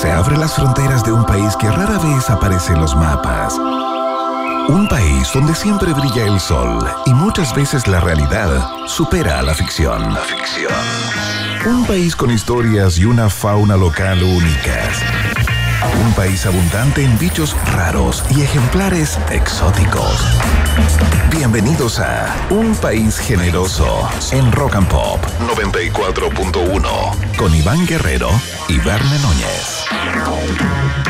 se abre las fronteras de un país que rara vez aparece en los mapas. Un país donde siempre brilla el sol y muchas veces la realidad supera a la ficción. La ficción. Un país con historias y una fauna local únicas. Un país abundante en bichos raros y ejemplares exóticos. Bienvenidos a Un País Generoso en Rock and Pop 94.1 con Iván Guerrero y Verne Núñez. Wow.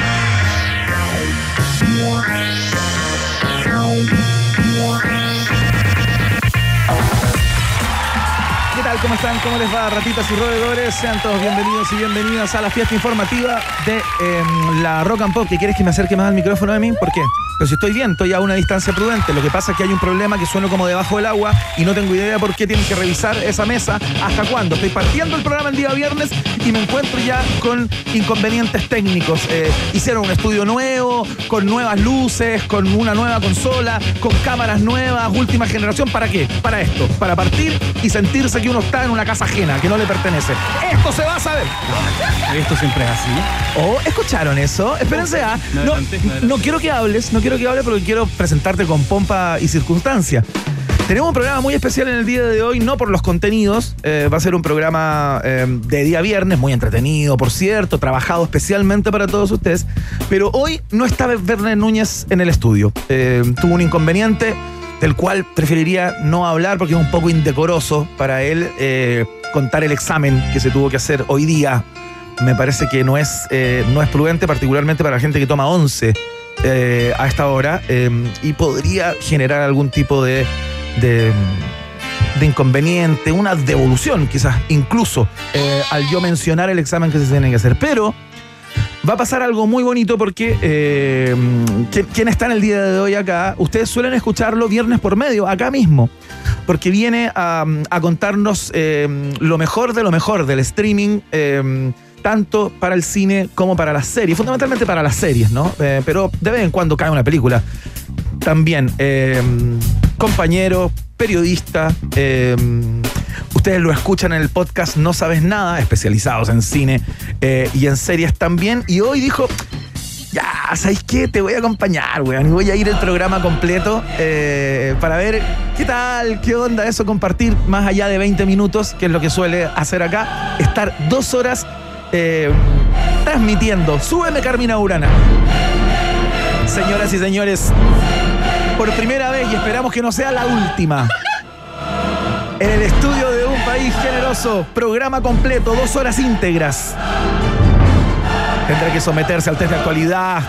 ¿Cómo están? ¿Cómo les va, ratitas y roedores? Sean todos bienvenidos y bienvenidas a la fiesta informativa de em, la Rock and Pop. ¿Qué quieres que me acerque más al micrófono de mí? ¿Por qué? Pero si estoy bien, estoy a una distancia prudente. Lo que pasa es que hay un problema que sueno como debajo del agua y no tengo idea por qué tienen que revisar esa mesa hasta cuándo. Estoy partiendo el programa el día viernes y me encuentro ya con inconvenientes técnicos. Eh, hicieron un estudio nuevo, con nuevas luces, con una nueva consola, con cámaras nuevas, última generación. ¿Para qué? Para esto. Para partir y sentirse que uno está en una casa ajena, que no le pertenece. Esto se va a saber. Esto siempre es así. Oh, ¿escucharon eso? Espérense, ah. No, No, adelante, adelante. no quiero que hables, no quiero que hables porque quiero presentarte con pompa y circunstancia. Tenemos un programa muy especial en el día de hoy, no por los contenidos, eh, va a ser un programa eh, de día viernes, muy entretenido, por cierto, trabajado especialmente para todos ustedes, pero hoy no está Verne Núñez en el estudio. Eh, tuvo un inconveniente del cual preferiría no hablar porque es un poco indecoroso para él eh, contar el examen que se tuvo que hacer hoy día me parece que no es, eh, no es prudente, particularmente para la gente que toma 11 eh, a esta hora, y podría generar algún tipo de, de, de inconveniente, una devolución quizás, incluso, al yo mencionar el examen que se tiene que hacer. Pero va a pasar algo muy bonito porque eh, ¿quién, quién está en el día de hoy acá? Ustedes suelen escucharlo viernes por medio, acá mismo porque viene a, contarnos eh, lo mejor de lo mejor del streaming, eh, tanto para el cine como para las series, fundamentalmente para las series, ¿no? Eh, pero de vez en cuando cae una película. También, compañero, periodista, ustedes lo escuchan en el podcast No Sabes Nada, especializados en cine eh, y en series también, y hoy dijo, ya, ¿sabéis qué? Te voy a acompañar, weón. Y voy a ir el programa completo eh, para ver qué tal, qué onda eso, compartir más allá de 20 minutos, que es lo que suele hacer acá, estar dos horas eh, transmitiendo. Súbeme, Carmina Urana. Señoras y señores, por primera vez, y esperamos que no sea la última, en el estudio de un país generoso, programa completo, dos horas íntegras. Tendrá que someterse al test de actualidad.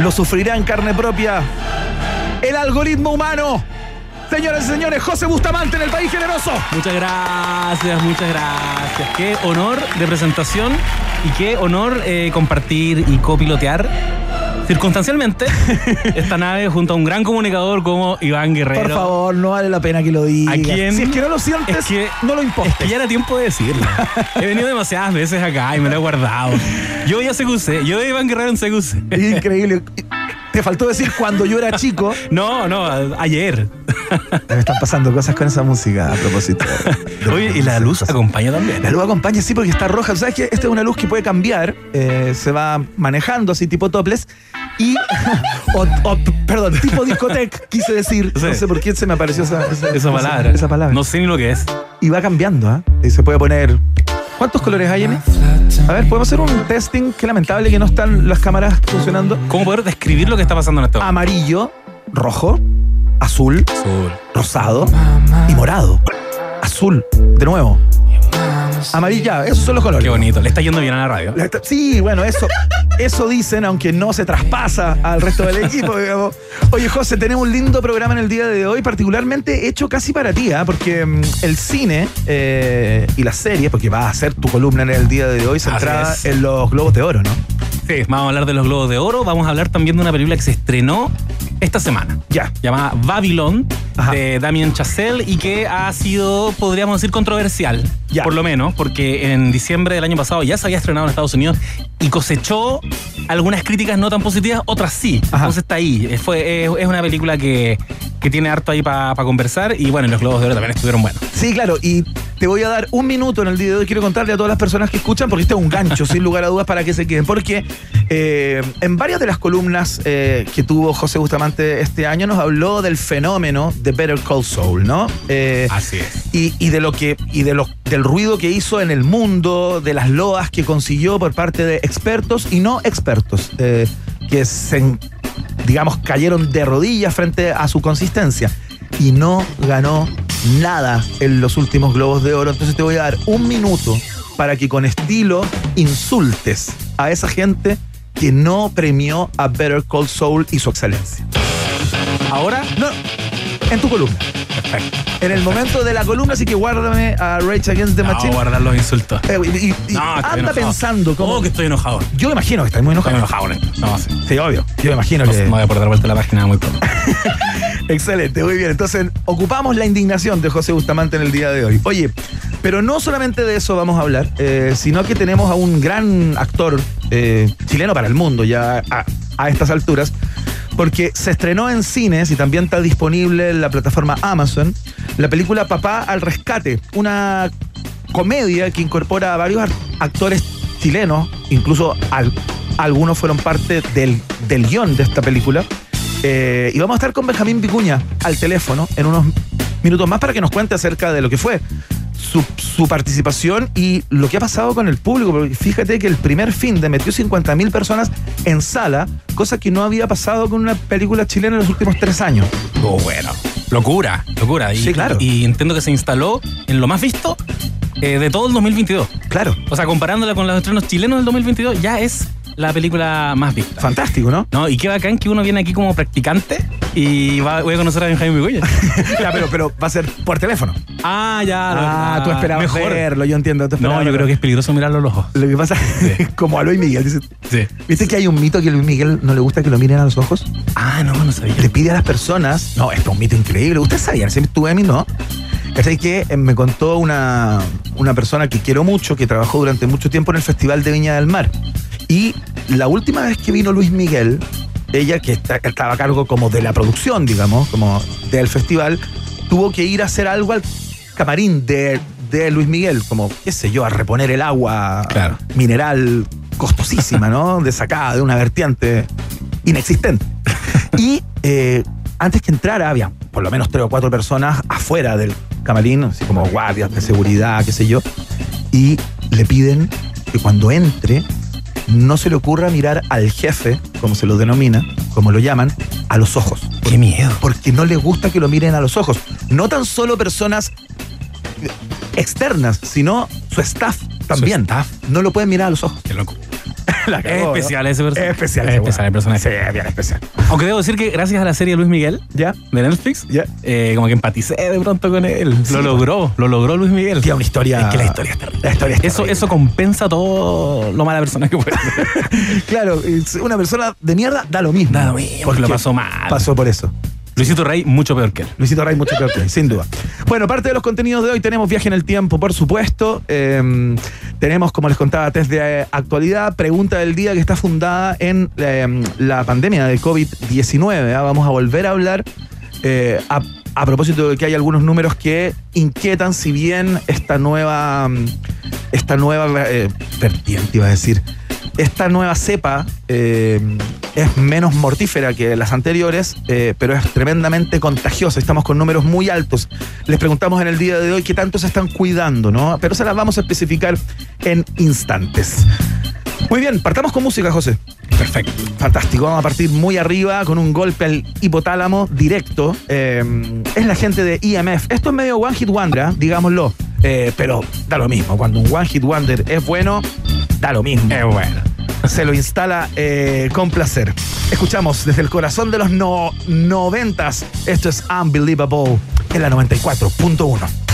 Lo sufrirá en carne propia. El algoritmo humano. Señoras y señores, José Bustamante en el país generoso. Muchas gracias, muchas gracias. Qué honor de presentación y qué honor eh, compartir y copilotear circunstancialmente esta nave junto a un gran comunicador como Iván Guerrero. Por favor, no vale la pena que lo digas. ¿A quién? Si es que no lo sientes, Es que- no lo Es impostes. que ya era tiempo de decirlo. He venido demasiadas veces acá y me lo he guardado. Yo voy a CQC, yo de Iván Guerrero en CQC. Es increíble. Te faltó decir cuando yo era chico. No, no, ayer. Me están pasando cosas con esa música a propósito. Oye, y la luz acompaña también. La luz acompaña, sí, porque está roja. ¿Sabes que Esta es una luz que puede cambiar. eh, se va manejando así, tipo topless. Y. o, o, perdón, tipo discoteca, quise decir. Sí. No sé por qué se me apareció esa, esa, Esa palabra. Esa, palabra. No sé ni lo que es. Y va cambiando, ¿ah? Y se puede poner. ¿Cuántos colores hay, Emi? A ver, podemos hacer un testing. Qué lamentable que no están las cámaras funcionando. ¿Cómo poder describir lo que está pasando en esto? Amarillo, rojo, azul, Azul. rosado y morado. Azul, de nuevo. Amarilla, esos son los colores. Qué bonito. Le está yendo bien a la radio. La- Sí, bueno, eso, eso dicen, aunque no se traspasa al resto del equipo. digamos. Oye, José, tenemos un lindo programa en el día de hoy, particularmente hecho casi para ti, ¿ah? porque mm, el cine eh, y las series, porque va a ser tu columna en el día de hoy, centrada es. en los globos de oro, ¿no? Sí, vamos a hablar de los Globos de Oro. Vamos a hablar también de una película que se estrenó esta semana. Ya. Llamada Babylon, Ajá. de Damien Chazelle, y que ha sido, podríamos decir, controversial. Ya. Por lo menos, porque en diciembre del año pasado ya se había estrenado en Estados Unidos y cosechó algunas críticas no tan positivas, otras sí. Ajá. Entonces está ahí. Eh, Fue, es, es una película que, que tiene harto ahí para conversar. Y bueno, los Globos de Oro también estuvieron buenos. Sí, claro, y Te voy a dar un minuto en el día de hoy. Quiero contarle a todas las personas que escuchan, porque este es un gancho, sin lugar a dudas, para que se queden. Porque eh, en varias de las columnas eh, que tuvo José Bustamante este año nos habló del fenómeno de Better Call Saul, ¿no? Eh, Así es. Y, de lo que, y de lo, del ruido que hizo en el mundo, de las loas que consiguió por parte de expertos y no expertos, que se, digamos, cayeron de rodillas frente a su consistencia. Y no ganó nada en los últimos Globos de Oro. Entonces te voy a dar un minuto para que con estilo insultes a esa gente que no premió a Better Call Soul y su excelencia. ¿Ahora? No, en tu columna. Perfecto. En el momento de la columna, así que guárdame a Rage Against the Machine. No, guardar los insultos. Eh, y, anda pensando cómo. que estoy enojado? Yo imagino que estás muy enojado. Estoy enojado, no, sí. sí, obvio. Yo imagino no, que. Me voy a por dar vuelta la página muy pronto. Excelente, muy bien. Entonces, ocupamos la indignación de José Bustamante en el día de hoy. Oye, pero no solamente de eso vamos a hablar, eh, sino que tenemos a un gran actor eh, chileno para el mundo ya a, estas alturas, porque se estrenó en cines y también está disponible en la plataforma Amazon la película Papá al Rescate, una comedia que incorpora a varios actores chilenos, incluso algunos fueron parte del, del guion de esta película. Eh, y vamos a estar con Benjamín Vicuña al teléfono en unos minutos más para que nos cuente acerca de lo que fue su, participación y lo que ha pasado con el público. Porque fíjate que el primer fin de metió 50.000 personas en sala, cosa que no había pasado con una película chilena en los últimos tres años. Oh, bueno. Locura, locura. Y, sí, claro. Y entiendo que se instaló en lo más visto eh, de todo el 2022. Claro. O sea, comparándola con los estrenos chilenos del 2022, ya es la película más vista. Fantástico, ¿no? No, y qué bacán que uno viene aquí como practicante y va, voy a conocer a Benjamín Migoya. ya, pero, pero va a ser por teléfono. Ah, ya. Ah, tú esperabas mejor. verlo, yo entiendo. no, yo creo que es peligroso mirarlo a los ojos. Lo que pasa es como a Luis Miguel. Dice, sí. ¿Viste que hay un mito que a Luis Miguel no le gusta que lo miren a los ojos? Ah, no, no sabía. Le pide a las personas. No, esto es un mito increíble. Ustedes sabían, si tuve a mí, no. Es que eh, me contó una, una persona que quiero mucho, que trabajó durante mucho tiempo en el Festival de Viña del Mar. Y la última vez que vino Luis Miguel, ella que estaba a cargo como de la producción, digamos, como del festival, tuvo que ir a hacer algo al camarín de, Luis Miguel, como, qué sé yo, a reponer el agua mineral costosísima, ¿no? De sacada de una vertiente inexistente. Y eh, antes que entrara, había por lo menos tres o cuatro personas afuera del camarín, así como guardias de seguridad, qué sé yo, y le piden que cuando entre no se le ocurra mirar al jefe, como se lo denomina, como lo llaman, a los ojos. Qué miedo. Porque no le gusta que lo miren a los ojos. No tan solo personas externas, sino su staff también. staff. No lo pueden mirar a los ojos. Qué loco. es especial ese personaje. Es especial, es especial el personaje. Sí, bien especial. Aunque debo decir que gracias a la serie Luis Miguel, ¿ya? De Netflix, ¿ya? Eh, como que empaticé de pronto con él. lo logró, lo logró Luis Miguel. Tiene una historia. Es que la historia es terrible. La historia eso, eso compensa todo lo mala persona que puede claro, una persona de mierda da lo mismo. Da lo mismo. Porque lo pasó mal. Pasó por eso. Luisito Rey, mucho peor que él. Luisito Rey, mucho peor que él, sin duda. Bueno, parte de los contenidos de hoy tenemos viaje en el tiempo, por supuesto. Em, tenemos, como les contaba, test de actualidad, pregunta del día que está fundada en em, la pandemia de COVID-19. ¿ah? Vamos a volver a hablar eh, a, propósito de que hay algunos números que inquietan, si bien esta nueva, esta nueva eh, vertiente, iba a decir, esta nueva cepa eh, es menos mortífera que las anteriores, eh, pero es tremendamente contagiosa. Estamos con números muy altos. Les preguntamos en el día de hoy qué tanto se están cuidando, ¿no? Pero se las vamos a especificar en instantes. Muy bien, partamos con música, José. Perfecto. Fantástico. Vamos a partir muy arriba con un golpe al hipotálamo directo. Eh, es la gente de IMF. Esto es medio One Hit Wonder, digámoslo. pero da lo mismo. Cuando un One Hit Wonder es bueno, da lo mismo. Es bueno. Se lo instala eh, con placer. Escuchamos desde el corazón de los no noventas. Esto es Unbelievable en la 94.1.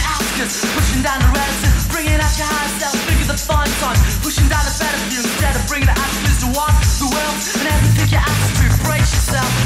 Ask us. Pushing down the bringing out your self, the fun time. Pushing down the better view instead of bringing the attributes to walk the world. And every pick your myself.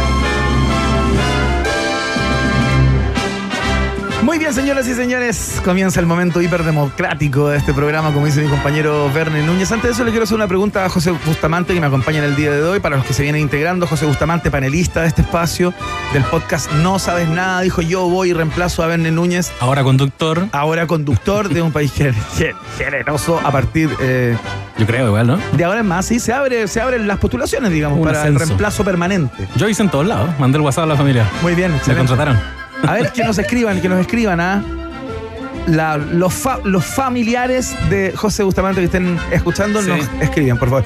Muy bien, señoras y señores, comienza el momento hiperdemocrático de este programa, como dice mi compañero Verne Núñez. Antes de eso, le quiero hacer una pregunta a José Bustamante, que me acompaña en el día de hoy. Para los que se vienen integrando, José Bustamante, panelista de este espacio del podcast No Sabes Nada, dijo yo voy y reemplazo a Verne Núñez, Ahora conductor, ahora conductor de un país gener- gen- generoso a partir eh, yo creo igual, ¿no? de ahora en más. Sí, se, abre, se abren las postulaciones, digamos, Un para el reemplazo permanente. Yo hice en todos lados, mandé el WhatsApp a la familia. Muy bien, Me excelente. contrataron. A ver, que nos escriban, que nos escriban a la- los, fa- los familiares de José Bustamante que estén escuchando, Sí. nos escriban, por favor.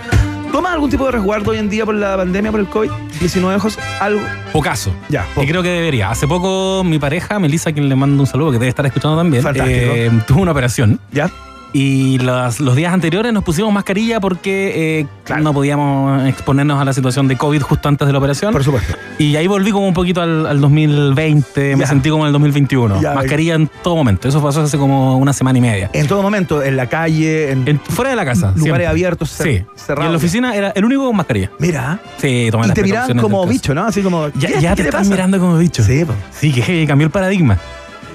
¿Toma algún tipo de resguardo hoy en día por la pandemia, por el COVID-19, José? ¿Algo? Pocaso. Ya, Y creo que debería. Hace poco mi pareja, Melissa, quien le mando un saludo, que debe estar escuchando también, eh, tuvo una operación. ¿Ya? Y los, los días anteriores nos pusimos mascarilla porque eh, Claro. no podíamos exponernos a la situación de COVID justo antes de la operación. Por supuesto. Y ahí volví como un poquito al, al 2020, me sentí como en el 2021. Ya, mascarilla en todo momento. Eso pasó hace como una semana y media. En todo momento, en la calle, en, En- fuera de la casa. lugares siempre. abiertos, Sí. Y cerrados. en la oficina era el único con mascarilla. Mira, Sí, tomé y las te miraban como bicho, ¿no? Así como, Ya, ¿qué, ya qué te le están mirando como bicho. Sí, po. Sí, que heavy, cambió el paradigma.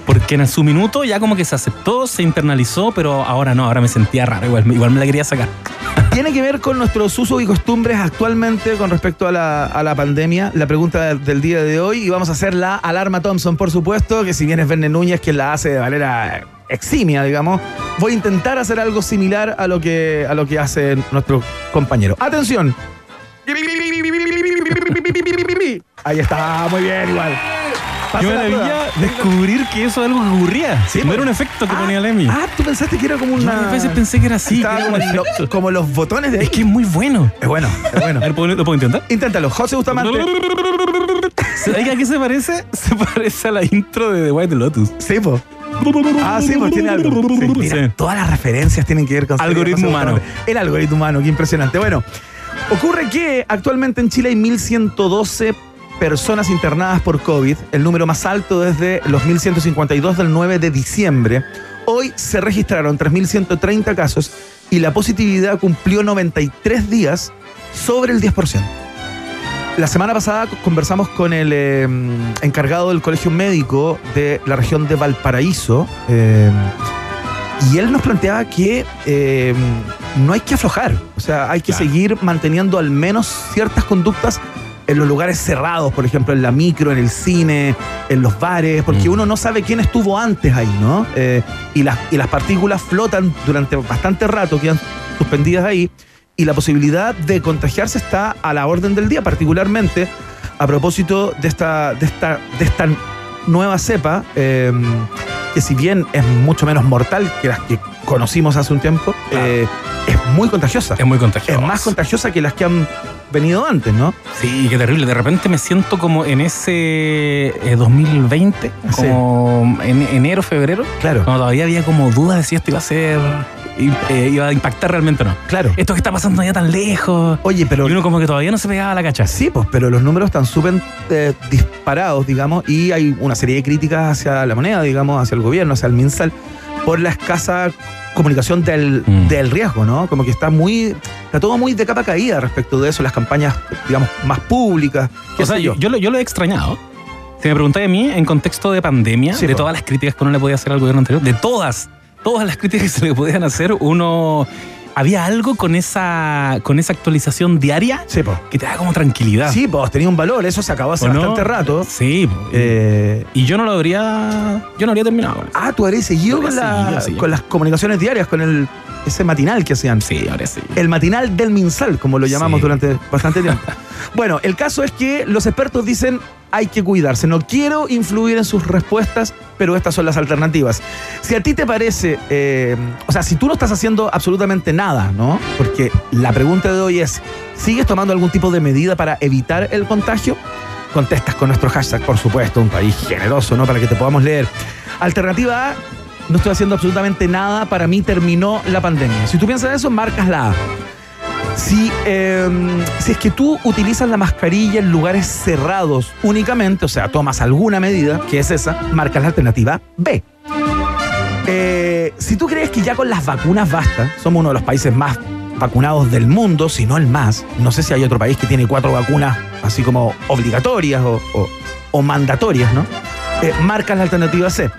Porque en su minuto ya como que se aceptó, se internalizó, pero ahora no, ahora me sentía raro, igual, igual me la quería sacar. Tiene que ver con nuestros usos y costumbres actualmente con respecto a la, a la pandemia. La pregunta del día de hoy. Y vamos a hacer la alarma Thompson, por supuesto, que si bien es Verne Núñez quien la hace de manera eximia, digamos, voy a intentar hacer algo similar a lo que, a lo que hace nuestro compañero. ¡Atención! Ahí está, muy bien, igual. Pasa maravilla descubrir que eso es algo que ocurría. Sí, no pues. era un efecto que Ah, ponía Lemmy. Ah, tú pensaste que era como Yo una. varias veces pensé que era así, Estaba que era como, lo- los botones de ahí. Es que es muy bueno. Es bueno, es bueno. A ver, ¿puedo- ¿lo puedo intentar? Inténtalo. José Bustamante. ¿Sabes a qué se parece? Se parece a la intro de The White Lotus. Sí, po. Ah, sí, pues tiene algo. Sí, mira, Sí. Todas las referencias tienen que ver con Algoritmo humano. El algoritmo humano, qué impresionante. Bueno, ocurre que actualmente en Chile hay 1112 personas internadas por COVID, el número más alto desde los 1152 del 9 de diciembre. Hoy se registraron 3130 casos y la positividad cumplió 93 días sobre el 10%. La semana pasada conversamos con el eh, encargado del colegio médico de la región de Valparaíso eh, y él nos planteaba que eh, no hay que aflojar, o sea, hay que Claro. seguir manteniendo al menos ciertas conductas en los lugares cerrados, por ejemplo, en la micro, en el cine, en los bares, porque Mm. uno no sabe quién estuvo antes ahí, ¿no? Eh, y, las, y las partículas flotan durante bastante rato, quedan suspendidas ahí, y la posibilidad de contagiarse está a la orden del día, particularmente a propósito de esta, de esta, de esta nueva cepa, eh, que si bien es mucho menos mortal que las que conocimos hace un tiempo, Claro. eh, es muy contagiosa. Es muy contagioso. Es más contagiosa que las que han venido antes, ¿no? Sí, qué terrible. De repente me siento como en ese eh, 2020, Sí. como en enero, febrero, Claro, cuando todavía había como dudas de si esto iba a ser, eh, iba a impactar realmente o no. claro. Esto que está pasando ya tan lejos. Oye, pero Y uno como que todavía no se pegaba a la cacha. Sí, pues, pero los números están súper eh, disparados, digamos, y hay una serie de críticas hacia la moneda, digamos, hacia el gobierno, hacia el MinSal, por la escasa comunicación del, Mm. del riesgo, ¿no? Como que está muy, está todo muy de capa caída respecto de eso, las campañas, digamos, más públicas. O sea, yo, yo lo, yo lo he extrañado. Si me preguntáis a mí, en contexto de pandemia, Sí, de todas las críticas que uno le podía hacer al gobierno anterior, de todas, todas las críticas que se le podían hacer, uno. Había algo con esa, con esa actualización diaria Sí, que te da como tranquilidad. Sí, pues, tenía un valor, eso se acabó hace bastante rato. Sí. Eh, y yo no lo habría. Yo no habría terminado ah, tú habrías seguido Habría con, la- seguido, sí. con las comunicaciones diarias, con el, ese matinal que hacían. Sí, ahora sí. El matinal del Minsal, como lo llamamos Sí. durante bastante tiempo. bueno, el caso es que los expertos dicen hay que cuidarse. No quiero influir en sus respuestas, pero estas son las alternativas. Si a ti te parece, eh, o sea, si tú no estás haciendo absolutamente nada, ¿no? Porque la pregunta de hoy es, ¿sigues tomando algún tipo de medida para evitar el contagio? Contestas con nuestro hashtag, por supuesto, un país generoso, ¿no? Para que te podamos leer. Alternativa A, no estoy haciendo absolutamente nada, para mí terminó la pandemia. Si tú piensas eso, marcas la A. Si, eh, si es que tú utilizas la mascarilla en lugares cerrados únicamente, o sea, tomas alguna medida, que es esa, marcas la alternativa B. Eh, si tú crees que ya con las vacunas basta, somos uno de los países más vacunados del mundo, si no el más. No sé si hay otro país que tiene cuatro vacunas así como obligatorias o, o- o mandatorias, ¿no? Eh, marcas la alternativa C.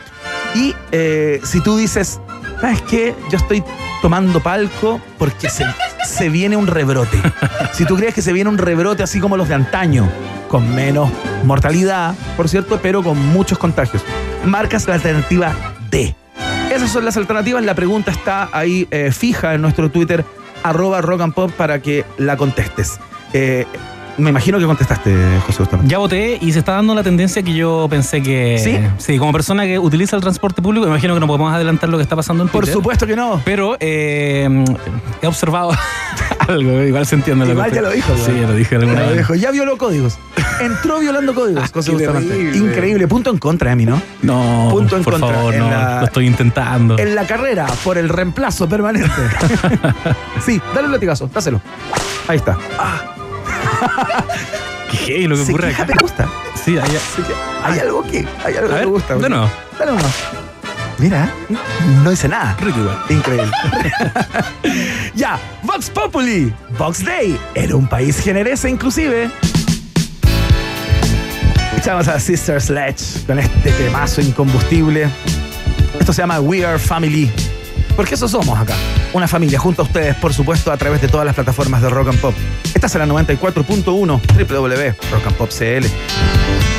Y eh, si tú dices, ¿sabes qué? Yo estoy tomando palco porque se, se viene un rebrote. Si tú crees que se viene un rebrote así como los de antaño, con menos mortalidad, por cierto, pero con muchos contagios, marcas la alternativa D. Esas son las alternativas. La pregunta está ahí eh, fija en nuestro Twitter, arroba rock and pop, para que la contestes. Eh, me imagino que contestaste, José Bustamante. Ya voté y se está dando la tendencia que yo pensé que. ¿Sí? Sí, como persona que utiliza el transporte público, me imagino que no podemos adelantar lo que está pasando en Por Twitter. supuesto que no. Pero eh, he observado algo, igual se entiende lo Igual que ya lo dijo, Sí, ya lo dije alguna Ya lo vez. dijo, ya violó códigos. Entró violando códigos, José qué Bustamante. terrible. Increíble. Punto en contra de mí, ¿no? No, Punto en por contra, favor, en no. la- Lo estoy intentando. En la carrera por el reemplazo permanente. sí, dale un latigazo, dáselo. Ahí está. ¿Qué lo que ocurre acá? me gusta. Sí, queja. Hay algo que, hay algo A que ver, me gusta. de nuevo. Dale uno. Mira, no dice nada. Igual. Increíble. ya, Vox Populi, Vox Day, era un país generese inclusive. Echamos a Sister Sledge con este temazo incombustible. Esto se llama We Are Family. Porque eso somos acá. Una familia junto a ustedes, por supuesto, a través de todas las plataformas de Rock and Pop. Esta es la 94.1 www.rockandpopcl.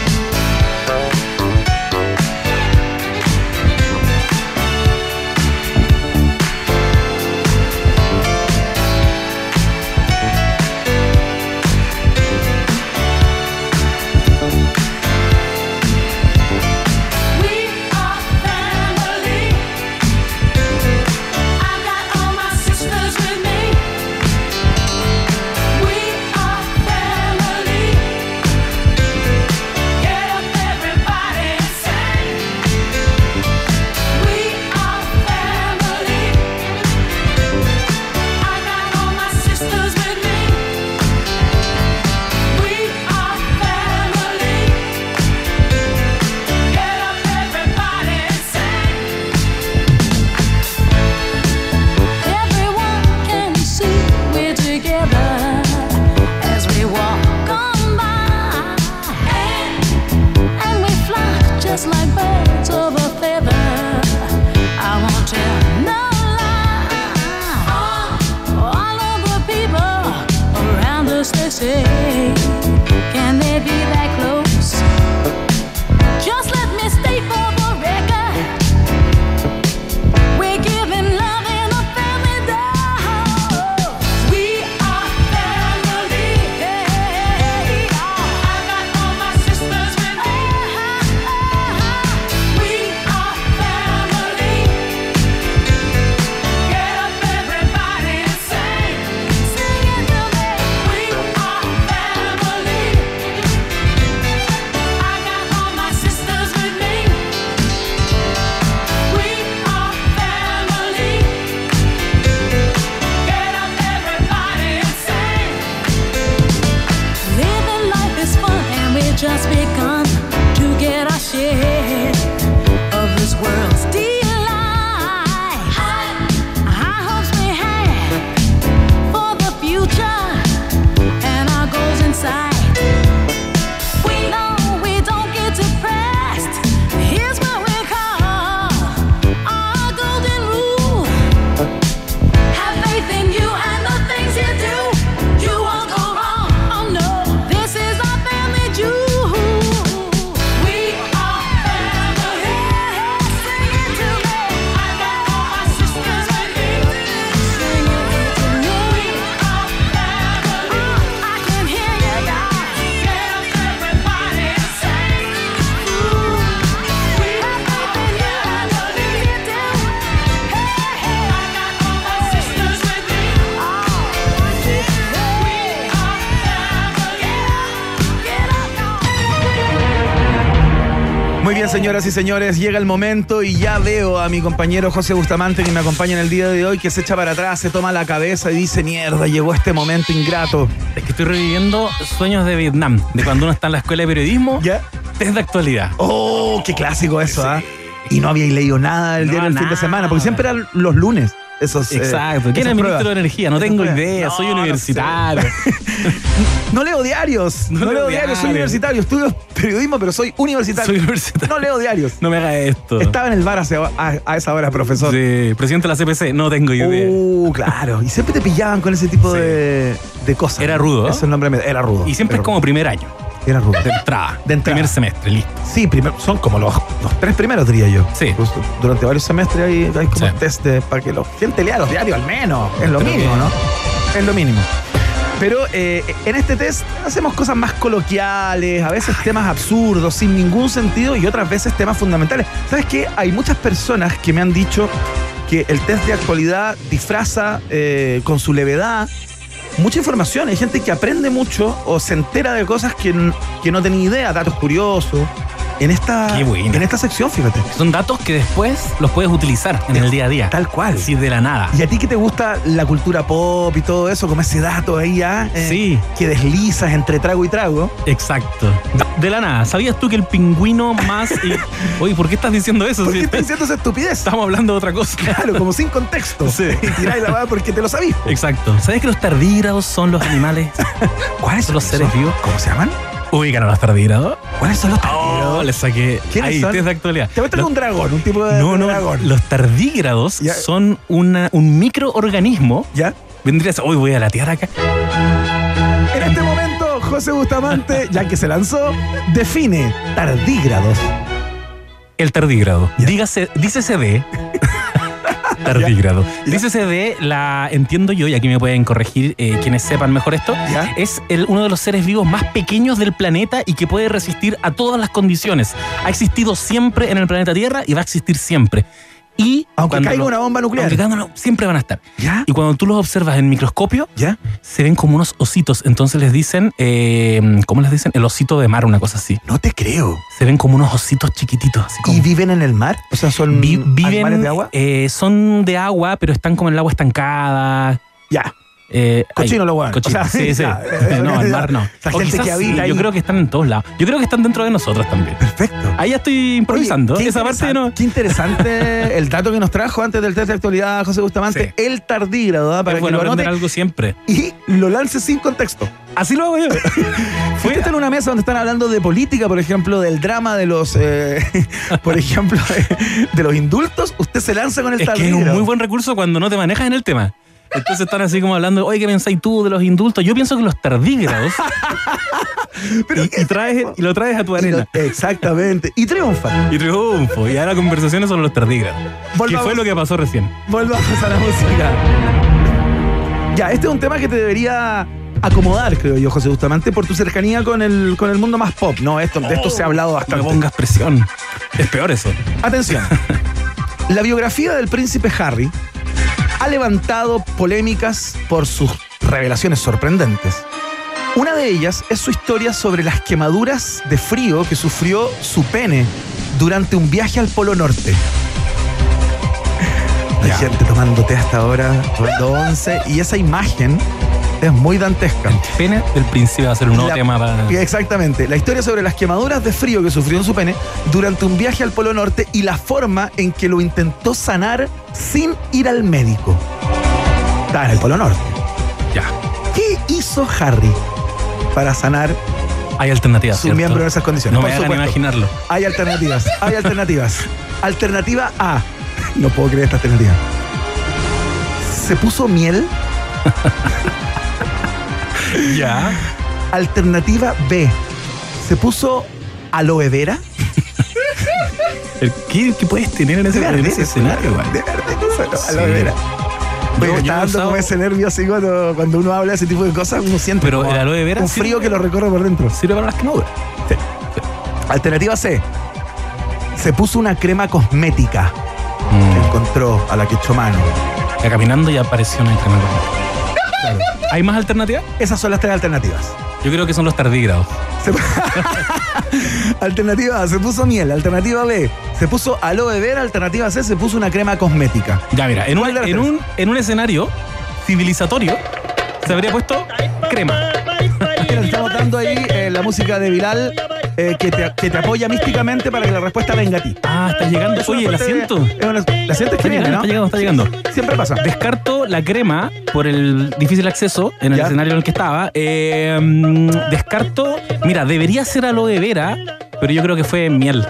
señoras y señores, llega el momento y ya veo a mi compañero José Bustamante que me acompaña en el día de hoy que se echa para atrás, se toma la cabeza y dice, mierda, llegó este momento ingrato. Es que estoy reviviendo sueños de Vietnam, de cuando uno está en la escuela de periodismo. ¿Ya? Test de actualidad. Oh, qué clásico eso, ¿ah? Y no había leído nada el No, diario el fin de semana, porque siempre eran los lunes. Esos, eh, Exacto. ¿Quién es ministro de Energía? No tengo idea, No, soy no universitario. No leo diarios, no, No leo leo diarios, soy universitario, estudio periodismo, pero soy universitario. Soy universitario. No leo diarios. No me haga esto. Estaba en el bar hace- a, a esa hora, profesor. Sí, presidente de la CPC, no tengo idea. Uh, claro. Y siempre te pillaban con ese tipo Sí. de, de cosas. Era rudo. Ese es el nombre. me- Era rudo. y siempre es como primer año. Era rudo. de entrada. De entrada. Primer semestre, listo. Sí, primero, son como los, los tres primeros, diría yo. Sí. Pues, durante varios semestres hay, hay como Sí. test de- para que la gente lea los diarios al menos. Es lo Creo mínimo, que- ¿no? Es lo mínimo. Pero eh, en este test hacemos cosas más coloquiales, a veces temas absurdos, sin ningún sentido, y otras veces temas fundamentales. ¿Sabes qué? Hay muchas personas que me han dicho que el test de actualidad disfraza eh, con su levedad mucha información. Hay gente que aprende mucho o se entera de cosas que, que no tenía idea, datos curiosos. En esta, en esta sección, fíjate. Son datos que después los puedes utilizar en el día a día. Tal cual. Así de la nada. Y a ti que te gusta la cultura pop y todo eso, como ese dato ahí ya, eh, Sí. que deslizas entre trago y trago. Exacto. De la nada. ¿Sabías tú que el pingüino más. y- Oye, ¿por qué estás diciendo eso? ¿Por qué estás diciendo esa estupidez? Estamos hablando de otra cosa. Claro, como sin contexto. Sí. Y tiráis la va porque te lo sabís. Exacto. ¿Sabes que los tardígrados son los animales? ¿Cuáles son los seres vivos? ¿Cómo se llaman? Ubican a los tardígrados. ¿Cuáles son los Oh, tardígrados? le saqué. ¿Quiénes Ahí, son? test de actualidad. Te voy a traer un dragón, un tipo de, No, de no, dragón. los tardígrados Ya. son una, un microorganismo. ¿Ya? Vendría a ser, hoy voy a latear acá. En este momento, José Bustamante, ya que se lanzó, define tardígrados. El tardígrado. Dígase, dícese de. tardígrado. Ya. Dícese de la, entiendo yo, y aquí me pueden corregir eh, quienes sepan mejor esto, ¿Ya? es el, uno de los seres vivos más pequeños del planeta y que puede resistir a todas las condiciones. Ha existido siempre en el planeta Tierra y va a existir siempre. Y Aunque caiga una bomba nuclear. aunque caiga siempre van a estar. ¿Ya? Y cuando tú los observas en microscopio, ¿Ya? se ven como unos ositos. Entonces les dicen, eh, ¿cómo les dicen? El osito de mar, una cosa así. No te creo. Se ven como unos ositos chiquititos. Así como ¿Y viven en el mar? O sea, son Vi- animales viven, de agua. eh, son de agua, pero están como en el agua estancada. Ya. Eh, Cochino lo bueno. cochino, O sea, sí, sí. no, el mar no. O gente que habita sí, ahí. Yo creo que están en todos lados. Yo creo que están dentro de nosotros también. Perfecto. Ahí ya estoy improvisando. Oye, qué Esa parte interesante- no. Qué interesante el dato que nos trajo antes del test de actualidad José Bustamante. Sí. El tardígrado, ¿ah? para es que bueno lo anote algo siempre. y lo lance sin contexto. Así lo hago yo. Fue en una mesa donde están hablando de política, por ejemplo, del drama de los, eh, por ejemplo, de los indultos. Usted se lanza con el Es que es un muy buen recurso cuando no te manejas en el tema. Entonces están así como hablando, oye, ¿qué pensáis tú de los indultos? Yo pienso que los tardígrados. Pero y, y traes, y lo traes a tu lo- arena. exactamente. Y triunfa. Y triunfo. Y ahora conversaciones sobre los tardígrados. ¿Qué fue lo que pasó recién? Volvamos a la música. Ya, este es un tema que te debería acomodar, creo yo, José Bustamante, por tu cercanía con el, con el mundo más pop. No, esto, de esto se ha hablado No bastante. me pongas presión. Es peor eso. Atención. La biografía del príncipe Harry ha levantado polémicas por sus revelaciones sorprendentes. Una de ellas es su historia sobre las quemaduras de frío que sufrió su pene durante un viaje al Polo Norte. Hay gente tomándote hasta ahora, tomando once, y esa imagen es muy dantesca. El pene del príncipe va a ser un nuevo La- tema para. Exactamente. La historia sobre las quemaduras de frío que sufrió en su pene durante un viaje al Polo Norte y la forma en que lo intentó sanar sin ir al médico. Estaba en el Polo Norte. Ya. ¿Qué hizo Harry para sanar Hay alternativas. su ¿cierto? miembro en esas condiciones? No me hagan imaginarlo. Hay alternativas. Hay alternativas. Alternativa A. No puedo creer esta alternativa. Se puso miel. Ya. Alternativa B. Se puso aloe vera. ¿Qué, qué puedes tener en ese, De en ese escenario, güey? De verdad, eso, Sí. aloe vera. Yo está dando usado- como ese nervio así cuando, cuando uno habla de ese tipo de cosas, uno siente Pero el aloe vera un sirve- frío que lo recorre por dentro. Sirve para las quemaduras. Alternativa C. Se puso una crema cosmética que Mm. encontró a la que echó mano. Ya caminando y apareció una crema. ¿Hay más alternativas? Esas son las tres alternativas. Yo creo que son los tardígrados. Se- alternativa A, se puso miel. Alternativa B, se puso aloe vera. Alternativa C, se puso una crema cosmética. Ya, mira, en un, ¿Cuál de las en un, en un escenario civilizatorio se habría puesto crema. Mira, estamos dando ahí eh, la música de Bilal eh, que, te, que te apoya místicamente para que la respuesta venga a ti. Ah, está llegando. Es Oye, la suerte de- siento. es una- Está viene, llegando, ¿no? está llegando, está llegando. Siempre pasa. Descarto la crema por el difícil acceso en el Ya. escenario en el que estaba. Eh, mm, descarto, mira, debería ser aloe vera, pero yo creo que fue miel.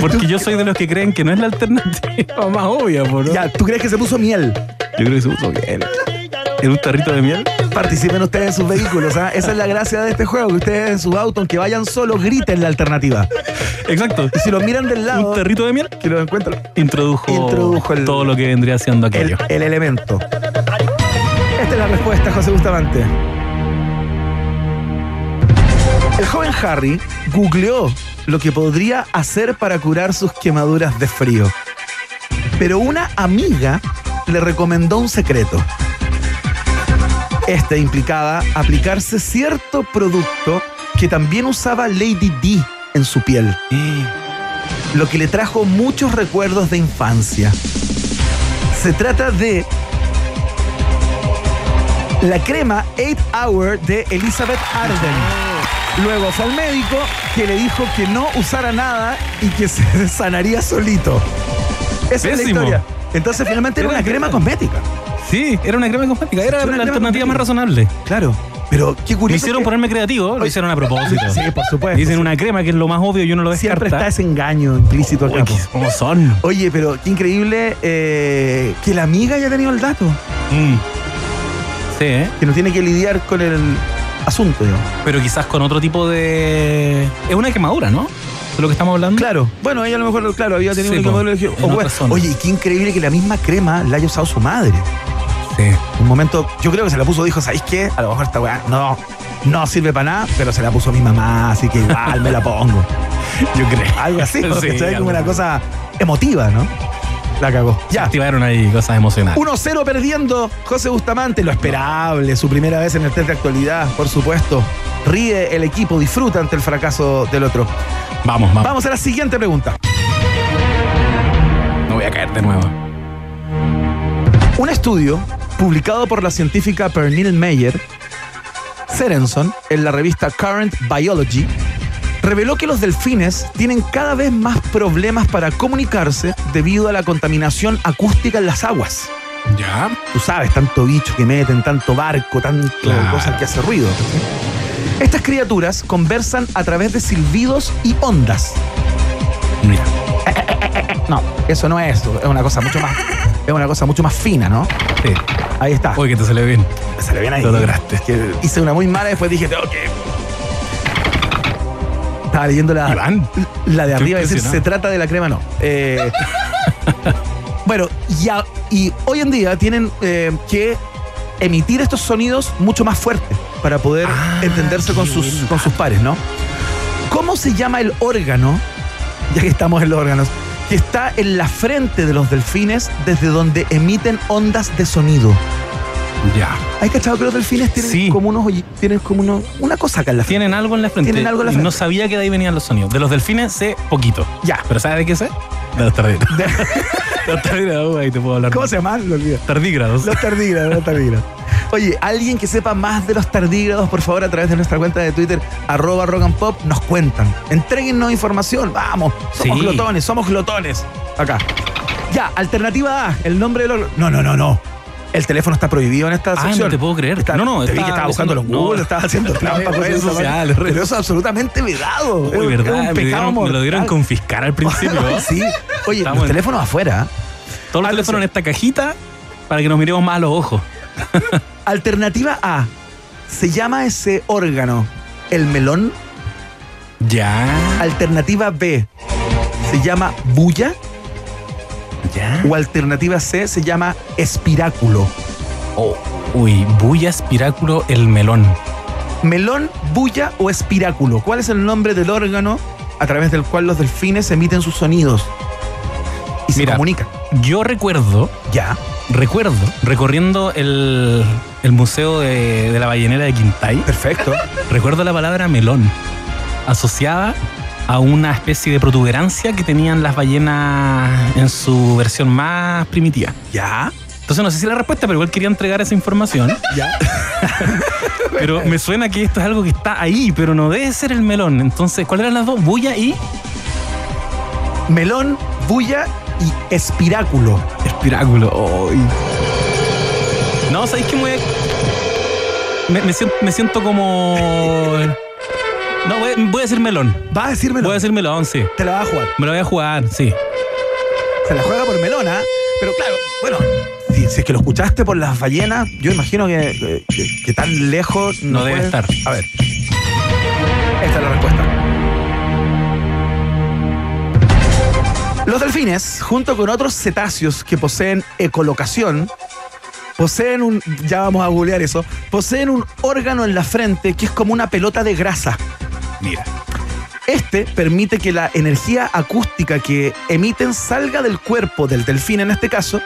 Porque yo soy de los que creen que no es la alternativa más obvia, po, ¿no? Ya, ¿tú crees que se puso miel? Yo creo que se puso miel. ¿En un tarrito de miel? Participen ustedes en sus vehículos, ¿ah? Esa es la gracia de este juego, que ustedes en su auto, aunque vayan solos, griten la alternativa. Exacto. Y si los miran del lado, Un tarrito de miel que lo encuentran, introdujo, Introdujo el- todo lo que vendría siendo el, aquello. el elemento. Esta es la respuesta, José Bustamante. El joven Harry googleó lo que podría hacer para curar sus quemaduras de frío. Pero una amiga le recomendó un secreto. Este implicaba aplicarse cierto producto que también usaba Lady D en su piel, lo que le trajo muchos recuerdos de infancia. Se trata de la crema 8 Hour de Elizabeth Arden. Luego fue al médico que le dijo que no usara nada y que se sanaría solito. Esa es la historia. Entonces finalmente era una crema. cosmética. Sí, era una crema cosmética. Era la una alternativa más razonable. Claro. Pero qué Me curioso. hicieron que ponerme creativo, lo hicieron a propósito. Sí, por supuesto. Dicen una crema que es lo más obvio y uno lo Siempre descarta. está ese engaño implícito acá. Uy, ¿Cómo son? Oye, pero qué increíble eh, que la amiga haya tenido el dato. Mm. Sí, ¿eh? Que no tiene que lidiar con el asunto, digamos. pero quizás con otro tipo de... Es una quemadura, ¿no? De lo que estamos hablando. Claro. Bueno, ella a lo mejor, claro, había tenido Sí, un po, quemadura y le dijo, en "Oh, otra bueno". zona. Oye, qué increíble que la misma crema la haya usado su madre. Sí. Un momento, yo creo que se la puso, dijo, ¿sabéis qué? A lo mejor esta weá no, no sirve para nada, pero se la puso mi mamá, así que igual me la pongo. Yo creo. Algo así, Sí, porque ¿sabes? como algo una cosa emotiva, ¿no? La cagó. Ya. Activaron ahí cosas emocionales. 1-0 perdiendo José Bustamante, lo esperable, su primera vez en el test de actualidad, por supuesto. Ríe el equipo, disfruta ante el fracaso del otro. Vamos, vamos. Vamos a la siguiente pregunta. No voy a caer de nuevo. Un estudio publicado por la científica Pernille Meyer, Serenson, en la revista Current Biology, reveló que los delfines tienen cada vez más problemas para comunicarse debido a la contaminación acústica en las aguas. ¿Ya? Tú sabes, tanto bicho que meten, tanto barco, tanto Claro. cosas que hace ruido. Estas criaturas conversan a través de silbidos y ondas. Mira. No, eso no es, es una cosa mucho más, es una cosa mucho más fina, ¿no? Sí. Ahí está. Oye, que te salió bien. Se le viene ahí. Lo lograste. Que hice una muy mala y después dije, que. Estaba leyendo la, Iván. la de arriba y decir, se trata de la crema, no. Eh, bueno, ya, y hoy en día tienen eh, que emitir estos sonidos mucho más fuertes para poder Ah, entenderse con sus, bien. con sus pares, ¿no? ¿Cómo se llama el órgano, ya que estamos en los órganos, que está en la frente de los delfines desde donde emiten ondas de sonido? Ya. ¿Hay cachado que los delfines tienen Sí. como unos tienen como unos, una cosa acá en la frente? Tienen algo en la frente. Tienen algo en la y frente. no sabía que de ahí venían los sonidos. De los delfines sé poquito. Ya. ¿Pero sabes de qué sé? De los tardígrados. los tardígrados, ahí te puedo hablar. ¿Cómo más. se llaman? Lo olvidé. Tardígrados. Los tardígrados, los tardígrados. Oye, alguien que sepa más de los tardígrados, por favor, a través de nuestra cuenta de Twitter, arroba rock and pop, nos cuentan. Entréguennos información, vamos. Somos Sí. glotones, somos glotones. Acá. Ya, alternativa A, el nombre del órgano. No, no, no, no. El teléfono está prohibido en esta Ah, sección. no te puedo creer. Está- No, no, te vi que estaba los revisando- Google, no. estaba haciendo trampa. Redes de esa sociales, redes- Pero eso es absolutamente vedado. Uy, Es- es verdad. un me, dieron- me lo dieron confiscar al principio. ¿no? sí. Oye, Estamos los en- teléfonos afuera. Todos los Ah, teléfonos en esta cajita para que nos miremos más a los ojos. Alternativa A. Se llama ese órgano el melón. Ya. Alternativa B. Se llama bulla. Ya. O alternativa C se llama espiráculo. Oh, uy, bulla, espiráculo, el melón. Melón, bulla o espiráculo. ¿Cuál es el nombre del órgano a través del cual los delfines emiten sus sonidos? Y se Mira. comunican. Yo recuerdo Ya. Recuerdo, recorriendo el, el museo de, de la ballenera de Quintay, Perfecto. recuerdo la palabra melón, asociada a una especie de protuberancia que tenían las ballenas en su versión más primitiva. Ya. Entonces no sé si la respuesta, pero igual quería entregar esa información. Ya. Pero me suena que esto es algo que está ahí, pero no debe ser el melón. Entonces, ¿cuáles eran las dos? Bulla y Melón, bulla y espiráculo. Espiráculo. Ay. No, ¿sabéis que me me, me siento, me siento como... No, voy, voy a decir melón. ¿Vas a decir melón? Voy a decir melón, sí. Te la vas a jugar. Me lo voy a jugar, sí. Se la juega por melona, pero claro, bueno, si, si es que lo escuchaste por las ballenas, yo imagino que, que- que tan lejos No debe estar. A ver. Esta es la respuesta. Los delfines, junto con otros cetáceos que poseen ecolocación, poseen un, ya vamos a googlear eso, poseen un órgano en la frente que es como una pelota de grasa. Mira. Este permite que la energía acústica que emiten salga del cuerpo del delfín en este caso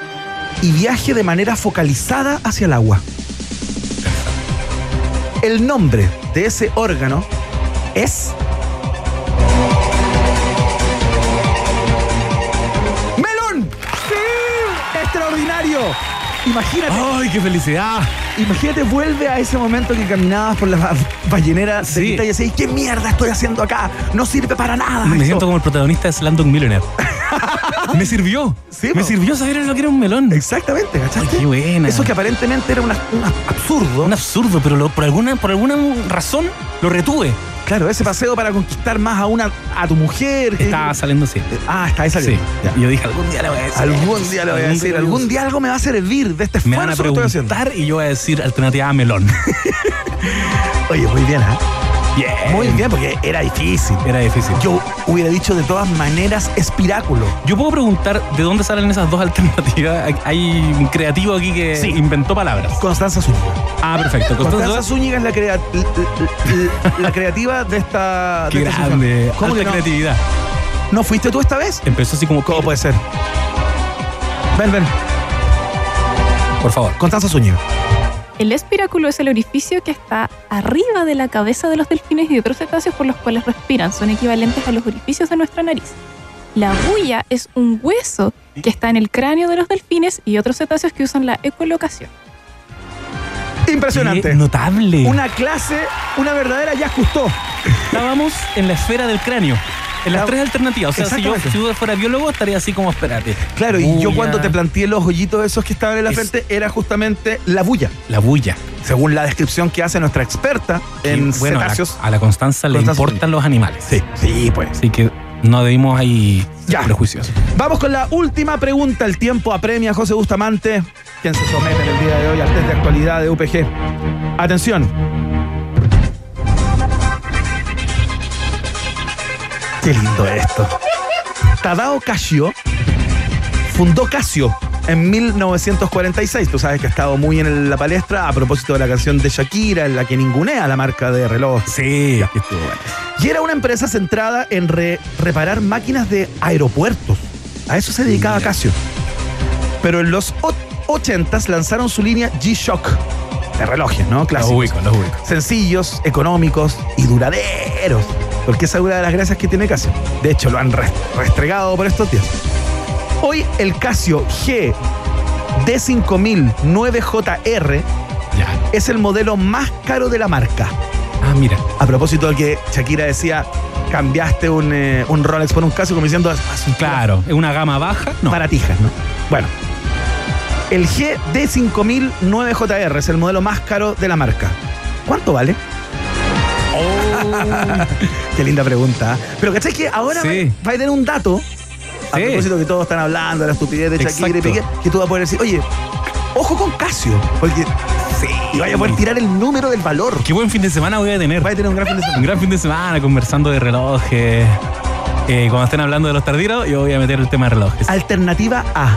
y viaje de manera focalizada hacia el agua. El nombre de ese órgano es Imagínate, ¡Ay, qué felicidad! imagínate, vuelve a ese momento que caminabas por la ba- ballenera Sí. Y decías, ¿qué mierda estoy haciendo acá? No sirve para nada. Me esto". siento como el protagonista de Slumdog Millionaire. me sirvió. Sí, me po. sirvió saber lo que era un melón. Exactamente, ¿cachaste? Ay, qué buena. Eso que aparentemente era un absurdo. Un absurdo, pero lo- por, alguna, por alguna razón lo retuve. Claro, ese paseo para conquistar más a una a tu mujer. que- Estaba saliendo así. Ah, está ahí Sí. saliendo. Y yo dije, algún día le voy a decir. Algún día lo voy a decir, algún día algo me va a servir de este Me van a esfuerzo que estoy haciendo. preguntar y yo voy a decir alternativa a melón. Oye, muy bien, ¿ah? Bien. Muy bien, porque era difícil. Era difícil. Yo hubiera dicho de todas maneras espiráculo. Yo puedo preguntar de dónde salen esas dos alternativas. Hay un creativo aquí que Sí. inventó palabras. Constanza Zúñiga. Ah, perfecto. Constanza Constanza, Zúñiga es la, crea- la- creativa de esta. qué de esta grande. ¿Cómo Alta no? creatividad. ¿No fuiste tú esta vez? Empezó así como. ¿Cómo puede ser? Ven, ven. Por favor. Constanza Zúñiga. El espiráculo es el orificio que está arriba de la cabeza de los delfines y de otros cetáceos por los cuales respiran. Son equivalentes a los orificios de nuestra nariz. La bulla es un hueso que está en el cráneo de los delfines y otros cetáceos que usan la ecolocación. Impresionante. Qué notable. Una clase, una verdadera ya gustó. Estábamos en la esfera del cráneo. En las Ah, tres alternativas. O sea, si yo, exactamente. si yo fuera biólogo, estaría así como, espérate. Claro, y yo cuando te planteé los hoyitos esos que estaban en la Es- frente, era justamente la bulla. La bulla. Según la descripción que hace nuestra experta en bueno, a la, cetáceos. a la Constanza le importan los animales. Sí, sí, pues. Así que no debimos ahí Ya. prejuiciosos. Vamos con la última pregunta. El tiempo apremia a José Bustamante, quien se somete en el día de hoy al test de actualidad de UPG. Atención. Qué lindo esto. Tadao Casio fundó Casio en 1946. Tú sabes que ha estado muy en la palestra a propósito de la canción de Shakira, en la que ningunea la marca de reloj. Sí, que estuvo bueno. Y era una empresa centrada en re- reparar máquinas de aeropuertos. A eso se dedicaba Mira. Casio. Pero en los o- 80s lanzaron su línea G-Shock de relojes, ¿no? Los Clásicos. ubico, los ubico. Sencillos, económicos y duraderos. Porque esa es una de las gracias que tiene Casio. De hecho, lo han re- restregado por estos días. Hoy el Casio G D5009JR Ya. es el modelo más caro de la marca. Ah, mira. A propósito de que Shakira decía, cambiaste un, eh, un Rolex por un Casio, como diciendo, "Ah, son Claro, es una gama baja. No. baratijas, ¿no? Bueno, el GD5009JR es el modelo más caro de la marca. ¿Cuánto vale? Qué linda pregunta. Pero ¿cachai que ahora Sí. va, a tener un dato? A Sí. propósito que todos están hablando de la estupidez de Shakira y. Piqué, que tú vas a poder decir, oye, ojo con Casio, porque y vaya a poder tirar el número del valor. Qué buen fin de semana voy a tener. Va a tener un gran fin de semana. Un gran fin de semana conversando de relojes. Eh, cuando estén hablando de los tardiros, yo voy a meter el tema de relojes. Alternativa A.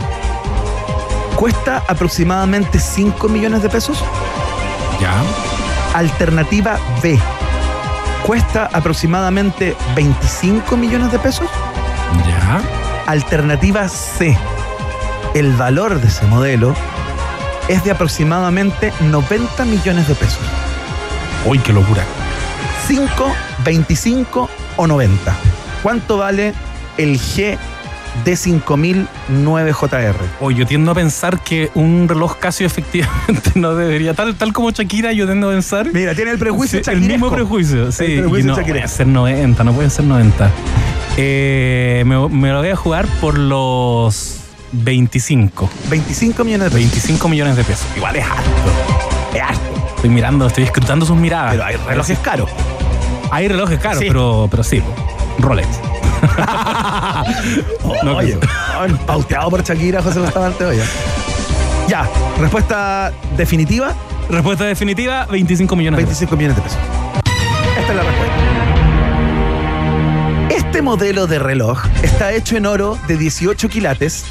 Cuesta aproximadamente 5 millones de pesos. Ya. Alternativa B. Cuesta aproximadamente 25 millones de pesos. Ya. Alternativa C. El valor de ese modelo es de aproximadamente 90 millones de pesos. Uy, qué locura. 5, 25 o 90. ¿Cuánto vale el G D5009JR? Oye, yo tiendo a pensar que un reloj Casio efectivamente no debería, tal, tal como Shakira, yo tiendo a pensar. Mira, tiene el prejuicio Sí, el mismo prejuicio, sí. El prejuicio y no puede ser 90, no puede ser 90. Eh, me, me lo voy a jugar por los 25. 25 millones de pesos. 25 millones de pesos. Igual es harto. Es harto. Estoy mirando, estoy escrutando sus miradas. Pero hay relojes caros. Hay relojes caros, Sí. pero, pero sí. Rolex. No, Oye, pauteado por Shakira, José Bustamante, oye. Ya, respuesta definitiva, Respuesta definitiva, 25 millones de pesos. 25 millones de pesos. Esta es la respuesta. Este modelo de reloj está hecho en oro de 18 quilates,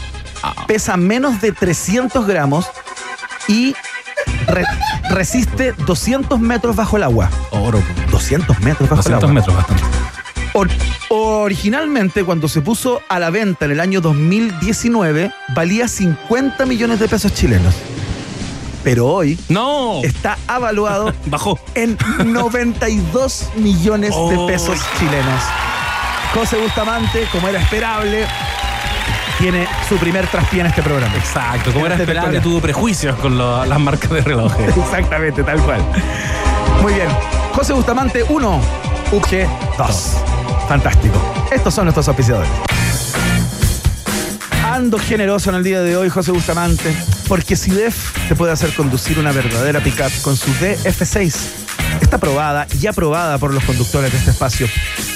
pesa menos de 300 gramos y re- resiste 200 metros bajo el agua. Oro. 200 metros bajo el 200 agua. metros bastante. Or- originalmente, cuando se puso a la venta en el año 2019, valía 50 millones de pesos chilenos. Pero hoy ¡No! está avaluado Bajó. en 92 millones Oh. de pesos chilenos. José Bustamante, como era esperable, tiene su primer traspié en este programa. Exacto. Como En era esperable, tuvo prejuicios con lo- las marcas de relojes. Exactamente, tal cual. Muy bien. José Bustamante 1, UG 2. Fantástico. Estos son nuestros auspiciadores. Ando generoso en el día de hoy, José Bustamante, porque CIDEF te puede hacer conducir una verdadera pickup con su DF6. Está aprobada y aprobada por los conductores de este espacio.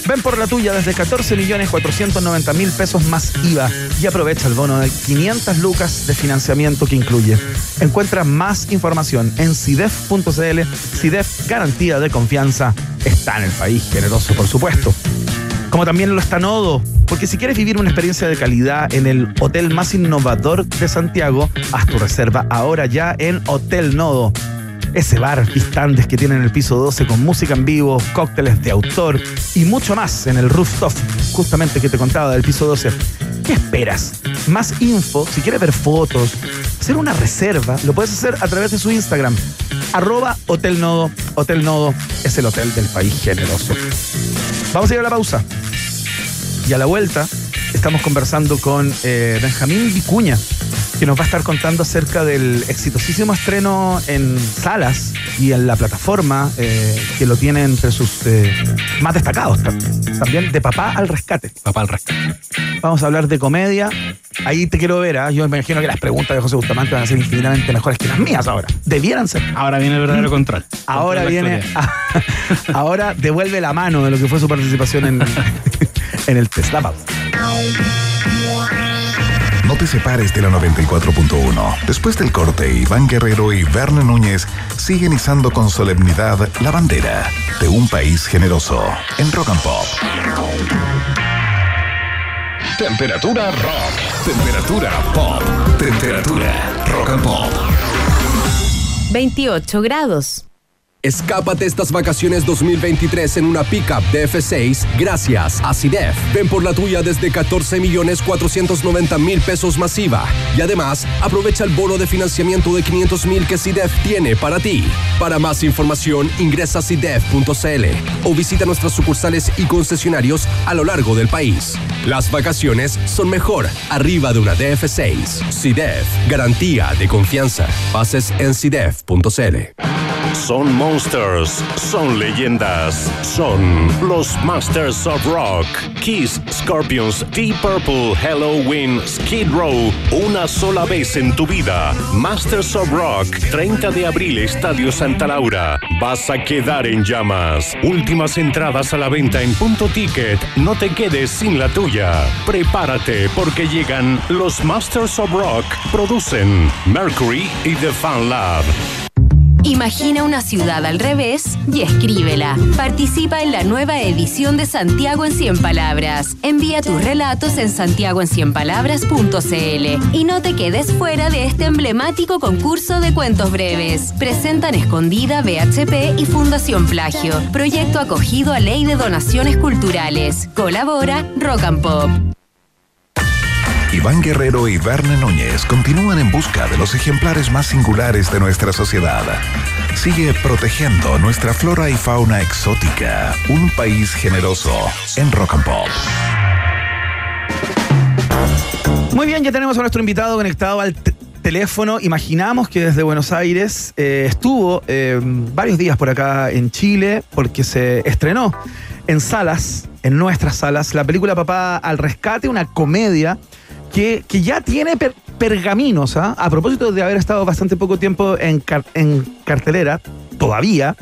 Ven por la tuya desde 14 millones 490 mil pesos más IVA y aprovecha el bono de 500 lucas de financiamiento que incluye. Encuentra más información en CIDEF.cl. CIDEF, garantía de confianza, está en el país generoso, por supuesto como también lo está Nodo. Porque si quieres vivir una experiencia de calidad en el hotel más innovador de Santiago, haz tu reserva ahora ya en Hotel Nodo. Ese bar, pistandes que tiene en el piso 12 con música en vivo, cócteles de autor y mucho más en el rooftop, justamente que te contaba del piso 12. ¿Qué esperas? Más info, si quieres ver fotos, hacer una reserva, lo puedes hacer a través de su Instagram. Arroba Hotel Nodo. Hotel Nodo es el hotel del país generoso. Vamos a ir a la pausa. Y a la vuelta estamos conversando con eh, Benjamín Vicuña, que nos va a estar contando acerca del exitosísimo estreno en salas y en la plataforma eh, que lo tiene entre sus eh, más destacados. tam- También de Papá al Rescate. Papá al rescate. Vamos a hablar de comedia. Ahí te quiero ver. ¿ah? Yo me imagino que las preguntas de José Bustamante van a ser infinitamente mejores que las mías ahora. Debieran ser. Ahora viene el verdadero control. Ahora Control la viene. ahora devuelve la mano de lo que fue su participación en, en el test. No te separes de la 94.1. Después del corte, Iván Guerrero y Verne Núñez siguen izando con solemnidad la bandera de un país generoso en Rock and Pop. Temperatura rock. Temperatura pop. Temperatura rock and pop. 28 grados. Escápate estas vacaciones 2023 en una pickup DF6 gracias a CIDEF. Ven por la tuya desde 14 millones 490 mil pesos masiva. Y además, aprovecha el bono de financiamiento de 500 mil que CIDEF tiene para ti. Para más información, ingresa a CIDEF.cl o visita nuestras sucursales y concesionarios a lo largo del país. Las vacaciones son mejor arriba de una DF6. CIDEF, garantía de confianza. Bases en CIDEF.cl. Son monsters, son leyendas, son los Masters of Rock. Kiss, Scorpions, Deep Purple, Halloween, Skid Row, una sola vez en tu vida. Masters of Rock, 30 de abril, Estadio Santa Laura. Vas a quedar en llamas. Últimas entradas a la venta en punto ticket. No te quedes sin la tuya. Prepárate porque llegan los Masters of Rock. Producen Mercury y The Fan Lab. Imagina una ciudad al revés y escríbela. Participa en la nueva edición de Santiago en 100 Palabras. Envía tus relatos en santiagoen100palabras.cl y no te quedes fuera de este emblemático concurso de cuentos breves. Presentan Escondida, BHP y Fundación Plagio. Proyecto acogido a Ley de Donaciones Culturales. Colabora Rock and Pop. Iván Guerrero y Verne Núñez continúan en busca de los ejemplares más singulares de nuestra sociedad. Sigue protegiendo nuestra flora y fauna exótica. Un país generoso en Rock and Pop. Muy bien, ya tenemos a nuestro invitado conectado al teléfono. Imaginamos que desde Buenos Aires eh, estuvo eh, varios días por acá en Chile porque se estrenó en salas, en nuestras salas, la película Papá al Rescate, una comedia que, que ya tiene per- pergaminos. ¿ah? A propósito de haber estado bastante poco tiempo en, en cartelera, todavía.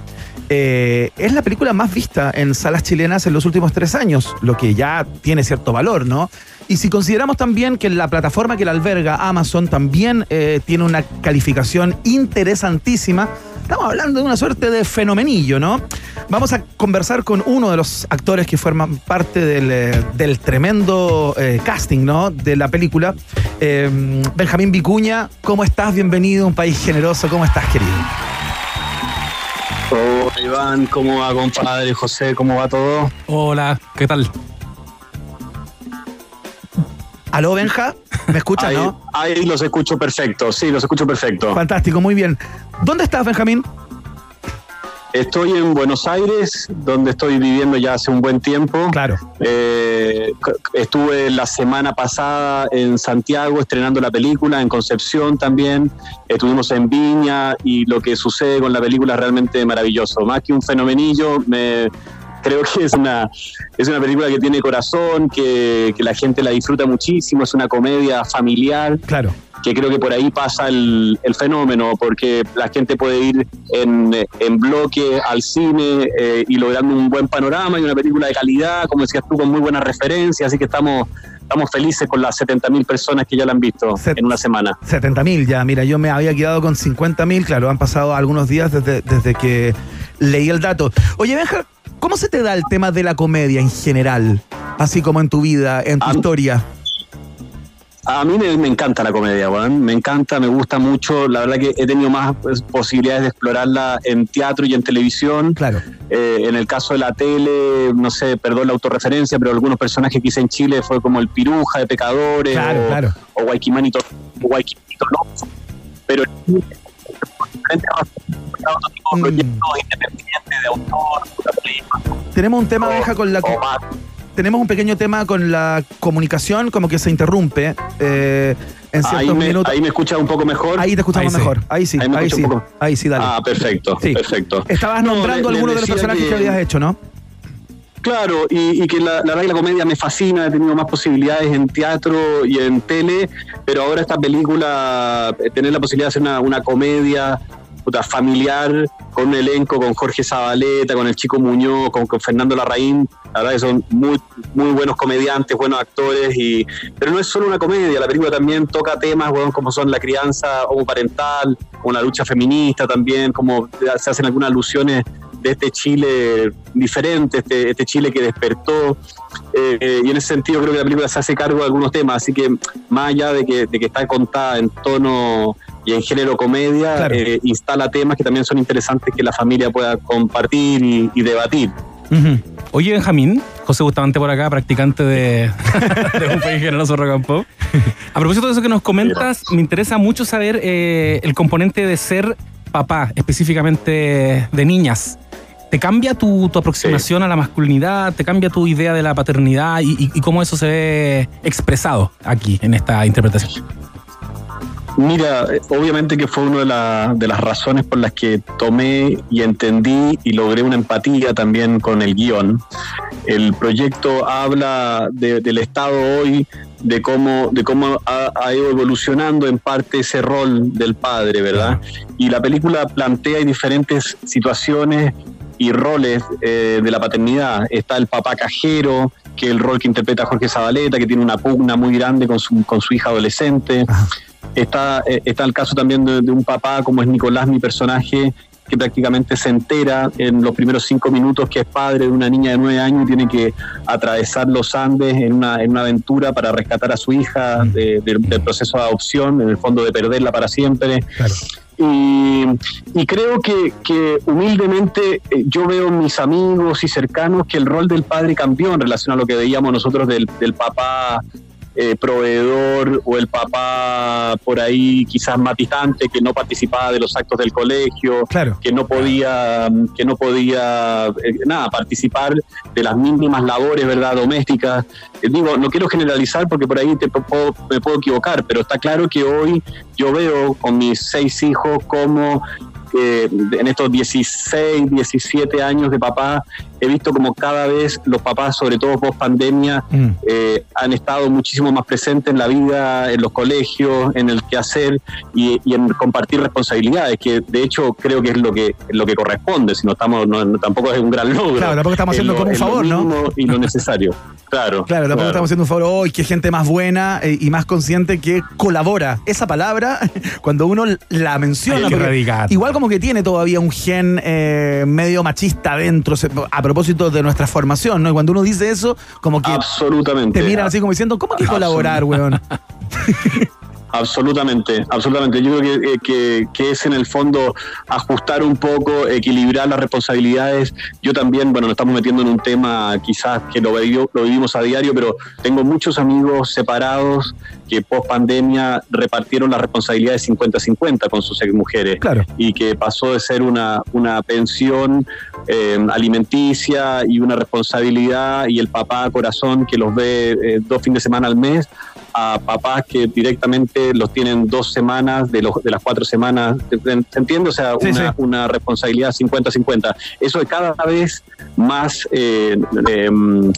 eh, es la película más vista en salas chilenas en los últimos tres años, lo que ya tiene cierto valor, ¿no? Y si consideramos también que la plataforma que la alberga, Amazon, también eh, tiene una calificación interesantísima, estamos hablando de una suerte de fenomenillo, ¿no? Vamos a conversar con uno de los actores que forman parte del, eh, del tremendo eh, casting, ¿no? De la película. Eh, Benjamín Vicuña, ¿cómo estás? Bienvenido a un país generoso. ¿Cómo estás, querido? Hola Iván, ¿cómo va compadre? José, ¿cómo va todo? Hola, ¿qué tal? ¿Aló, Benja? ¿Me escuchas, ahí, no? ahí los escucho perfecto, sí, los escucho perfecto. Fantástico, muy bien. ¿Dónde estás, Benjamín? Estoy en Buenos Aires, donde estoy viviendo ya hace un buen tiempo. Claro. Eh, estuve la semana pasada en Santiago estrenando la película, en Concepción también. Estuvimos en Viña y lo que sucede con la película es realmente maravilloso. Más que un fenomenillo, me, creo que es una, es una película que tiene corazón, que, que la gente la disfruta muchísimo, es una comedia familiar. Claro. que creo que por ahí pasa el, el fenómeno, porque la gente puede ir en, en bloque al cine eh, y logrando un buen panorama y una película de calidad, como decías tú, con muy buenas referencias, así que estamos, estamos felices con las 70.000 personas que ya la han visto Set- en una semana. 70 mil ya, mira, yo me había quedado con 50 mil, claro, han pasado algunos días desde, desde que leí el dato. Oye, Benja, ¿cómo se te da el tema de la comedia en general? Así como en tu vida, en tu Ah, historia. A mí me, me encanta la comedia, weón. me encanta, me gusta mucho. La verdad que he tenido más pues, posibilidades de explorarla en teatro y en televisión. Claro. Eh, en el caso de la tele, no sé, perdón la autorreferencia, pero algunos personajes que hice en Chile fue como el Piruja de Pecadores Claro, o, claro. o Guayquimanito, Guayquimanito. Pero diferentes tipo de Mm. independientes de autor, de Tenemos un tema, Benja, con la más. tenemos un pequeño tema con la comunicación, como que se interrumpe eh, en ciertos Ahí me, minutos. ahí me escucha un poco mejor. Ahí te escuchamos Ahí sí. mejor. Ahí sí, Ahí ahí, sí. Ahí sí, dale. Ah, perfecto, Sí. perfecto. Estabas No, nombrando le- le algunos de los personajes que... que- habías hecho, ¿no? Claro, y, que la, la verdad que la comedia me fascina, he tenido más posibilidades en teatro y en tele, pero ahora esta película, eh, tener la posibilidad de hacer una, comedia puta, familiar con un elenco, con Jorge Zabaleta, con el Chico Muñoz, con, Fernando Larraín, la verdad que son muy, muy buenos comediantes, buenos actores, y, pero no es solo una comedia, la película también toca temas como son la crianza homoparental, como la lucha feminista también, como se hacen algunas alusiones de este Chile diferente, este, este Chile que despertó. Eh, eh, y en ese sentido creo que la película se hace cargo de algunos temas, así que más allá de que, de que está contada en tono y en género comedia, Claro. eh, instala temas que también son interesantes que la familia pueda compartir y, y debatir. Ujú. Oye, Benjamín, José Bustamante por acá, practicante de, de un país generoso rock and pop. A propósito de eso que nos comentas, me interesa mucho saber eh, el componente de ser papá, específicamente de niñas. ¿Te cambia tu, tu aproximación a la masculinidad? ¿Te cambia tu idea de la paternidad? ¿Y, y- y cómo eso se ve expresado aquí en esta interpretación? Mira, eh, obviamente que fue una de, la- las razones por las que tomé y entendí y logré una empatía también con el guion. El proyecto habla de- del Estado hoy, de cómo, de cómo ha, ha ido evolucionando en parte ese rol del padre, ¿verdad? Y la película plantea diferentes situaciones y roles eh, de la paternidad. Está el papá cajero, que es el rol que interpreta Jorge Zabaleta, que tiene una pugna muy grande con su, con su hija adolescente. Está, eh, está el caso también de, de un papá como es Nicolás, mi personaje, que prácticamente se entera en los primeros cinco minutos que es padre de una niña de nueve años y tiene que atravesar los Andes en una, en una aventura para rescatar a su hija de- de- del proceso de adopción, en el fondo de perderla para siempre. Claro. Y, y creo que, que humildemente eh, yo veo en mis amigos y cercanos que el rol del padre cambió en relación a lo que veíamos nosotros del, del papá eh, proveedor o el papá por ahí quizás más distante que no participaba de los actos del colegio, Claro. que no podía, que no podía eh, nada, participar de las mínimas labores verdad domésticas. Eh, digo, no quiero generalizar porque por ahí te puedo- me puedo equivocar, pero está claro que hoy yo veo con mis seis hijos cómo eh, en estos 16, 17 años de papá, he visto como cada vez los papás, sobre todo post pandemia, Mm. eh, han estado muchísimo más presentes en la vida, en los colegios, en el quehacer y, y en compartir responsabilidades, que de hecho creo que es lo que lo que corresponde, si no estamos, no- no- tampoco es un gran logro. Claro, tampoco estamos Es haciendo lo- como un favor, ¿no? Y lo necesario. Claro. Claro, tampoco estamos haciendo un favor. hoy qué gente más buena eh, y más consciente que colabora! Esa palabra, cuando uno la menciona. Que igual como que tiene todavía un gen eh, medio machista dentro, se- a propósito de nuestra formación, ¿no? Y cuando uno dice eso, como que Absolutamente. te miran así como diciendo, ¿cómo que colaborar, weón? Absolutamente, absolutamente. Yo creo que, eh, que, que es en el fondo ajustar un poco, equilibrar las responsabilidades. Yo también, bueno, nos estamos metiendo en un tema quizás que lo, vivió- lo vivimos a diario, pero tengo muchos amigos separados que post pandemia repartieron las responsabilidades 50-50 con sus mujeres Claro. y que pasó de ser una, una pensión eh, alimenticia y una responsabilidad y el papá corazón que los ve eh, dos fines de semana al mes a papás que directamente los tienen dos semanas de, los, de las cuatro semanas. ¿Se entiende? O sea, Sí, una, sí. una responsabilidad 50-50. Eso es cada vez más... eh, em,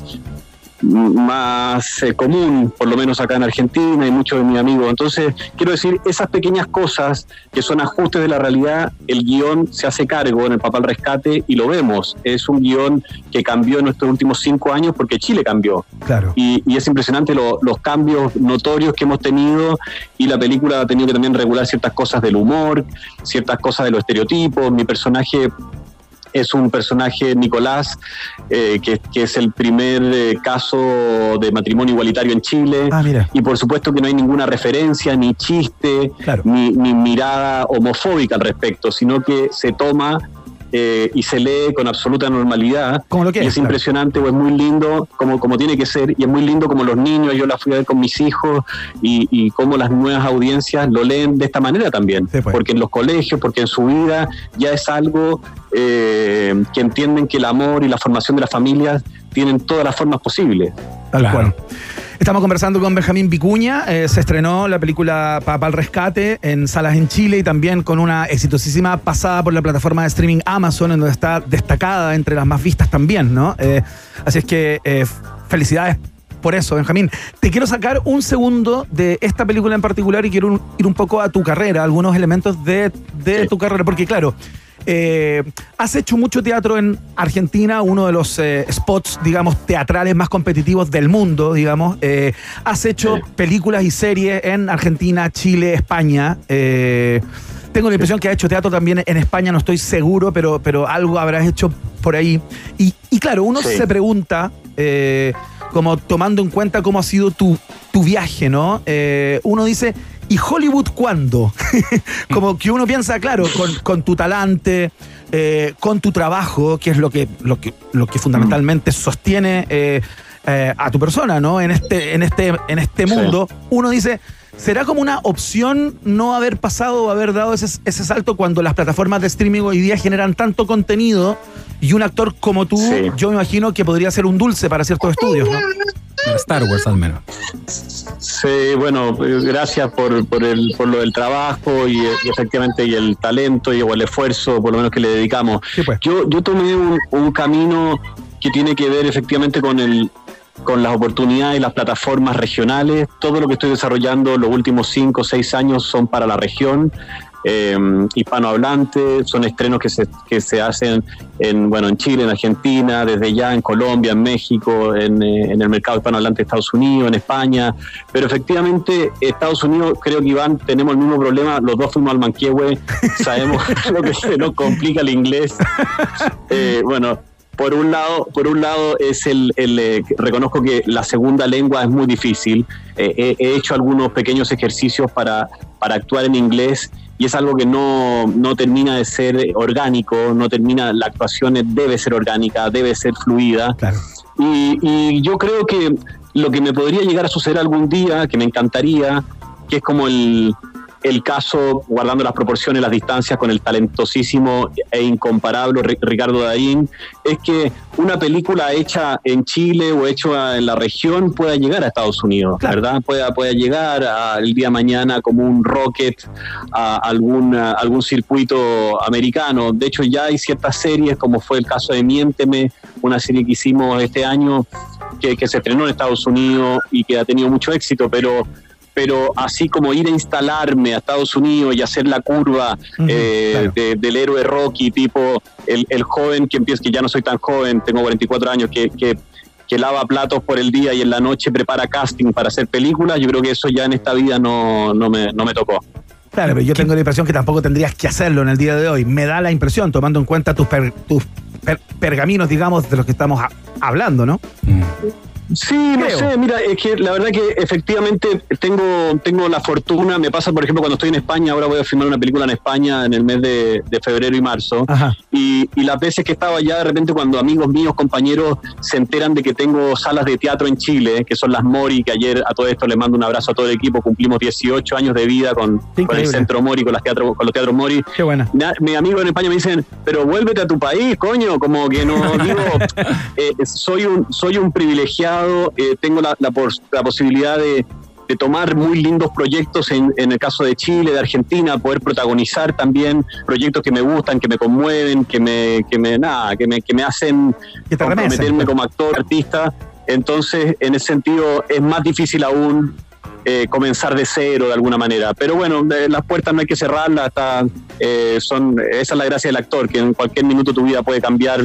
más eh, común, por lo menos acá en Argentina y muchos de mis amigos. Entonces, quiero decir, esas pequeñas cosas que son ajustes de la realidad, el guion se hace cargo en el papel rescate y lo vemos. Es un guion que cambió en estos últimos cinco años porque Chile cambió. Claro. Y, y es impresionante lo- los cambios notorios que hemos tenido y la película ha tenido que también regular ciertas cosas del humor, ciertas cosas de los estereotipos. Mi personaje es un personaje, Nicolás, eh, que, que es el primer eh, caso de matrimonio igualitario en Chile. Ah, mira. Y por supuesto que no hay ninguna referencia, ni chiste, Claro. ni, ni mirada homofóbica al respecto, sino que se toma eh, y se lee con absoluta normalidad. Como lo que y es, claro. impresionante, o es muy lindo, como, como tiene que ser, y es muy lindo como los niños, yo la fui a ver con mis hijos, y, y cómo las nuevas audiencias lo leen de esta manera también. Sí, pues. Porque en los colegios, porque en su vida ya es algo eh, que entienden que el amor y la formación de las familias tienen todas las formas posibles. Tal Claro. cual. Estamos conversando con Benjamín Vicuña. eh, se estrenó la película Papá al Rescate en salas en Chile y también con una exitosísima pasada por la plataforma de streaming Amazon, en donde está destacada entre las más vistas también, ¿no? Eh, así es que eh, felicidades por eso, Benjamín. Te quiero sacar un segundo de esta película en particular y quiero un- ir un poco a tu carrera, algunos elementos de, de Sí. tu carrera, porque claro. Eh, has hecho mucho teatro en Argentina, uno de los eh, spots, digamos, teatrales más competitivos del mundo, digamos. Eh, has hecho películas y series en Argentina, Chile, España. Tengo la impresión que has hecho teatro también en España, no estoy seguro, pero, pero algo habrás hecho por ahí. Y, y claro, uno Sí. se pregunta, como tomando en cuenta cómo ha sido tu, tu viaje, ¿no? Eh, uno dice, ¿y Hollywood cuándo? como que uno piensa, claro, con, con tu talante, eh, con tu trabajo, que es lo que, lo que, lo que fundamentalmente sostiene eh, eh, a tu persona, ¿no? En este, en este, en este Sí. mundo, uno dice. ¿Será como una opción no haber pasado o haber dado ese, ese salto cuando las plataformas de streaming hoy día generan tanto contenido y un actor como tú, Sí. yo me imagino que podría ser un dulce para ciertos estudios, ¿no? De Star Wars al menos. Sí, bueno, gracias por, por, el, por lo del trabajo y, y efectivamente y el talento y o el esfuerzo, por lo menos que le dedicamos. Sí, pues. Yo, yo tomé un, un camino que tiene que ver efectivamente con el con las oportunidades y las plataformas regionales. Todo lo que estoy desarrollando los últimos cinco o seis años son para la región eh, hispanohablante, son estrenos que se, que se hacen en, bueno, en Chile, en Argentina, desde ya en Colombia, en México, en, eh, en el mercado hispanohablante de Estados Unidos, en España. Pero efectivamente, Estados Unidos, creo que Iván, tenemos el mismo problema. Los dos fuimos al Manquehue, sabemos lo que se nos complica el inglés. Eh, bueno, por un lado, por un lado es el, el, eh, reconozco que la segunda lengua es muy difícil. Eh, he, he hecho algunos pequeños ejercicios para, para actuar en inglés y es algo que no, no termina de ser orgánico, no termina, la actuación debe ser orgánica, debe ser fluida. Claro. Y, y yo creo que lo que me podría llegar a suceder algún día, que me encantaría, que es como el, el caso, guardando las proporciones, las distancias, con el talentosísimo e incomparable Ri- Ricardo Darín, es que una película hecha en Chile o hecha en la región pueda llegar a Estados Unidos, Claro. ¿verdad? Pueda, pueda llegar a- el día de mañana como un rocket a algún, a algún circuito americano. De hecho, ya hay ciertas series, como fue el caso de Miénteme, una serie que hicimos este año, que, que se estrenó en Estados Unidos y que ha tenido mucho éxito, pero pero así como ir a instalarme a Estados Unidos y hacer la curva eh, claro. de- del héroe Rocky, tipo el, el joven que empieza, que ya no soy tan joven, tengo 44 años, que, que, que lava platos por el día y en la noche prepara casting para hacer películas, yo creo que eso ya en esta vida no, no, me, no me tocó. Claro, pero yo tengo la impresión que tampoco tendrías que hacerlo en el día de hoy. Me da la impresión, tomando en cuenta tus, per- tus per- pergaminos, digamos, de los que estamos a- hablando, ¿no? Sí, no sé, mira, es que la verdad que efectivamente tengo, tengo la fortuna, me pasa por ejemplo cuando estoy en España, ahora voy a filmar una película en España en el mes de, de febrero y marzo, y, y las veces que estaba allá, de repente cuando amigos míos, compañeros, se enteran de que tengo salas de teatro en Chile, que son las Mori, que ayer a todo esto le mando un abrazo a todo el equipo, cumplimos 18 años de vida con, con el. Centro Mori, con, las teatro, con los teatros Mori, Qué buena. Na- mis amigos en España me dicen, pero vuélvete a tu país, coño, como que no digo, eh, soy un soy un privilegiado, eh, tengo la, la pos- la posibilidad de, de tomar muy lindos proyectos en, en el caso de Chile, de Argentina, poder protagonizar también proyectos que me gustan, que me conmueven, que me, que me, nada, que me, que me hacen comprometerme como actor, artista. Entonces, en ese sentido, es más difícil aún eh, comenzar de cero de alguna manera. Pero bueno, de- las puertas no hay que cerrarlas. Eh, son, esa es la gracia del actor, que en cualquier minuto tu vida puede cambiar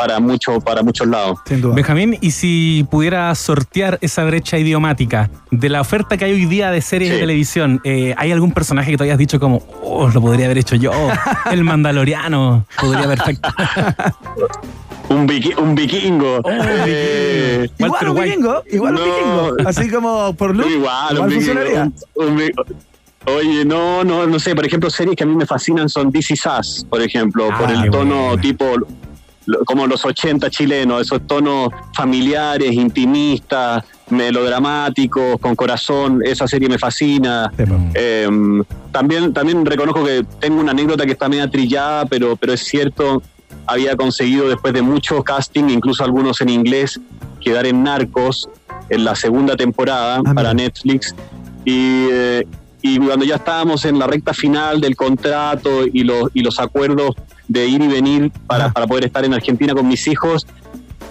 para, mucho, para muchos lados. Sin duda. Benjamín, y si pudiera sortear esa brecha idiomática de la oferta que hay hoy día de series Sí. de televisión, eh, ¿hay algún personaje que tú hayas dicho como, oh, lo podría haber hecho yo? El mandaloriano podría perfecto. Un, un vikingo. Eh, Igual Walter un vikingo, igual un vikingo. Así como por look, igual, igual un vikingo, funcionaría. un- un Oye, no, no, no sé, por ejemplo, series que a mí me fascinan son DC Sass, por ejemplo, Ah, por el tono tipo como los 80 chilenos, esos tonos familiares, intimistas, melodramáticos, con corazón, esa serie me fascina. Sí. Eh, también, también reconozco que tengo una anécdota que está media trillada, pero, pero es cierto, había conseguido después de mucho casting, incluso algunos en inglés, quedar en Narcos en la segunda temporada Ah, para. Netflix. Y, eh, y cuando ya estábamos en la recta final del contrato y los, y los acuerdos de ir y venir para, Ajá. para poder estar en Argentina con mis hijos,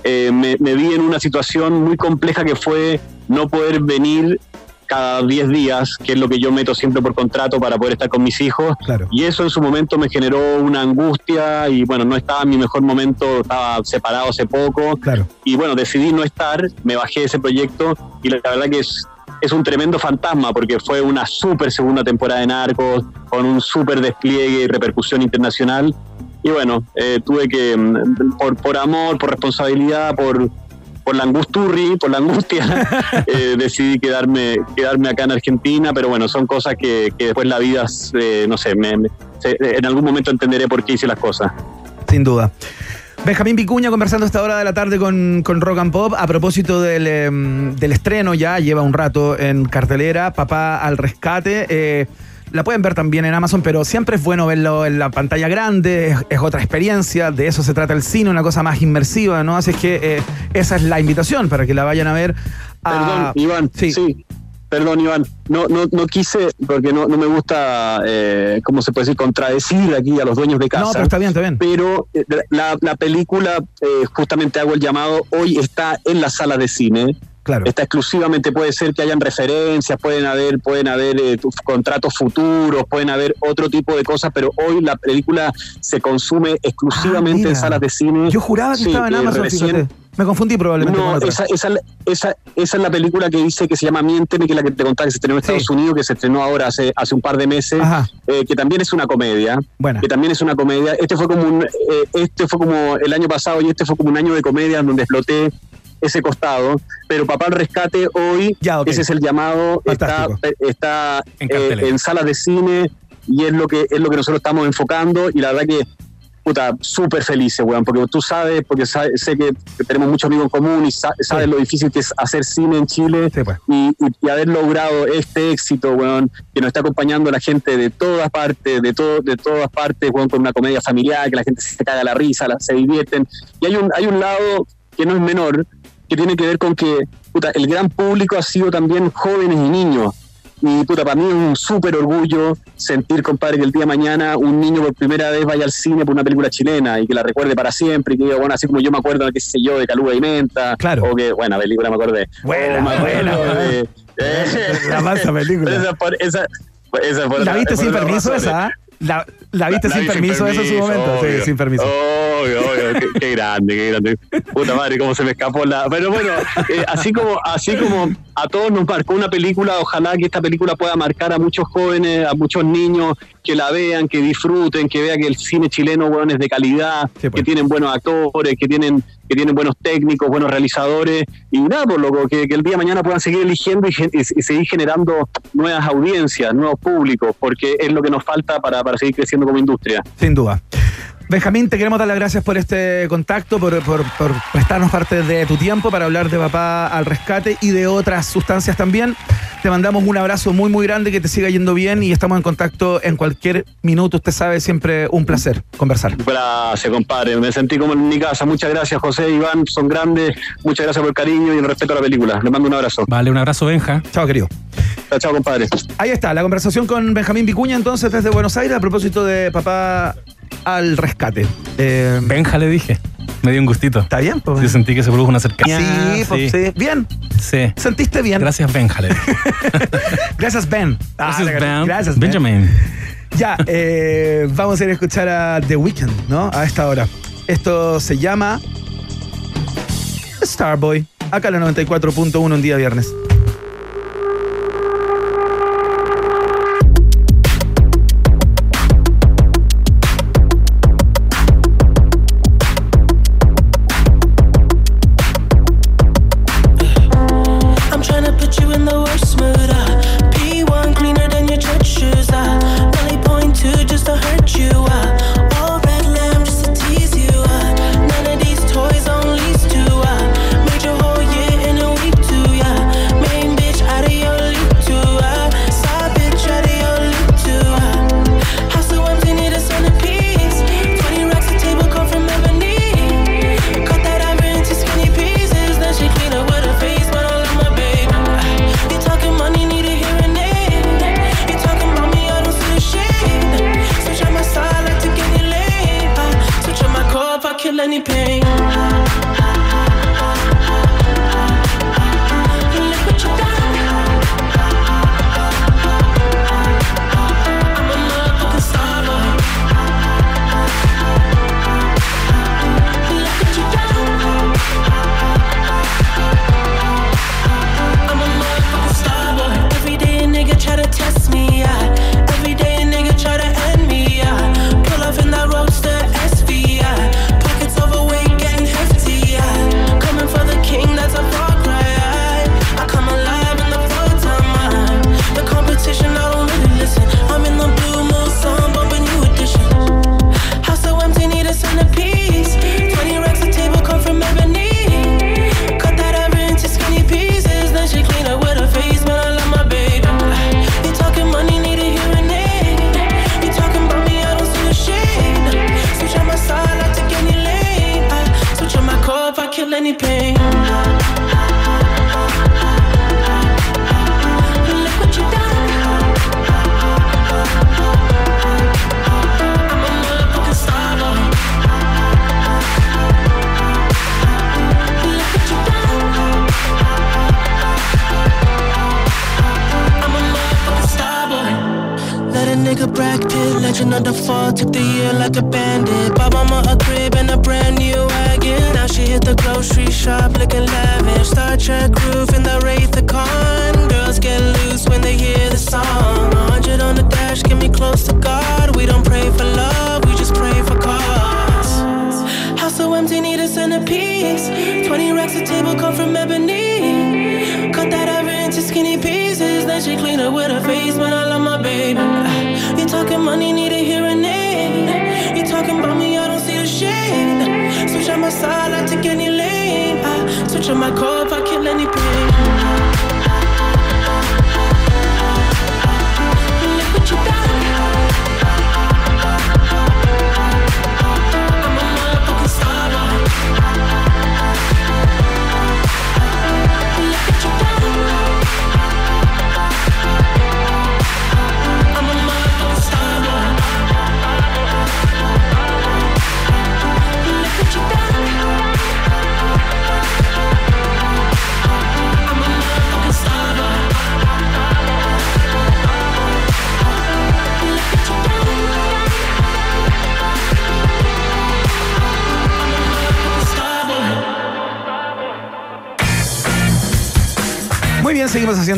eh, me, me vi en una situación muy compleja que fue no poder venir cada 10 días, que es lo que yo meto siempre por contrato para poder estar con mis hijos. Claro. Y eso en su momento me generó una angustia y bueno, no estaba en mi mejor momento, estaba separado hace poco Claro. y bueno, decidí no estar, me bajé de ese proyecto y la, la verdad que es, es un tremendo fantasma porque fue una súper segunda temporada de Narcos, con un súper despliegue y repercusión internacional. Y bueno, eh, tuve que, mm, por, por amor, por responsabilidad, por, por la angusturri, por la angustia, eh, decidí quedarme, quedarme acá en Argentina, pero bueno, son cosas que, que después la vida, eh, no sé, me- me- se- en algún momento entenderé por qué hice las cosas. Sin duda. Benjamín Picuña conversando esta hora de la tarde con, con Rock and Pop a propósito del, em, del estreno ya, lleva un rato en cartelera, Papá al Rescate. eh, la pueden ver también en Amazon, pero siempre es bueno verlo en la pantalla grande, es, es otra experiencia, de eso se trata el cine, una cosa más inmersiva, ¿no? Así es que eh, esa es la invitación para que la vayan a ver. Perdón, Iván, sí. sí. Perdón, Iván. No, no, no quise, porque no, no me gusta, eh, ¿cómo se puede decir?, contradecir aquí a los dueños de casa. No, pero está bien, está bien. Pero eh, la, la película, eh, justamente hago el llamado, hoy está en la sala de cine. Claro. Está exclusivamente, puede ser que hayan referencias, pueden haber, pueden haber eh, contratos futuros, pueden haber otro tipo de cosas, pero hoy la película se consume exclusivamente Ah, mira. en salas de cine. Yo juraba que Sí, estaba en eh, Amazon, recién-. Me confundí probablemente con no, otra. esa, esa, esa, esa es la película que dice que se llama Miénteme, que es la que te contaba que se estrenó en Sí. Estados Unidos, que se estrenó ahora hace, hace un par de meses, eh, que también es una comedia. buena. Que también es una comedia. Este fue como un, eh, este fue como el año pasado y este fue como un año de comedia en donde exploté ese costado. Pero Papá al Rescate hoy, Ya, ese es el llamado, está, Fantástico. está En eh, en salas de cine y es lo que es lo que nosotros estamos enfocando y la verdad que puta, súper felices, weón, porque tú sabes, porque sé que tenemos muchos amigos en común y sa- sabes lo difícil que es hacer cine en Chile Sí, pues. y, y- y haber logrado este éxito, weón, que nos está acompañando la gente de todas partes, de todo, de todas partes, weón, con una comedia familiar, que la gente se caga la risa, la- se divierten. Y hay un, hay un lado que no es menor, que tiene que ver con que puta, el gran público ha sido también jóvenes y niños. Y puta, para mí es un súper orgullo sentir, compadre, que el día de mañana un niño por primera vez vaya al cine por una película chilena y que la recuerde para siempre. Y que diga, bueno, así como yo me acuerdo, qué sé yo, de Caluga y Menta. Claro. O que, buena película, me acordé. Buena, me buena. de- eh, La mansa película. Esa esa- esa ¿La viste sin permiso esa? ¿La, la viste La sin vi permiso eso en su momento? obvio. Sí, sin permiso. Obvio, obvio. Qué, qué grande, qué grande. Puta madre, cómo se me escapó la. Pero bueno, eh, así como así como a todos nos marcó una película, ojalá que esta película pueda marcar a muchos jóvenes, a muchos niños, que la vean, que disfruten, que vean que el cine chileno, es de calidad, Sí, pues. que tienen buenos actores, que tienen que tienen buenos técnicos, buenos realizadores, y nada, por loco, que, que el día de mañana puedan seguir eligiendo y, y- y seguir generando nuevas audiencias, nuevos públicos, porque es lo que nos falta para, para seguir creciendo como industria. Sin duda. Benjamín, te queremos dar las gracias por este contacto, por, por- por prestarnos parte de tu tiempo para hablar de Papá al Rescate y de otras sustancias también. Te mandamos un abrazo muy, muy grande, que te siga yendo bien y estamos en contacto en cualquier minuto. Usted sabe, siempre un placer conversar. Gracias, compadre. Me sentí como en mi casa. Muchas gracias, José, Iván. Son grandes. Muchas gracias por el cariño y el respeto a la película. Les mando un abrazo. Vale, un abrazo, Benja. Chao, querido. Chao, chao, compadre. Ahí está, la conversación con Benjamín Vicuña entonces desde Buenos Aires a propósito de Papá al Rescate. Eh, Benja le dije. Me dio un gustito. ¿Está bien? pues? Yo sentí que se produjo una cercanía. Sí, pues, sí. Bien, Sí. sentiste bien. Gracias, Benja, le dije. Gracias, Ben. Ah, Gracias, Ben. Gracias, Ben. Benjamin. Ya, eh, vamos a ir a escuchar a The Weeknd, ¿no? A esta hora. Esto se llama Starboy. Acá la 94.1 un día viernes.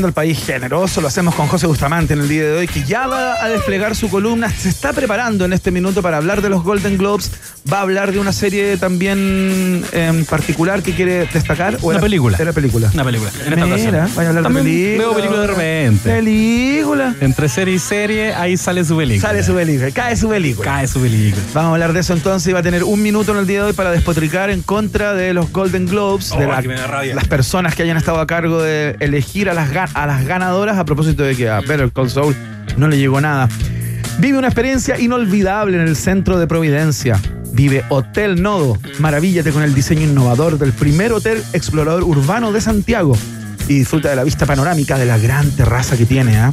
Haciendo el país generoso. Lo hacemos con José Bustamante en el día de hoy, que ya va a desplegar su columna. Se está preparando en este minuto para hablar de los Golden Globes. Va a hablar de una serie también en particular que quiere destacar. ¿O Una era- película. Era película. Una película. En esta Mira, vaya a hablar También de película. Veo películas de repente. Película. Entre serie y serie, ahí sale su película. Sale su película, cae su película. Cae su película. Vamos a hablar de eso entonces y va a tener un minuto en el día de hoy para despotricar en contra de los Golden Globes, Oh, de la- las personas que hayan estado a cargo de elegir a las, ga- a las ganadoras a propósito de que a Better Call Saul no le llegó nada. Vive una experiencia inolvidable en el centro de Providencia. Vive Hotel Nodo. Maravíllate con el diseño innovador del primer hotel explorador urbano de Santiago y disfruta de la vista panorámica de la gran terraza que tiene. ¿ah?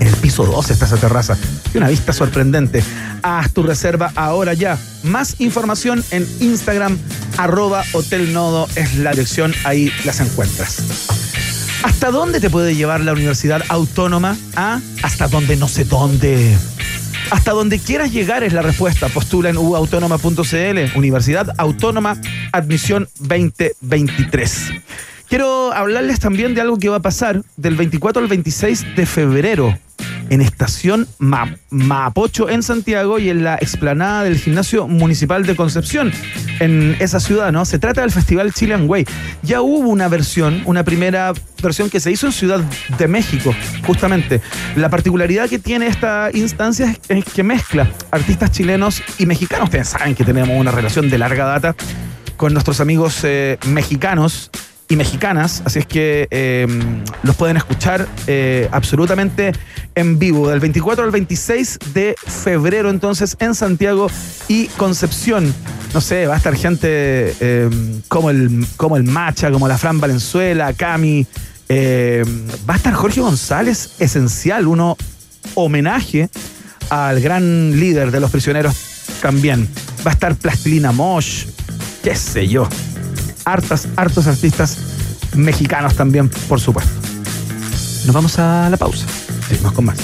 En el piso 2 está esa terraza. Y una vista sorprendente. Haz tu reserva ahora ya. Más información en Instagram, arroba Hotel Nodo es la dirección, ahí las encuentras. ¿Hasta dónde te puede llevar la Universidad Autónoma? ¿Ah? Hasta donde no sé dónde. Hasta donde quieras llegar es la respuesta. Postula en uautónoma.cl. Universidad Autónoma Admisión 2023. Quiero hablarles también de algo que va a pasar del 24 al 26 de febrero en Estación Ma- Mapocho en Santiago y en la explanada del Gimnasio Municipal de Concepción en esa ciudad, ¿no? Se trata del Festival Chilean Way. Ya hubo una versión, una primera versión que se hizo en Ciudad de México, justamente. La particularidad que tiene esta instancia es- es que mezcla artistas chilenos y mexicanos. Ustedes saben que tenemos una relación de larga data con nuestros amigos eh, mexicanos y mexicanas, así es que eh, los pueden escuchar eh, absolutamente en vivo, del 24 al 26 de febrero entonces en Santiago y Concepción. No sé, va a estar gente eh, como, el, como el Macha, como la Fran Valenzuela, Cami, eh, va a estar Jorge González, esencial, uno homenaje al gran líder de los prisioneros también. Va a estar Plastilina Mosh, qué sé yo. Hartas, hartos artistas mexicanos también, por supuesto. Nos vamos a la pausa. Seguimos con más.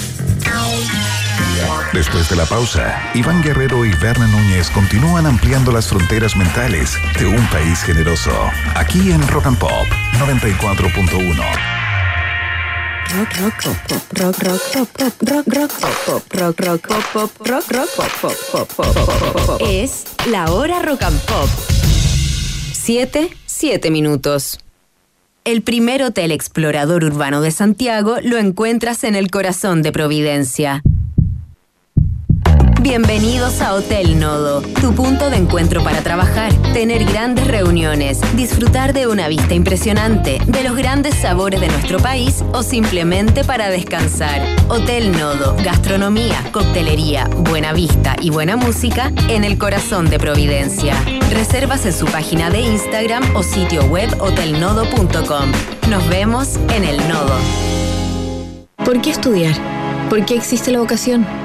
Después de la pausa, Iván Guerrero y Berna Núñez continúan ampliando las fronteras mentales de un país generoso. Aquí en Rock and Pop 94.1. Rock, rock, pop, pop, rock, rock, pop, pop, rock, rock, pop, pop, rock, rock, pop, pop, rock, rock, pop, pop, pop, pop, pop, pop, pop. Es la hora rock and pop. Siete, siete minutos. El primer hotel explorador urbano de Santiago lo encuentras en el corazón de Providencia. Bienvenidos a Hotel Nodo, tu punto de encuentro para trabajar, tener grandes reuniones, disfrutar de una vista impresionante, de los grandes sabores de nuestro país o simplemente para descansar. Hotel Nodo, gastronomía, coctelería, buena vista y buena música en el corazón de Providencia. Reservas en su página de Instagram o sitio web hotelnodo.com. Nos vemos en el Nodo. ¿Por qué estudiar? ¿Por qué existe la vocación?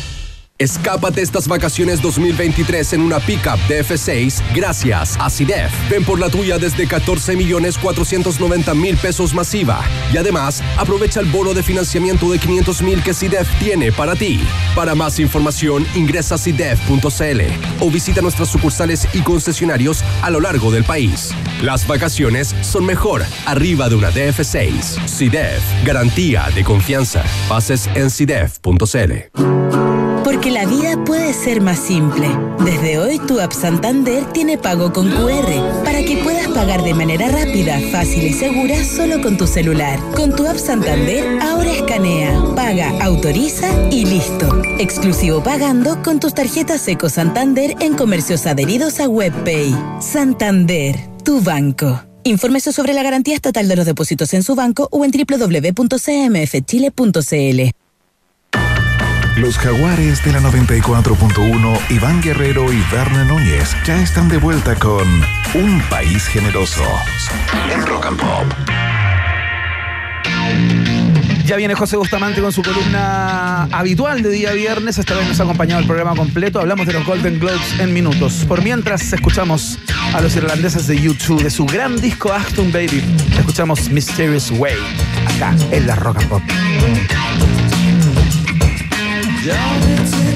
Escápate estas vacaciones 2023 en una pickup DF6 gracias a CIDEF. Ven por la tuya desde 14 millones 490 mil pesos masiva. Y además, aprovecha el bono de financiamiento de 500 mil que CIDEF tiene para ti. Para más información, ingresa a CIDEF.cl o visita nuestras sucursales y concesionarios a lo largo del país. Las vacaciones son mejor arriba de una DF6. CIDEF, garantía de confianza. Bases en CIDEF.cl. Porque la vida puede ser más simple. Desde hoy tu app Santander tiene pago con QR para que puedas pagar de manera rápida, fácil y segura solo con tu celular. Con tu app Santander ahora escanea, paga, autoriza y listo. Exclusivo pagando con tus tarjetas Eco Santander en comercios adheridos a WebPay. Santander, tu banco. Infórmese sobre la garantía estatal de los depósitos en su banco o en www.cmfchile.cl. Los jaguares de la 94.1, Iván Guerrero y Verne Núñez ya están de vuelta con Un País Generoso en Rock and Pop. Ya viene José Bustamante con su columna habitual de día viernes. Esta vez nos ha acompañado el programa completo. Hablamos de los Golden Globes en minutos. Por mientras, escuchamos a los irlandeses de YouTube de su gran disco Acton Baby. Escuchamos Mysterious Way acá en la Rock and Pop. Don't it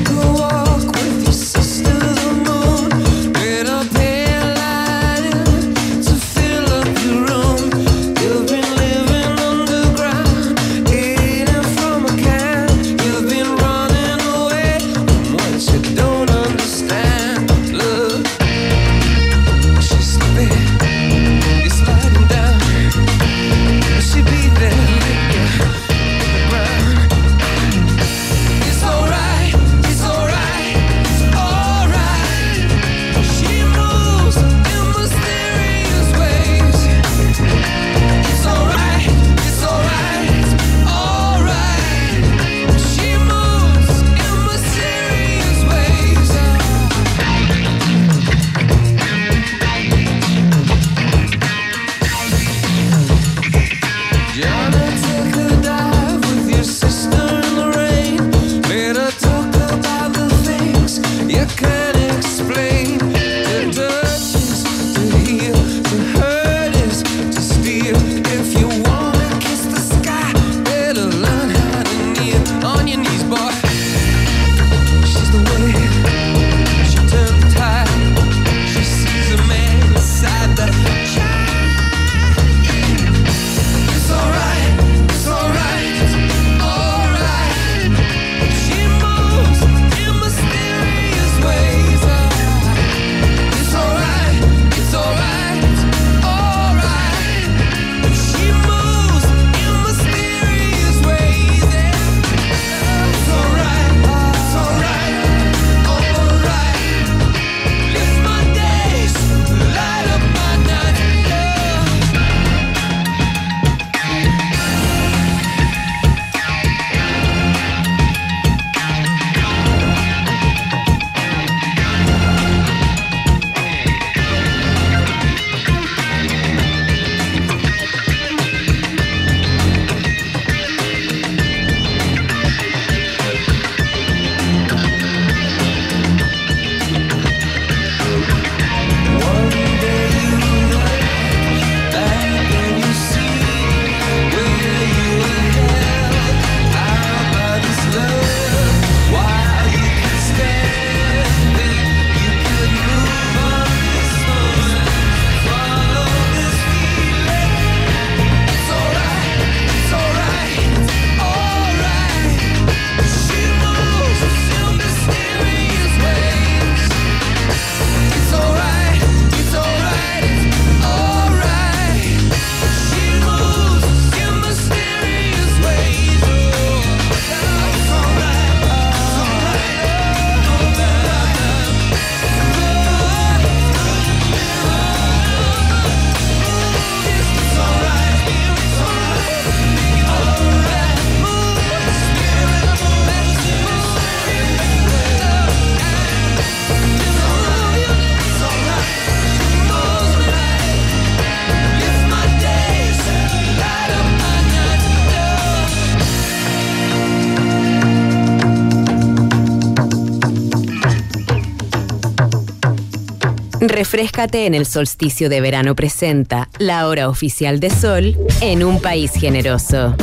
Refrescate en el solsticio de verano presenta la hora oficial de sol en un país generoso.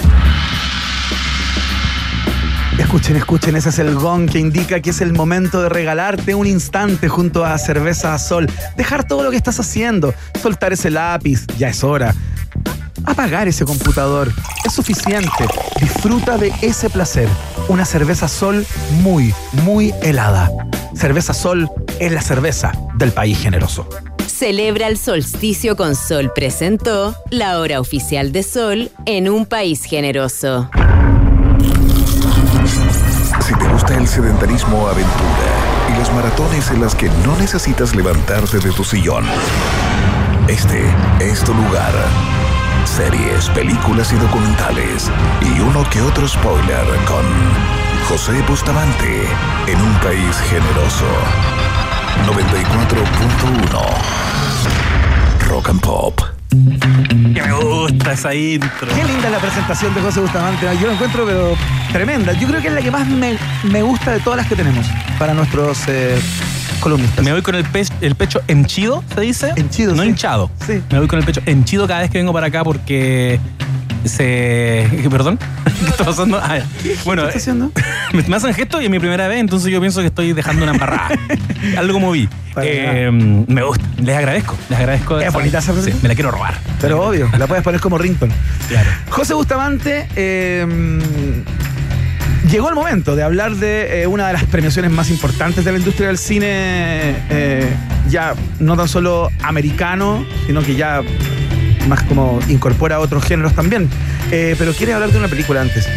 Escuchen, escuchen, ese es el gong que indica que es el momento de regalarte un instante junto a Cerveza Sol. Dejar todo lo que estás haciendo, soltar ese lápiz, ya es hora. Apagar ese computador, es suficiente. Disfruta de ese placer. Una cerveza Sol muy, muy helada. Cerveza Sol es la cerveza del país generoso. Celebra el solsticio con sol presentó la hora oficial de sol en un país generoso. Si te gusta el sedentarismo aventura y las maratones en las que no necesitas levantarte de tu sillón, este es tu lugar. Series, películas y documentales y uno que otro spoiler con José Bustamante en un país generoso. 94.1 Rock and Pop. Que me gusta esa intro. Qué linda la presentación de José Bustamante. Yo la encuentro pero tremenda. Yo creo que es la que más me, me gusta de todas las que tenemos para nuestros eh, columnistas. Me voy con el, pe- el pecho henchido, ¿se dice? Henchido, No sí. hinchado. Sí. Me voy con el pecho henchido cada vez que vengo para acá porque se... ¿Perdón? ¿Qué está pasando? Ah, bueno, ¿Qué está haciendo? me me hacen gesto y es mi primera vez, entonces yo pienso que estoy dejando una embarrada. Algo moví. Eh, me gusta. Les agradezco. Les agradezco. Es bonita esa Sí, presentación. me la quiero robar. Pero obvio, la puedes poner como ringtone. Claro. José Bustamante, eh, llegó el momento de hablar de eh, una de las premiaciones más importantes de la industria del cine, eh, ya no tan solo americano, sino que ya más como incorpora otros géneros también. Eh, pero quiere hablar de una película antes.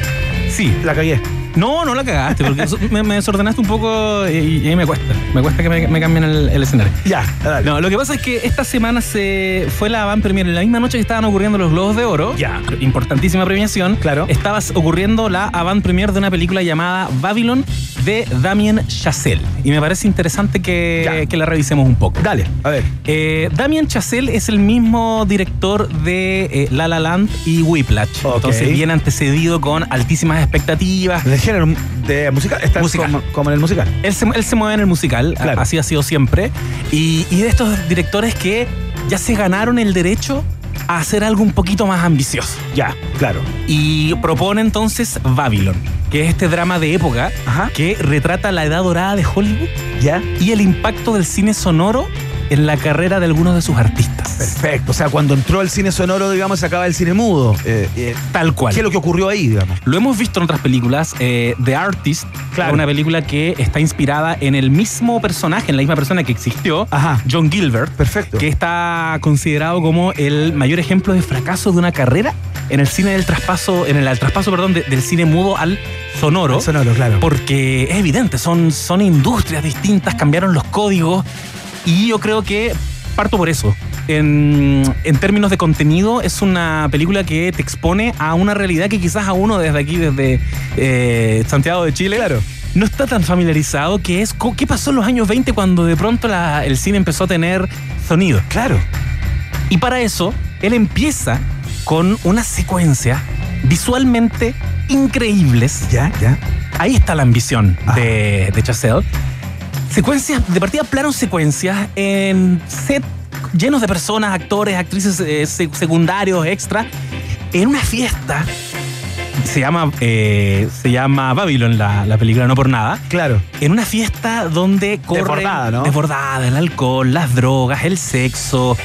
Sí. La cagué. No, no la cagaste, porque me, me desordenaste un poco y, y me cuesta. Me cuesta que me, me cambien el, el escenario. Ya, dale. No, lo que pasa es que esta semana se fue la van premier en la misma noche que estaban ocurriendo los Globos de Oro. Ya. Importantísima premiación. Claro. Estaba ocurriendo la avant premier de una película llamada Babylon de Damien Chazelle. Y me parece interesante que, la revisemos un poco. Dale, a ver. Eh, Damien Chazelle es el mismo director de eh, La La Land y Whiplash. Ok. Entonces viene antecedido con altísimas expectativas. De género de musical. Está Musical. Como, como en el musical. Él se, él se mueve en el musical, Claro. así ha sido siempre. Y, y de estos directores que ya se ganaron el derecho a hacer algo un poquito más ambicioso. Ya, claro. Y propone entonces Babylon, que es este drama de época Ajá. que retrata la edad dorada de Hollywood Ya. y el impacto del cine sonoro en la carrera de algunos de sus artistas. Perfecto. O sea, cuando entró el cine sonoro, digamos, se acaba el cine mudo. Eh, eh, Tal cual. ¿Qué es lo que ocurrió ahí, digamos? Lo hemos visto en otras películas. eh, The Artist, Claro. una película que está inspirada en el mismo personaje, en la misma persona que existió, Ajá. John Gilbert. Perfecto. que está considerado como el mayor ejemplo de fracaso de una carrera en el cine del traspaso, en el, traspaso, perdón, de- del cine mudo al sonoro. Sonoro, claro. Porque es evidente, son, son industrias distintas, cambiaron los códigos y yo creo que parto por eso. En, en términos de contenido, es una película que te expone a una realidad que quizás a uno desde aquí, desde eh, Santiago de Chile, Claro. no está tan familiarizado, que es qué pasó en los años 20 cuando de pronto la- el cine empezó a tener sonido. Claro. Y para eso, él empieza con una secuencia visualmente increíbles. Ya, ya. Ahí está la ambición Ah. de, de Chazelle. Secuencias, de partida plano secuencias en set llenos de personas, actores, actrices eh, se- secundarios, extra, en una fiesta. Se llama, eh, se llama Babylon la, la película, no por nada. Claro. En una fiesta donde corre Desbordada, ¿no? desbordada, el alcohol, las drogas, el sexo,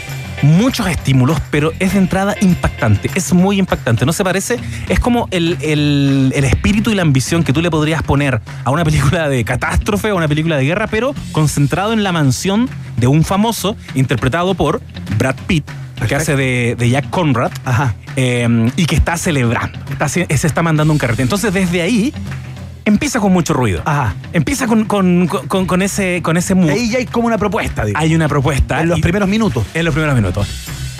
muchos estímulos, pero es de entrada impactante, es muy impactante. No se parece, es como el, el- el espíritu y la ambición que tú le podrías poner a una película de catástrofe o una película de guerra, pero concentrado en la mansión de un famoso interpretado por Brad Pitt. Que hace de, de Jack Conrad Ajá. eh, y que está celebrando, está, se está mandando un carrete. Entonces, desde ahí empieza con mucho ruido. Ajá. Empieza con, con- con- con ese, con ese mood. Ahí ya hay como una propuesta. Hay una propuesta. En los y- primeros minutos. en los primeros minutos.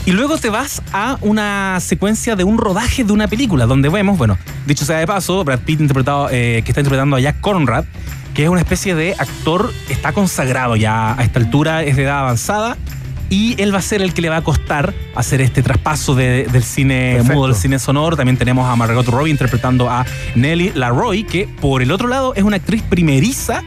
Y luego te vas a una secuencia de un rodaje de una película, donde vemos, bueno, dicho sea de paso, Brad Pitt interpretado, eh, que está interpretando a Jack Conrad, que es una especie de actor, está consagrado ya a esta altura, es de edad avanzada, y él va a ser el que le va a costar hacer este traspaso de- del cine Perfecto. mudo al cine sonoro. También tenemos a Margot Robbie interpretando a Nelly Laroy, que por el otro lado es una actriz primeriza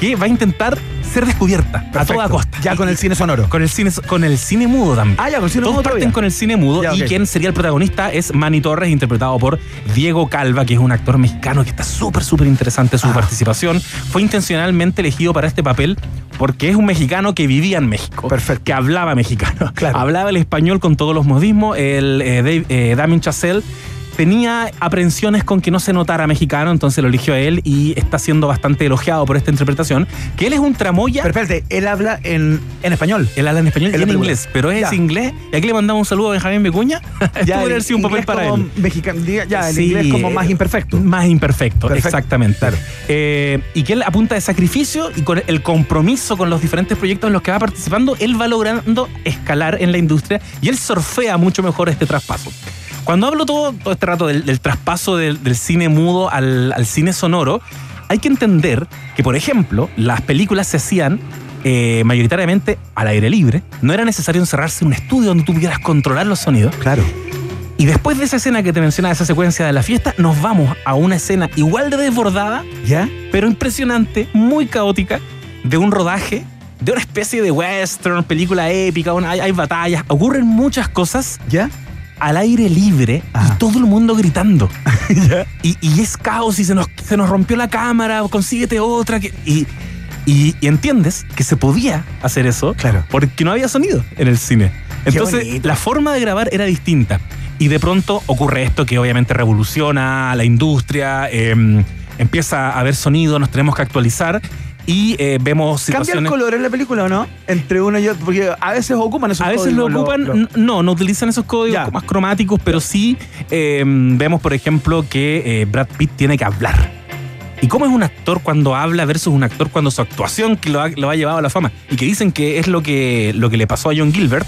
que va a intentar ser descubierta a toda costa. Ya con el cine sonoro. con el cine, con el cine mudo también. Ah, ya, con el cine Todos mudo parten todavía. con el cine mudo Ya, y quien sería el protagonista es Manny Torres, interpretado por Diego Calva, que es un actor mexicano que está súper, súper interesante su Ah. participación. Fue intencionalmente elegido para este papel porque es un mexicano que vivía en México. Perfecto. Que hablaba mexicano. Claro. Hablaba el español con todos los modismos. El eh, Dave- eh, Damien Chazelle tenía aprensiones con que no se notara mexicano, entonces lo eligió a él y está siendo bastante elogiado por esta interpretación. Que él es un tramoya. Pero espérate, él habla en, en español. Él habla en español y en inglés, pero es Ya. inglés. Y aquí le mandamos un saludo a Benjamín. Esto Ya, haber sido un papel para como él. mexicano, diga- ya, el Sí, inglés como más imperfecto. Más imperfecto, Perfecto, exactamente. claro. Eh, y que él apunta de sacrificio y con el compromiso con los diferentes proyectos en los que va participando, él va logrando escalar en la industria y él surfea mucho mejor este traspaso. Cuando hablo todo, todo este rato del, del traspaso del, del cine mudo al, al cine sonoro, hay que entender que, por ejemplo, las películas se hacían eh, mayoritariamente al aire libre. No era necesario encerrarse en un estudio donde tú pudieras controlar los sonidos. Claro. Y después de esa escena que te mencionaba, esa secuencia de la fiesta, nos vamos a una escena igual de desbordada, ¿Ya? pero impresionante, muy caótica, de un rodaje, de una especie de western, película épica, hay, hay batallas, ocurren muchas cosas ¿Ya? Al aire libre Ajá. y todo el mundo gritando. Y, y es caos y se nos, se nos rompió la cámara, consíguete otra. que- y, y- y entiendes que se podía hacer eso Claro. porque no había sonido en el cine. Entonces, la forma de grabar era distinta. Y de pronto ocurre esto que obviamente revoluciona la industria, eh, empieza a haber sonido, nos tenemos que actualizar y eh, vemos ¿Cambia el situaciones. color en la película o no? Entre uno y otro. Porque a veces ocupan esos A veces lo códigos, ocupan, lo- no, no utilizan esos códigos Ya. más cromáticos, pero sí eh, vemos, por ejemplo, que eh, Brad Pitt tiene que hablar. ¿Y cómo es un actor cuando habla versus un actor cuando su actuación que lo ha, lo ha llevado a la fama? Y que dicen que es lo que, lo que le pasó a John Gilbert.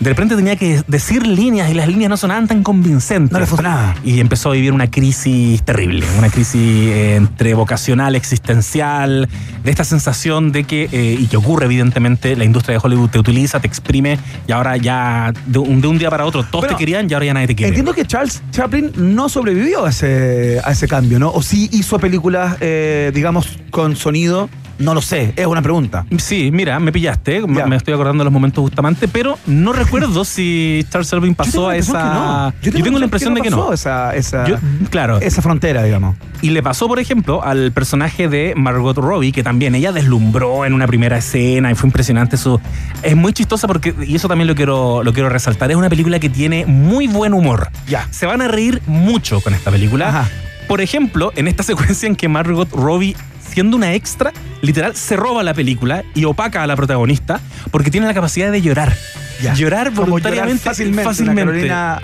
De repente tenía que decir líneas y las líneas no sonaban tan convincentes. No le funcionaba. Y empezó a vivir una crisis terrible, una crisis eh, entre vocacional, existencial, de esta sensación de que, eh, y que ocurre evidentemente, la industria de Hollywood te utiliza, te exprime, y ahora ya de un, de un día para otro todos Bueno, te querían y ahora ya nadie te quiere. Entiendo que Charles Chaplin no sobrevivió a ese, a ese cambio, ¿no? O sí hizo películas, eh, digamos, con sonido. No lo sé, es una pregunta. Sí, mira, me pillaste, me- estoy acordando de los momentos justamente, pero no recuerdo si Charles Chaplin pasó a esa... Yo tengo la impresión de que no. Esa, esa, Yo- claro. esa frontera, digamos. Y le pasó, por ejemplo, al personaje de Margot Robbie, que también ella deslumbró en una primera escena y fue impresionante su... Es muy chistosa porque, y eso también lo quiero, lo quiero resaltar, es una película que tiene muy buen humor. Ya. Se van a reír mucho con esta película. Ajá. Por ejemplo, en esta secuencia en que Margot Robbie, siendo una extra, literal se roba la película y opaca a la protagonista porque tiene la capacidad de llorar. Ya. Llorar voluntariamente. llorar fácilmente. fácilmente. Carolina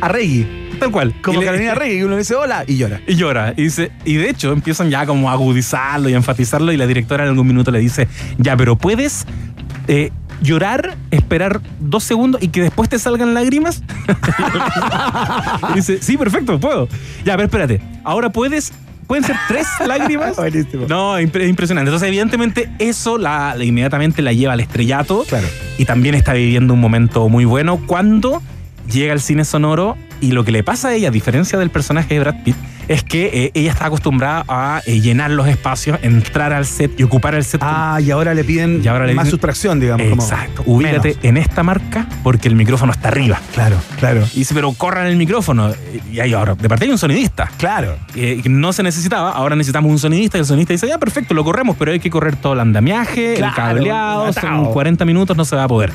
Arregui. Tal cual. Como Y le- Carolina Arregui, uno le dice hola y llora. y llora. Y, dice, y de hecho empiezan ya como a agudizarlo y a enfatizarlo y la directora en algún minuto le dice, ya, pero puedes eh, llorar, esperar dos segundos y que después te salgan lágrimas. y dice, sí, perfecto, puedo. Ya, pero espérate, ahora puedes... ¿Pueden ser tres lágrimas? Buenísimo. No, impre- es impresionante. Entonces, evidentemente, eso la, la- inmediatamente la lleva al estrellato. Claro. Y también está viviendo un momento muy bueno cuando llega al cine sonoro y lo que le pasa a ella, a diferencia del personaje de Brad Pitt, es que eh, ella está acostumbrada a eh, llenar los espacios, entrar al set y ocupar el set. Ah, y ahora le piden Y ahora le más sustracción, digamos. como Exacto. Ubícate menos. en esta marca porque el micrófono está arriba. Claro, claro. Y dice, pero corran el micrófono. Y ahí ahora, de parte hay un sonidista. Claro. Eh, no se necesitaba, ahora necesitamos un sonidista y el sonidista dice, ya perfecto, lo corremos, pero hay que correr todo el andamiaje, el Claro, cableado, son atado. 40 minutos, no se va a poder.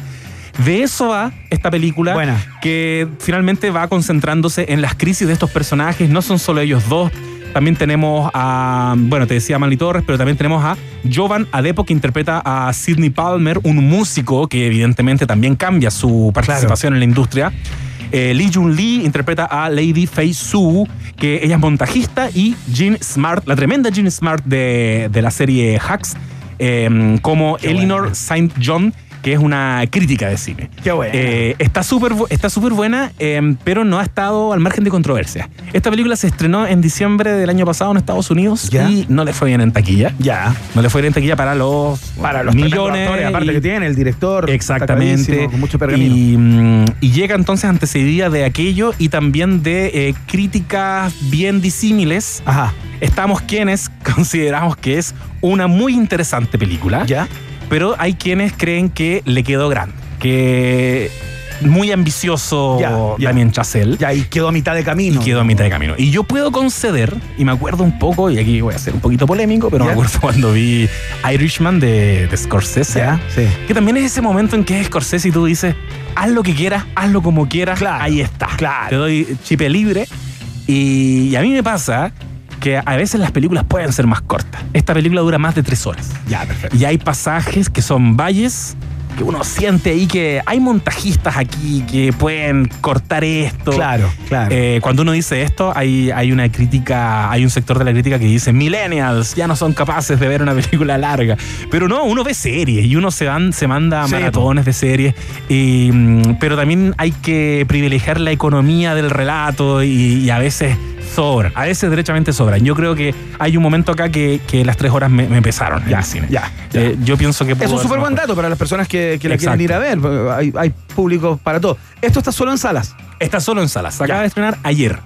De eso va esta película Buena. que finalmente va concentrándose en las crisis de estos personajes, no son solo ellos dos. También tenemos a, bueno, te decía Manly Torres, pero también tenemos a Jovan Adepo que interpreta a Sidney Palmer, un músico que evidentemente también cambia su participación en la industria. Eh, Lee Jun Lee interpreta a Lady Fei Su, que ella es montajista, y Jean Smart, la tremenda Jean Smart de, de la serie Hacks, eh, como Elinor St. John, que es una crítica de cine. Qué bueno. Eh, está súper está súper buena, eh, pero no ha estado al margen de controversia. Esta película se estrenó en diciembre del año pasado en Estados Unidos Ya. y no le fue bien en taquilla. Ya. No le fue bien en taquilla para los, Para los millones. aparte que tiene, el director. Exactamente. destacadísimo, Con mucho pergamino. Y, mm, y llega entonces antecedida de aquello y también de eh, críticas bien disímiles. Ajá. Estamos quienes consideramos que es una muy interesante película. Ya. Pero hay quienes creen que le quedó grande. Que muy ambicioso Ya. Damien Chazelle. Ya, y quedó a mitad de camino. Y quedó a mitad de camino. Y yo puedo conceder, y me acuerdo un poco, y aquí voy a ser un poquito polémico, pero ¿Ya? me acuerdo cuando vi Irishman de, de Scorsese. Ya, sí. Que también es ese momento en que es Scorsese y tú dices, haz lo que quieras, hazlo como quieras, Claro, ahí está. claro. Te doy chipe libre. Y, y a mí me pasa que a veces las películas pueden ser más cortas. Esta película dura más de tres horas. Ya, perfecto. Y hay pasajes que son valles que uno siente ahí que hay montajistas aquí que pueden cortar esto. Claro, claro. Eh, cuando uno dice esto, hay, hay una crítica, hay un sector de la crítica que dice millennials ya no son capaces de ver una película larga. Pero no, uno ve series y uno se, van, se manda Sí, maratones de series. Y, mm, pero también hay que privilegiar la economía del relato y, y a veces sobran, a veces derechamente sobran. Yo creo que hay un momento acá que, que las tres horas me, me pesaron en Ya, el cine. ya, ya. Eh, yo pienso que... Es un súper buen dato para las personas que, que la quieren ir a ver. Hay, hay público para todo. Esto está solo en salas. Está solo en salas. Se acaba de estrenar ayer.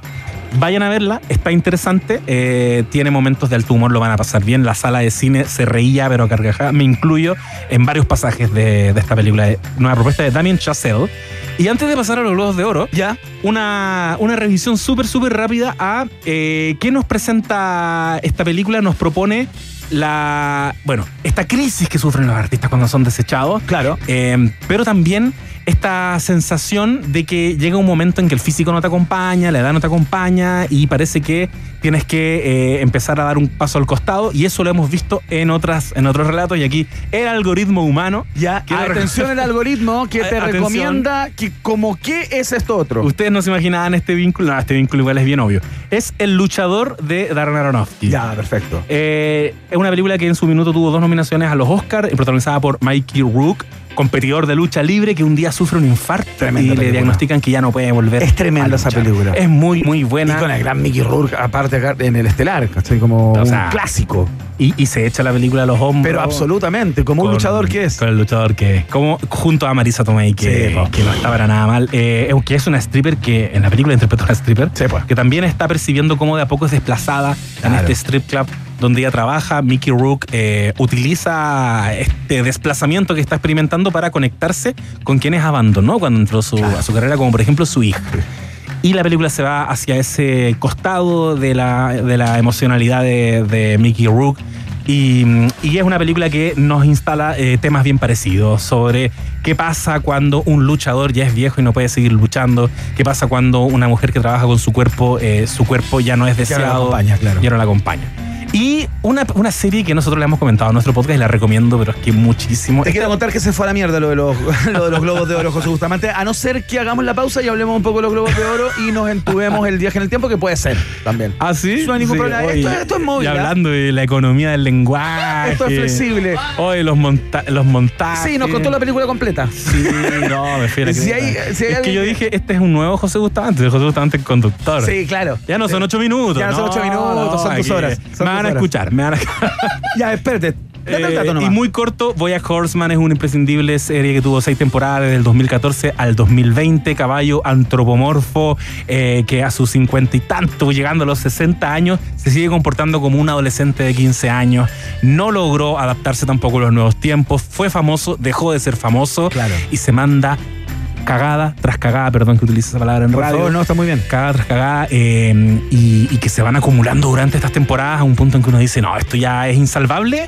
Vayan a verla, está interesante, eh, tiene momentos de alto humor, lo van a pasar bien. La sala de cine se reía, pero carcajada. Me incluyo en varios pasajes de, de esta película, de nueva propuesta de Damien Chazelle. Y antes de pasar a los Globos de Oro, Ya. una, una revisión súper, súper rápida a eh, qué nos presenta esta película. Nos propone la. Bueno, esta crisis que sufren los artistas cuando son desechados. Claro. Eh, pero también esta sensación de que llega un momento en que el físico no te acompaña, la edad no te acompaña y parece que tienes que eh, empezar a dar un paso al costado y eso lo hemos visto en otras en otros relatos y aquí el algoritmo humano Ya, atención el algoritmo que te Atención. recomienda que como qué es esto otro. Ustedes no se imaginaban este vínculo, no, este vínculo igual es bien obvio. Es el luchador de Darren Aronofsky. Ya, perfecto. Eh, es una película que en su minuto tuvo dos nominaciones a los Oscars, protagonizada por Mikey Rook, competidor de lucha libre que un día sufre un infarto y le diagnostican que ya no puede volver. Es tremenda esa película. Es muy, muy Y buena. con el gran Mickey Rourke, aparte en el estelar, ¿cachai? Como O un clásico. Y, y se echa la película a los hombros. Pero absolutamente, como un con- luchador que es. Con el luchador que es. Como junto a Marisa Tomei, que, Sí, que no está para nada mal. Eh, que es una stripper que en la película interpreta una stripper. Sí. Que también está percibiendo cómo de a poco es desplazada en Claro. este strip club donde ella trabaja. Mickey Rook eh, utiliza este desplazamiento que está experimentando para conectarse con quienes abandonó cuando entró su- Claro. a su carrera, como por ejemplo su hija. Y la película se va hacia ese costado de la, de la emocionalidad de, de Mickey Rook. Y, y es una película que nos instala eh, temas bien parecidos sobre qué pasa cuando un luchador ya es viejo y no puede seguir luchando, qué pasa cuando una mujer que trabaja con su cuerpo, eh, su cuerpo ya no es Ya no la deseado, acompaña, claro. ya no la acompaña. Y una, una serie que nosotros le hemos comentado en nuestro podcast y la recomiendo, pero es que muchísimo. Te quiero contar que se fue a la mierda lo de los, lo de los globos de oro, José Bustamante. A no ser que hagamos la pausa y hablemos un poco de los globos de oro y nos entubemos el viaje en el tiempo, que puede ser también. ¿Ah, sí? No hay ningún Sí, problema. Esto- esto es móvil, Y ¿ah? hablando de la economía del lenguaje. Esto es flexible. Oye, los, monta los montajes. Sí, nos contó la película completa. Sí, no, me fui a la Si cresta. hay- si hay Es que yo dije, este es un nuevo José Bustamante, José Bustamante el conductor. Sí, claro. Ya no son ocho minutos. Ya no son ocho minutos, son aquí horas, son van a escuchar, me van a Ya, espérate. Eh, y muy corto, Boyack Horseman es una imprescindible serie que tuvo seis temporadas desde el 2014 al 2020. Caballo antropomorfo eh, que a sus cincuenta y tanto, llegando a los 60 años, se sigue comportando como un adolescente de 15 años. No logró adaptarse tampoco a los nuevos tiempos. Fue famoso, dejó de ser famoso Claro. y se manda cagada tras cagada, perdón que utilice esa palabra en Por radio favor, no, está muy bien. cagada tras cagada eh, y, y que se van acumulando durante estas temporadas a un punto en que uno dice, no, esto ya es insalvable.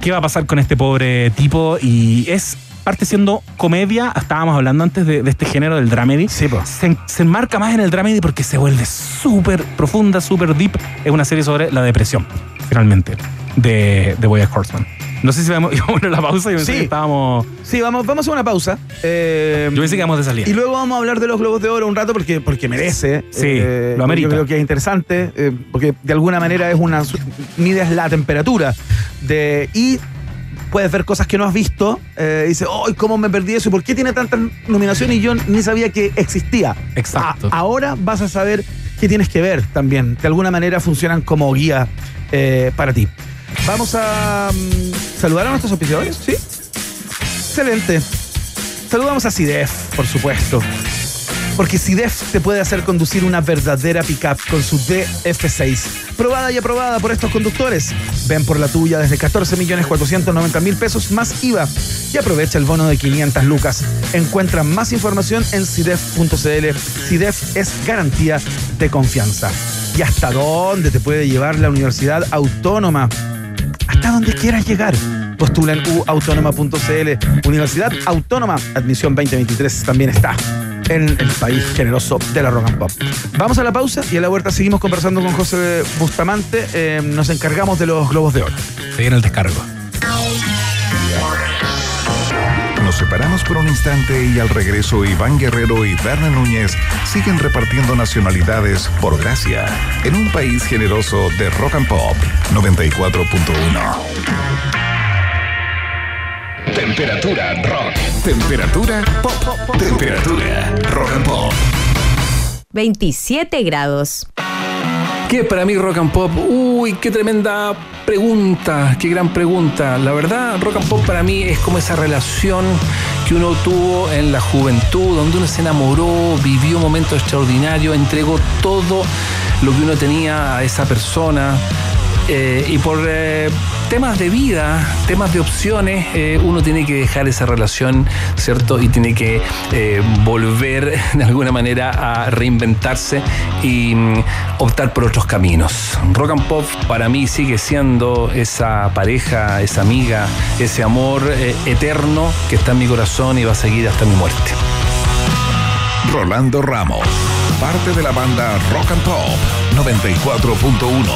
¿Qué va a pasar con este pobre tipo? Y es parte siendo comedia, estábamos hablando antes de, de este género del dramedy. Sí, po. Se, se enmarca más en el dramedy porque se vuelve súper profunda, súper deep. Es una serie sobre la depresión, finalmente, de, de Boyack Horseman. No sé si vamos, íbamos a la pausa y pensé Sí. que estábamos... Sí, vamos, vamos a una pausa. Eh, Yo pensé que íbamos de salida. Y luego vamos a hablar de los globos de oro un rato porque, porque merece. Sí, lo amerita. Yo creo que es interesante eh, porque de alguna manera es una. Mides la temperatura de. Y puedes ver cosas que no has visto. Eh, dice, ¡ay, cómo me perdí eso! ¿Y por qué tiene tantas nominaciones y yo ni sabía que existía? Exacto. A- ahora vas a saber qué tienes que ver también. De alguna manera funcionan como guía eh, para ti. Vamos a mm, saludar a nuestros auspiciadores, ¿sí? Excelente. Saludamos a CIDEF, por supuesto. Porque CIDEF te puede hacer conducir una verdadera pickup con su DF6. Probada y aprobada por estos conductores. Ven por la tuya desde 14.490.000 pesos más IVA y aprovecha el bono de 500 lucas. Encuentra más información en CIDEF.cl. CIDEF es garantía de confianza. ¿Y hasta dónde te puede llevar la Universidad Autónoma? Donde quieras llegar. Postula en uautónoma.cl. Universidad Autónoma, admisión 2023 también está en el país generoso de la rock and pop. Vamos a la pausa y a la vuelta seguimos conversando con José Bustamante. Eh, nos encargamos de los globos de oro. Se viene el descargo. Separamos por un instante y al regreso Iván Guerrero y Berna Núñez siguen repartiendo nacionalidades por gracia en un país generoso de rock and pop 94.1. Temperatura rock. Temperatura pop. Temperatura rock and pop. 27 grados. ¿Qué para mí rock and pop? Uy, qué tremenda pregunta, qué gran pregunta. La verdad, rock and pop para mí es como esa relación que uno tuvo en la juventud, donde uno se enamoró, vivió momentos extraordinarios, entregó todo lo que uno tenía a esa persona. Eh, y por eh, temas de vida, temas de opciones, eh, uno tiene que dejar esa relación, ¿cierto? Y tiene que eh, volver de alguna manera a reinventarse y mm, optar por otros caminos. Rock and Pop para mí sigue siendo esa pareja, esa amiga, ese amor eh, eterno que está en mi corazón y va a seguir hasta mi muerte. Rolando Ramos, parte de la banda Rock and Pop 94.1.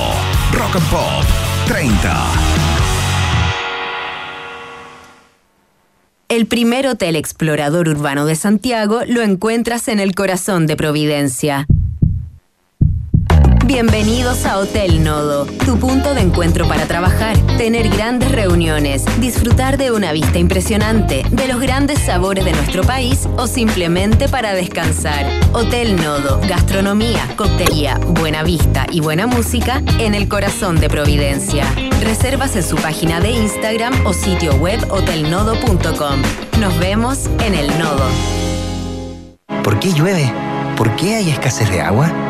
Rock and Pop 30. El primer hotel explorador urbano de Santiago lo encuentras en el corazón de Providencia. Bienvenidos a Hotel Nodo, tu punto de encuentro para trabajar, tener grandes reuniones, disfrutar de una vista impresionante, de los grandes sabores de nuestro país o simplemente para descansar. Hotel Nodo, gastronomía, coctelería, buena vista y buena música en el corazón de Providencia. Reservas en su página de Instagram o sitio web hotelnodo.com. Nos vemos en el Nodo. ¿Por qué llueve? ¿Por qué hay escasez de agua?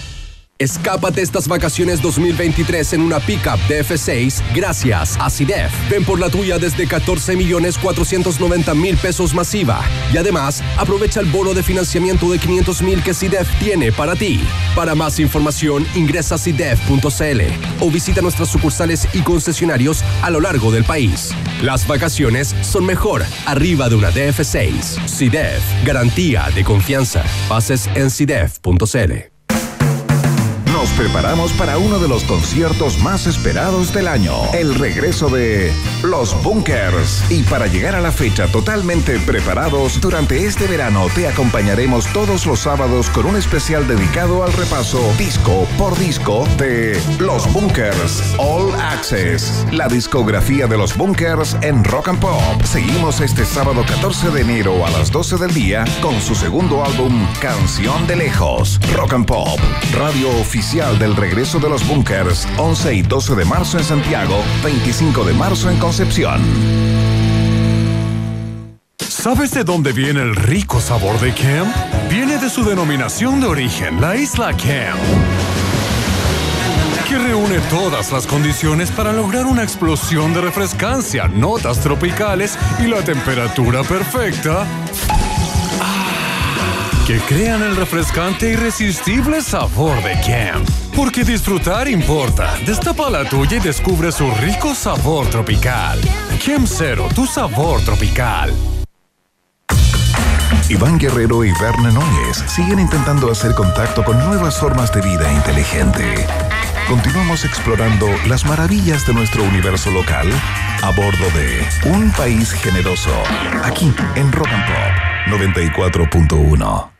Escápate estas vacaciones 2023 en una pickup DF6 gracias a CIDEF. Ven por la tuya desde 14 millones 490 mil pesos masiva. Y además, aprovecha el bono de financiamiento de 500 mil que CIDEF tiene para ti. Para más información, ingresa a CIDEF.cl o visita nuestras sucursales y concesionarios a lo largo del país. Las vacaciones son mejor arriba de una DF6. CIDEF, garantía de confianza. Bases en CIDEF.cl. Nos preparamos para uno de los conciertos más esperados del año, el regreso de Los Bunkers. Y para llegar a la fecha totalmente preparados, durante este verano te acompañaremos todos los sábados con un especial dedicado al repaso disco por disco de Los Bunkers All Access, la discografía de Los Bunkers en Rock and Pop. Seguimos este sábado 14 de enero a las 12 del día con su segundo álbum Canción de Lejos, Rock and Pop, radio oficial del regreso de los Bunkers, 11 y 12 de marzo en Santiago, 25 de marzo en Concepción. ¿Sabes de dónde viene el rico sabor de Cam? Viene de su denominación de origen, la isla Cam, que reúne todas las condiciones para lograr una explosión de refrescancia, notas tropicales y la temperatura perfecta que crean el refrescante e irresistible sabor de Cam. Porque disfrutar importa. Destapa la tuya y descubre su rico sabor tropical. Cam Cero, tu sabor tropical. Iván Guerrero y Verne Núñez siguen intentando hacer contacto con nuevas formas de vida inteligente. Continuamos explorando las maravillas de nuestro universo local a bordo de Un País Generoso, aquí en Rock and Pop 94.1.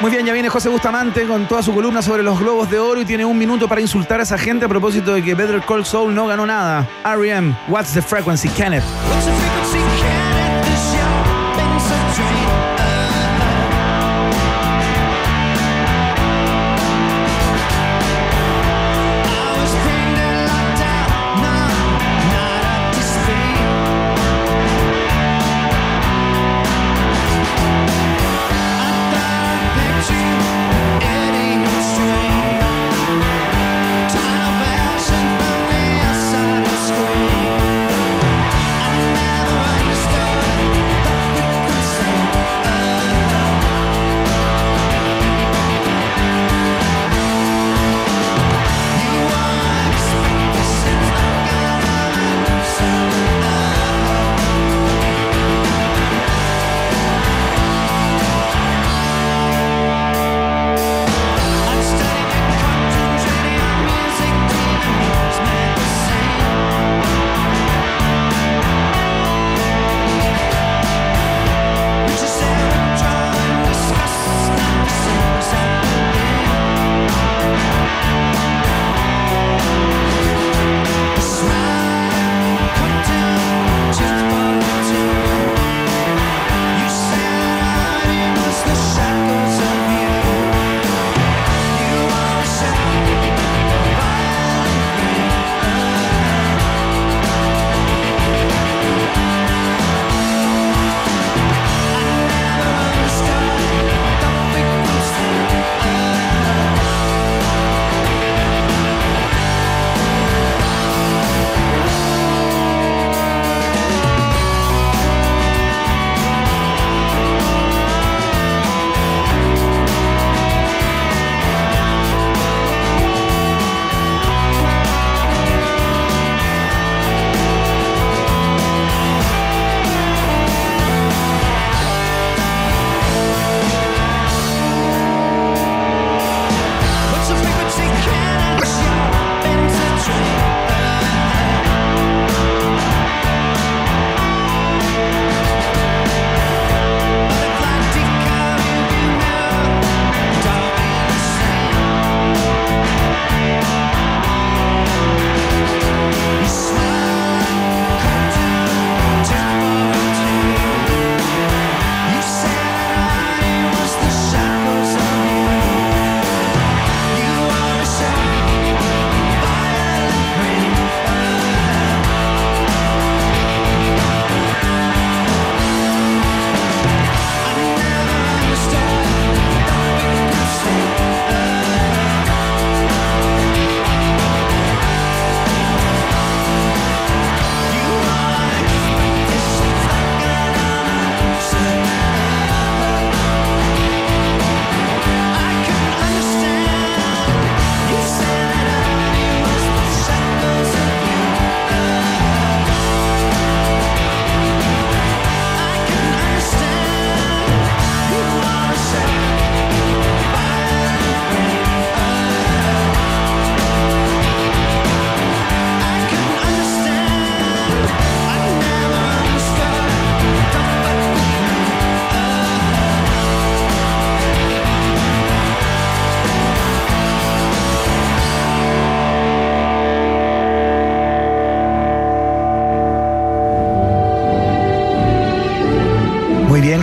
Muy bien, ya viene José Bustamante con toda su columna sobre los globos de oro y tiene un minuto para insultar a esa gente a propósito de que Better Call Saul no ganó nada. R.E.M. What's the frequency, Kenneth?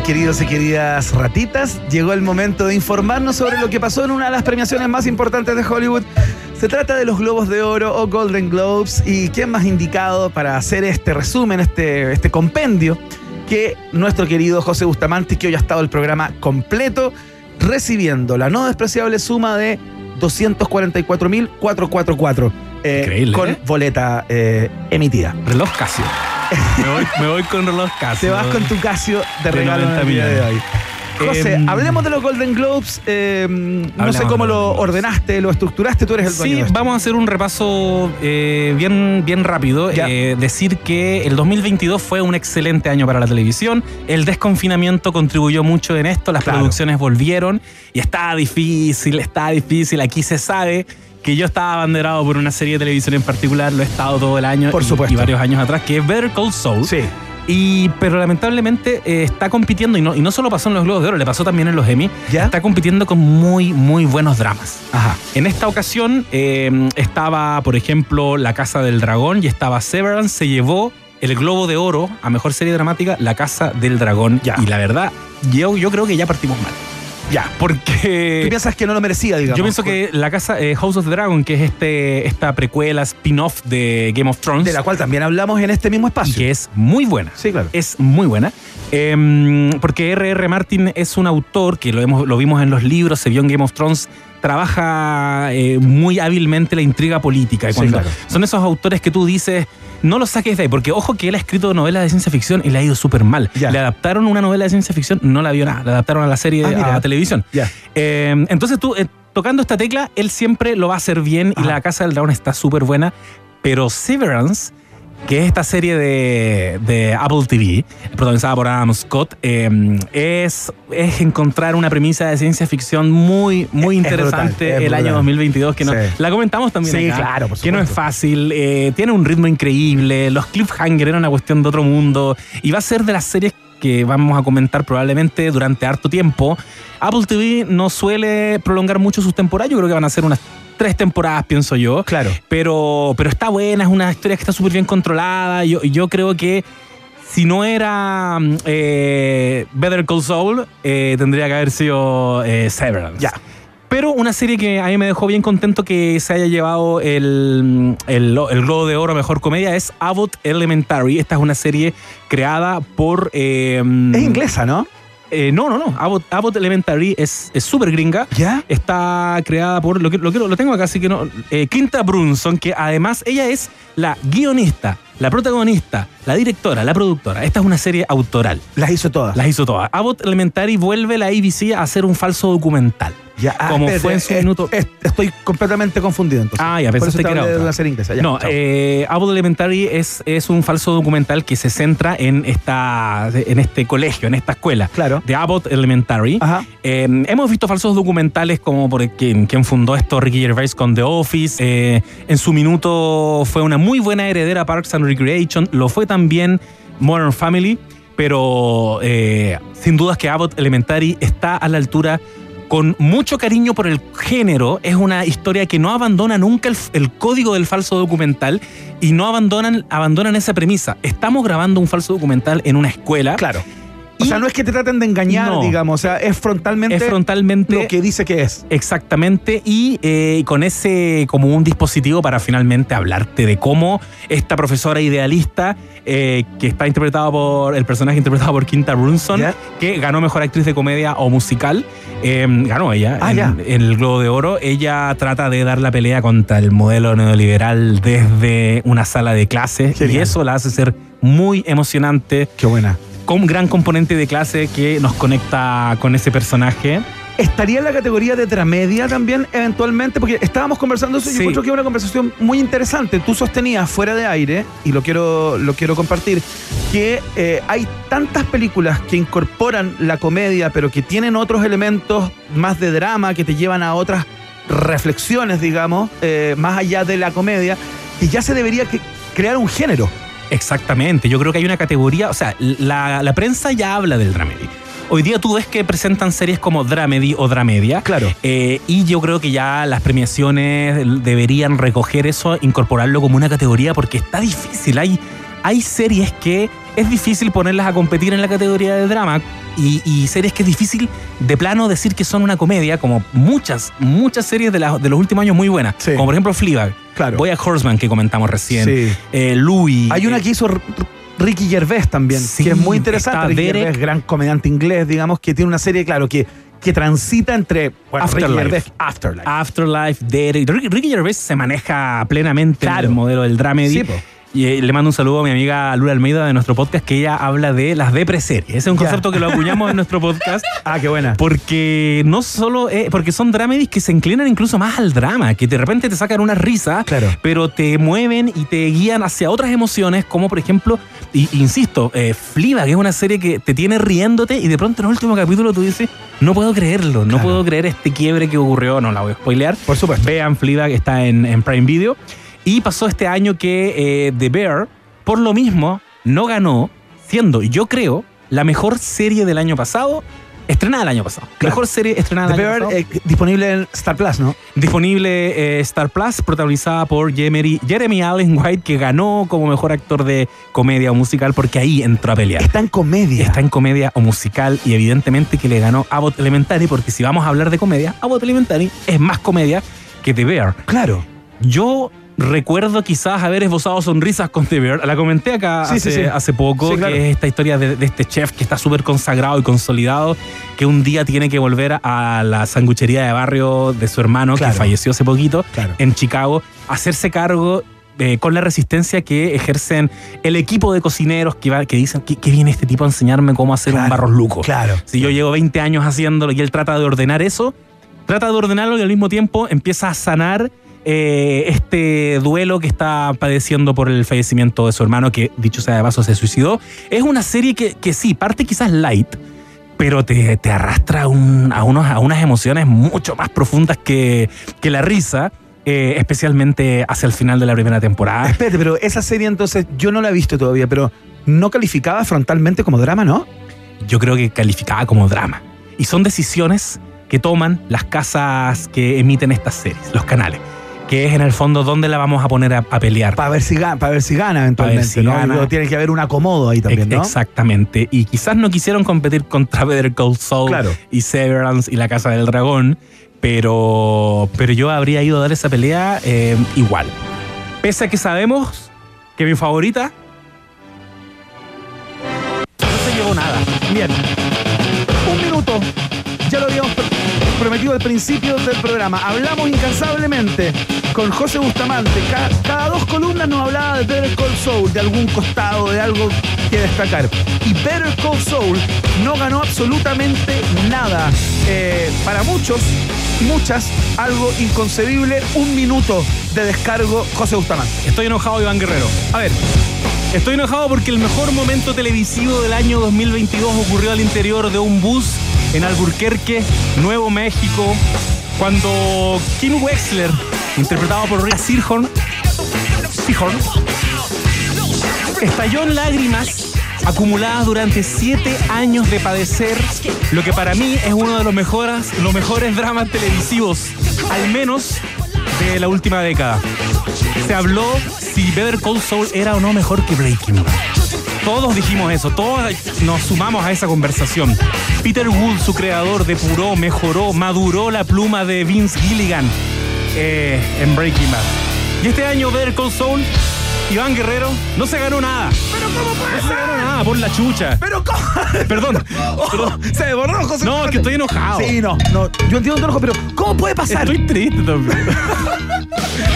Queridos y queridas ratitas, llegó el momento de informarnos sobre lo que pasó en una de las premiaciones más importantes de Hollywood. Se trata de los Globos de Oro o Golden Globes y quién más indicado para hacer este resumen, este, este compendio, que nuestro querido José Bustamante, que hoy ha estado el programa completo, recibiendo la no despreciable suma de 244.444 eh, con ¿eh? boleta eh, emitida. Reloj Casio. Me voy, me voy con reloj Casio. Te vas con tu Casio de De regalo en 90 el día de hoy. José, Em, hablemos de los Golden Globes. eh, no sé cómo los lo ordenaste, lo estructuraste, tú eres el dueño Sí, de esto. vamos a hacer un repaso eh, bien, bien rápido. Eh, decir que el 2022 fue un excelente año para la televisión. El desconfinamiento contribuyó mucho en esto. Las Claro. producciones volvieron y está difícil, está difícil. Aquí se sabe que yo estaba abanderado por una serie de televisión en particular. Lo he estado todo el año Por y- supuesto. y varios años atrás, que es Better Call Saul. Sí. Y, pero lamentablemente eh, está compitiendo, y no, y no solo pasó en los Globos de Oro, le pasó también en los Emmy, ¿Ya? está compitiendo con muy, muy buenos dramas. Ajá. En esta ocasión eh, estaba, por ejemplo, La Casa del Dragón y estaba Severance, se llevó el Globo de Oro a Mejor Serie Dramática, La Casa del Dragón. Ya. Y la verdad, yo, yo creo que ya partimos mal. Ya. Porque... ¿Tú piensas que no lo merecía, digamos? Yo pienso que la casa eh, House of the Dragon, que es este, esta precuela, spin-off de Game of Thrones, De la cual también hablamos en este mismo y espacio. que es muy buena. Sí, claro. Es muy buena. Em, porque R.R. Martin es un autor que lo, hemos, lo vimos en los libros, se vio en Game of Thrones, trabaja eh, muy hábilmente la intriga política. Sí, claro. Son esos autores que tú dices, no los saques de ahí, porque ojo que él ha escrito novelas de ciencia ficción y le ha ido súper mal. Le adaptaron una novela de ciencia ficción, no la vio nada, la adaptaron a la serie Ah, a televisión. Ya. Eh, entonces tú, eh, tocando esta tecla, él siempre lo va a hacer bien y la Casa del Dragón está súper buena, pero Severance, que es esta serie de, de Apple TV, protagonizada por Adam Scott, eh, es, es encontrar una premisa de ciencia ficción muy, muy Es interesante brutal, es el año brutal. 2022, que no, Sí. la comentamos también Sí, acá, claro, por que no es fácil, eh, tiene un ritmo increíble, los cliffhanger eran una cuestión de otro mundo, y va a ser de las series que vamos a comentar probablemente durante harto tiempo. Apple TV no suele prolongar mucho sus temporadas, yo creo que van a ser unas tres temporadas, pienso yo. Claro. Pero, pero está buena, es una historia que está súper bien controlada. Yo, yo creo que si no era mm, eh, Better Call Saul, eh, tendría que haber sido eh, Severance. Ya. Pero una serie que a mí me dejó bien contento que se haya llevado el, el, el Globo de Oro Mejor Comedia es Abbott Elementary. Esta es una serie creada por... eh, Es inglesa, ¿no? Eh, no, no, no. Abbott, Abbott Elementary es súper gringa. ¿Ya? Está creada por. Lo, que- lo tengo acá, así que no. eh, Quinta Brunson, que además ella es la guionista, la protagonista, la directora, la productora. Esta es una serie autoral. Las hizo todas. Las hizo todas. Abbott Elementary vuelve la ABC a hacer un falso documental. Ya, ah, como espérate, fue en su es- minuto. es- estoy completamente confundido entonces. Ah, ya, pensaste que era otra. inglesa. Ya, no, eh, Abbott Elementary es, es un falso documental que se centra en, esta, en este colegio, en esta escuela Claro. de Abbott Elementary. Ajá. Eh, hemos visto falsos documentales como por quien, quien fundó esto, Ricky Gervais con The Office. Eh, en su minuto fue una muy buena heredera Parks and Recreation. Lo fue también Modern Family. Pero eh, sin dudas que Abbott Elementary está a la altura con mucho cariño por el género. Es una historia que no abandona nunca el, el código del falso documental y no abandonan, abandonan esa premisa. Estamos grabando un falso documental en una escuela. Claro. O sea, no es que te traten de engañar, No. digamos. O sea, es frontalmente, Es frontalmente lo que dice que es. Exactamente, y eh, con ese como un dispositivo para finalmente hablarte de cómo esta profesora idealista, eh, que está interpretado por el personaje interpretado por Quinta Brunson, ¿Ya? que ganó mejor actriz de comedia o musical, eh, ganó ella Ah, en, ya. en el Globo de Oro. Ella trata de dar la pelea contra el modelo neoliberal desde una sala de clases, y eso la hace ser muy emocionante, Qué buena. Con un gran componente de clase que nos conecta con ese personaje. ¿Estaría en la categoría de dramedia también, eventualmente? Porque estábamos conversando eso y Sí. yo encuentro que es una conversación muy interesante. Tú sostenías fuera de aire, y lo quiero, lo quiero compartir, que eh, hay tantas películas que incorporan la comedia, pero que tienen otros elementos más de drama, que te llevan a otras reflexiones, digamos, eh, más allá de la comedia, que ya se debería que- crear un género. Exactamente, yo creo que hay una categoría, o sea, la, la prensa ya habla del dramedy. Hoy día tú ves que presentan series como dramedy o dramedia. Claro. eh, y yo creo que ya las premiaciones deberían recoger eso, incorporarlo como una categoría, porque está difícil. Hay, hay series que es difícil ponerlas a competir en la categoría de drama. Y, y series que es difícil de plano decir que son una comedia, como muchas, muchas series de, la- de los últimos años muy buenas. Sí. Como por ejemplo Fleabag, Claro. Boya Horseman que comentamos recién, Sí. eh, Louis. Hay una eh, que hizo Ricky Gervais también, Sí, que es muy interesante. Ricky Derek. Gervais, gran comediante inglés, digamos, que tiene una serie, claro, que, que transita entre bueno, Ricky Afterlife. Gervais, Afterlife. Afterlife, Derek. Ricky, Gervais se maneja plenamente Claro. el modelo del dramedy. Sí. Y eh, le mando un saludo a mi amiga Lula Almeida de nuestro podcast, que ella habla de las depreseries. Ese es un Ya. concepto que lo acuñamos en nuestro podcast. Ah, qué buena. Porque no solo, eh, porque son dramedies que se inclinan incluso más al drama, que de repente te sacan una risa, Claro. pero te mueven y te guían hacia otras emociones, como por ejemplo, y, insisto, eh, Fleabag, que es una serie que te tiene riéndote y de pronto en el último capítulo tú dices, no puedo creerlo, no puedo creer este quiebre que ocurrió, no la voy a spoilear. Por supuesto. Vean Fleabag, está en, en Prime Video. Y pasó este año que eh, The Bear, por lo mismo, no ganó, siendo, yo creo, la mejor serie del año pasado, estrenada el año pasado. Claro. Mejor serie estrenada The el año Bear, pasado. eh, disponible en Star Plus, ¿no? Disponible eh, Star Plus, protagonizada por Jeremy, Jeremy Allen White, que ganó como mejor actor de comedia o musical, porque ahí entró a pelear. Está en comedia. Está en comedia o musical y evidentemente que le ganó Abbott Elementary, porque si vamos a hablar de comedia, Abbott Elementary es más comedia que The Bear. Claro. Yo recuerdo quizás haber esbozado sonrisas con The Bear. La comenté acá Sí, hace, sí, sí. hace poco, claro. que es esta historia de, de este chef que está súper consagrado y consolidado, que un día tiene que volver a la sanguchería de barrio de su hermano, Claro. que falleció hace poquito, Claro. en Chicago, hacerse cargo eh, con la resistencia que ejercen el equipo de cocineros que, va- que dicen que, que viene este tipo a enseñarme cómo hacer un barros luco. claro. Si yo llevo 20 años haciéndolo y él trata de ordenar eso, trata de ordenarlo y al mismo tiempo empieza a sanar eh, este duelo que está padeciendo por el fallecimiento de su hermano, que dicho sea de paso se suicidó. Es una serie que, que sí, parte quizás light, pero te, te arrastra a, un- a unos, a unas emociones mucho más profundas que, que la risa. eh, especialmente hacia el final de la primera temporada. Espérate, pero esa serie entonces yo no la he visto todavía, pero no calificaba frontalmente como drama, ¿no? yo creo que calificada como drama. Y son decisiones que toman las casas que emiten estas series, los canales. Que es en el fondo donde la vamos a poner a, a pelear. Para ver si gana, para ver si gana eventualmente, si ¿no? gana. Tiene que haber un acomodo ahí también, ¿no? Exactamente. Y quizás no quisieron competir contra Better Call Saul Claro. y Severance y La Casa del Dragón, pero, pero yo habría ido a dar esa pelea eh, igual. Pese a que sabemos que mi favorita no se llevó nada. Bien. Un minuto. Ya lo habíamos prometido al principio del programa. Hablamos incansablemente con José Bustamante. Ca- Cada, dos columnas nos hablaba de Better Call Saul, de algún costado, de algo que destacar. Y Better Call Saul no ganó absolutamente nada. Eh, para muchos, muchas, algo inconcebible. Un minuto de descargo, José Bustamante. Estoy enojado, Iván Guerrero. A ver, estoy enojado porque el mejor momento televisivo del año 2022 ocurrió al interior de un bus en Alburquerque, Nuevo México, cuando Kim Wexler, interpretado por Rhea Seehorn, estalló en lágrimas acumuladas durante siete años de padecer lo que para mí es uno de los mejores, los mejores dramas televisivos, al menos la última década. Se habló si Better Call Saul era o no mejor que Breaking Bad. Todos dijimos eso, todos nos sumamos a esa conversación. Peter Wood, su creador, depuró, mejoró, maduró la pluma de Vince Gilligan eh, en Breaking Bad. Y este año Better Call Saul, Iván Guerrero, no se ganó nada. ¿Pero cómo puede No se ganó nada por la chucha. ¿Pero cómo? Perdón. perdón. Se desbordó, José. No, Bustamante. que estoy enojado. Sí, no, no. Yo entiendo tu enojo, pero ¿cómo puede pasar? Estoy triste también.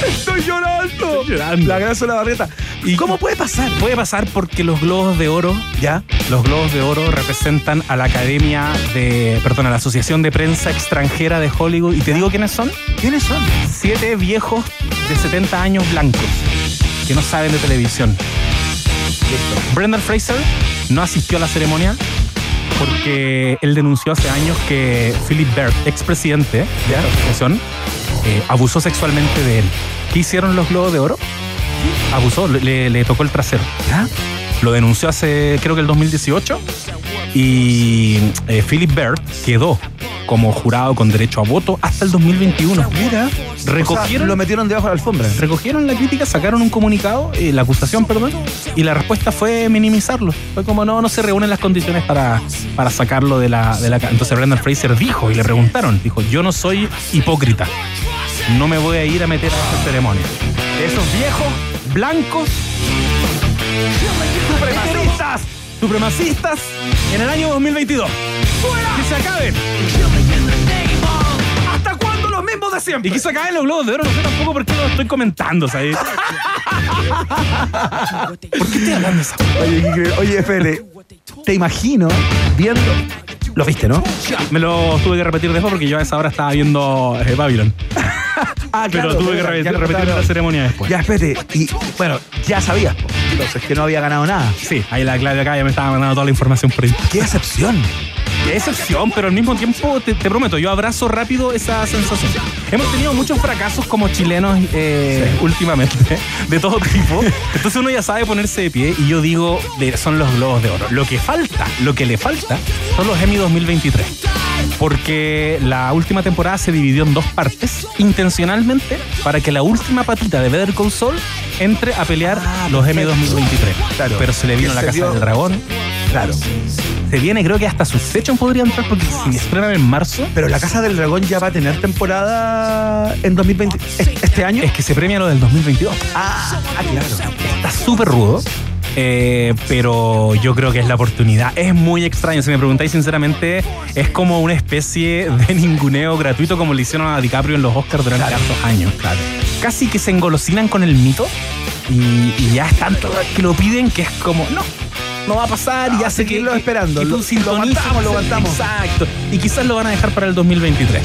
Estoy llorando. Estoy llorando. La grasa de la barreta. ¿Y cómo puede pasar? Puede pasar porque los globos de oro ¿Ya? Los Globos de Oro representan a la Academia de, perdón, a la Asociación de Prensa Extranjera de Hollywood. ¿Y te digo quiénes son? ¿Quiénes son? Siete viejos de 70 años blancos que no saben de televisión. Brendan Fraser no asistió a la ceremonia porque él denunció hace años que Philip Byrd, expresidente de la asociación, eh, abusó sexualmente de él. ¿Qué hicieron los Globos de Oro? Abusó, le, le tocó el trasero. Lo denunció hace, creo que el 2018. Y eh, Philip Byrd quedó como jurado con derecho a voto hasta el 2021. Mira. Recogieron- O sea, lo metieron debajo de la alfombra. Recogieron la crítica, sacaron un comunicado, eh, la acusación, perdón, y la respuesta fue minimizarlo. Fue como, no, no se reúnen las condiciones para, para sacarlo de la, de la... ca-". Entonces Brendan Fraser dijo, y le preguntaron, dijo, yo no soy hipócrita, no me voy a ir a meter a esta ceremonia. Esos viejos, blancos, supremacistas, supremacistas, en el año 2022. ¡Que se acaben! ¿Hasta cuándo los mismos de siempre? Y que se acaben los globos de oro, no sé tampoco por qué lo estoy comentando, ¿sabes? ¿Por qué estoy hablando de esa Oye. Oye, Fede, te imagino viendo. Lo viste, ¿no? Me lo tuve que repetir después porque yo a esa hora estaba viendo eh, Babylon. Ah, Pero tuve que repetir, la ceremonia después. Ya, espérate. Y bueno, ya sabías, po. entonces, que no había ganado nada. Sí, ahí la Claudia acá ya me estaba mandando toda la información por ahí. ¡Qué decepción! Qué decepción, pero al mismo tiempo te, te prometo, yo abrazo rápido esa sensación. Hemos tenido muchos fracasos como chilenos eh, últimamente, de todo tipo. Entonces uno ya sabe ponerse de pie y yo digo, de- son los globos de oro. Lo que falta, lo que le falta, son los Emmy 2023. Porque la última temporada se dividió en dos partes, intencionalmente, para que la última patita de Better Call Saul entre a pelear los Emmy 2023. Claro. Pero se le vino la casa dio- del dragón. Claro. Se viene, creo que hasta Succession podría entrar porque si estrenan en marzo. Pero la Casa del Dragón ya va a tener temporada en 2020. ¿Este este año? Es que se premia lo del 2022. Ah, ah, claro. Está súper rudo. Eh, pero yo creo que es la oportunidad. Es muy extraño. Si me preguntáis sinceramente, es como una especie de ninguneo gratuito como le hicieron a DiCaprio en los Oscars durante tantos años. Claro. Casi que se engolosinan con el mito y, y ya es tanto que lo piden que es como, no, no va a pasar y ya sé que. seguirlo esperando. y tú Lo- lo sintonizas, aguantamos, lo aguantamos. Exacto. Y quizás lo van a dejar para el 2023.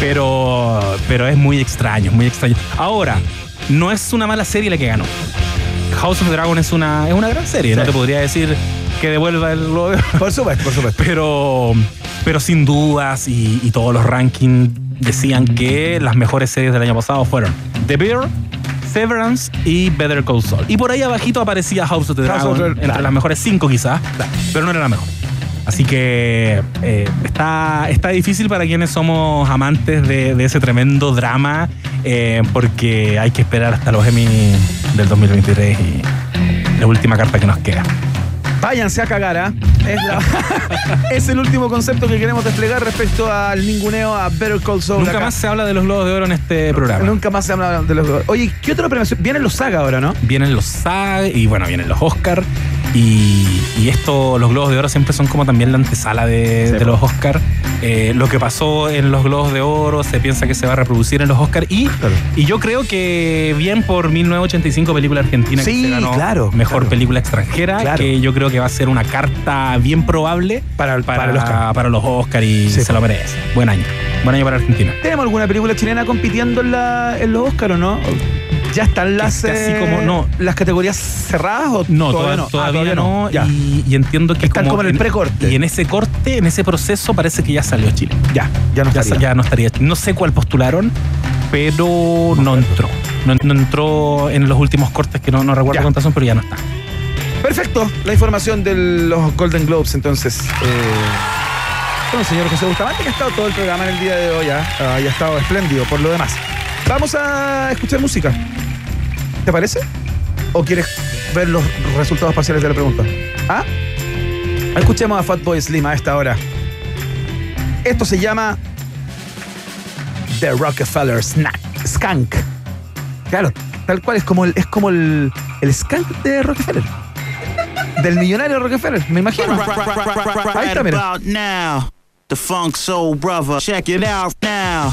Pero, pero es muy extraño, muy extraño. Ahora, no es una mala serie la que ganó. House of the Dragon es una, es una gran serie. No te podría decir que devuelva el globo. Por supuesto, por supuesto. Pero, pero sin dudas y, y todos los rankings decían que las mejores series del año pasado fueron The Bear, Severance y Better Call Saul. Y por ahí abajito aparecía House of the House Dragon, of the- entre claro. las mejores cinco quizás, pero no era la mejor. Así que eh, está, está difícil para quienes somos amantes de, de ese tremendo drama, eh, porque hay que esperar hasta los Emmy del 2023 y la última carta que nos queda. Váyanse a cagar, ¿ah? Es, la- es el último concepto que queremos desplegar respecto al ninguneo a Better Call Saul. Nunca acá. más se habla de los Globos de Oro en este programa. Nunca más se habla de los. Oye, ¿qué otra premiación? Vienen los saga ahora, ¿no? Vienen los SAG y bueno, vienen los Oscar. Y, y esto, los Globos de Oro siempre son como también la antesala de, de los Oscar. Eh, lo que pasó en los Globos de Oro se piensa que se va a reproducir en los Oscar. Y, y yo creo que bien por 1985, película argentina Sí, que se ganó claro, mejor claro. película extranjera, Claro. que yo creo que va a ser una carta bien probable para, para, el Oscar. para los Oscar y Sí. se lo merece. Buen año. Buen año para Argentina. ¿Tenemos alguna película chilena compitiendo en, la, en los Oscar o no? ¿Ya están las, Es eh, como- no. las categorías cerradas o No, todavía no? todavía Ah, no. Y, y entiendo que Están como en el precorte. Y en ese corte, en ese proceso, parece que ya salió Chile. Ya, ya no Ya, estaría. ya no estaría. No sé cuál postularon, pero no entró. No, no entró en los últimos cortes que no, no recuerdo cuántas son, pero ya no está. Perfecto, la información de los Golden Globes, entonces. Eh, bueno, señor José Bustamante, que ha estado todo el programa en el día de hoy, y ha estado espléndido por lo demás. Vamos a escuchar música. ¿Te parece? ¿O quieres ver los resultados parciales de la pregunta? ¿Ah? Escuchemos a Fatboy Slim a esta hora. Esto se llama The Rockefeller Snack, Skunk. Claro, tal cual es como el, es como el, el skunk de Rockefeller. Del millonario Rockefeller, me imagino. Ahí está, mira. now. The Funk Soul Brother. Check it out now.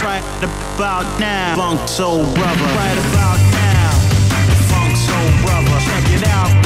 Right about now, funk soul brother. Right about now, funk soul brother. Check it out.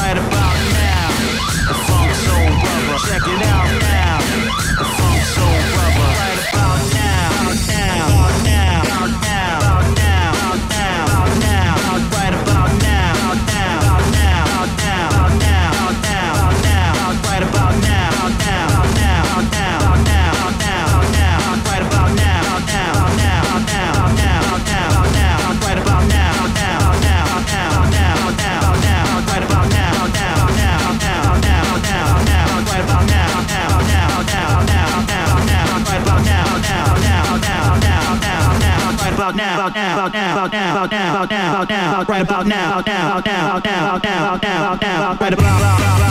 Right about now, the funk soul brother. Check it out now, now, now, now, now. Right about now, now, now, now, now, now. Right about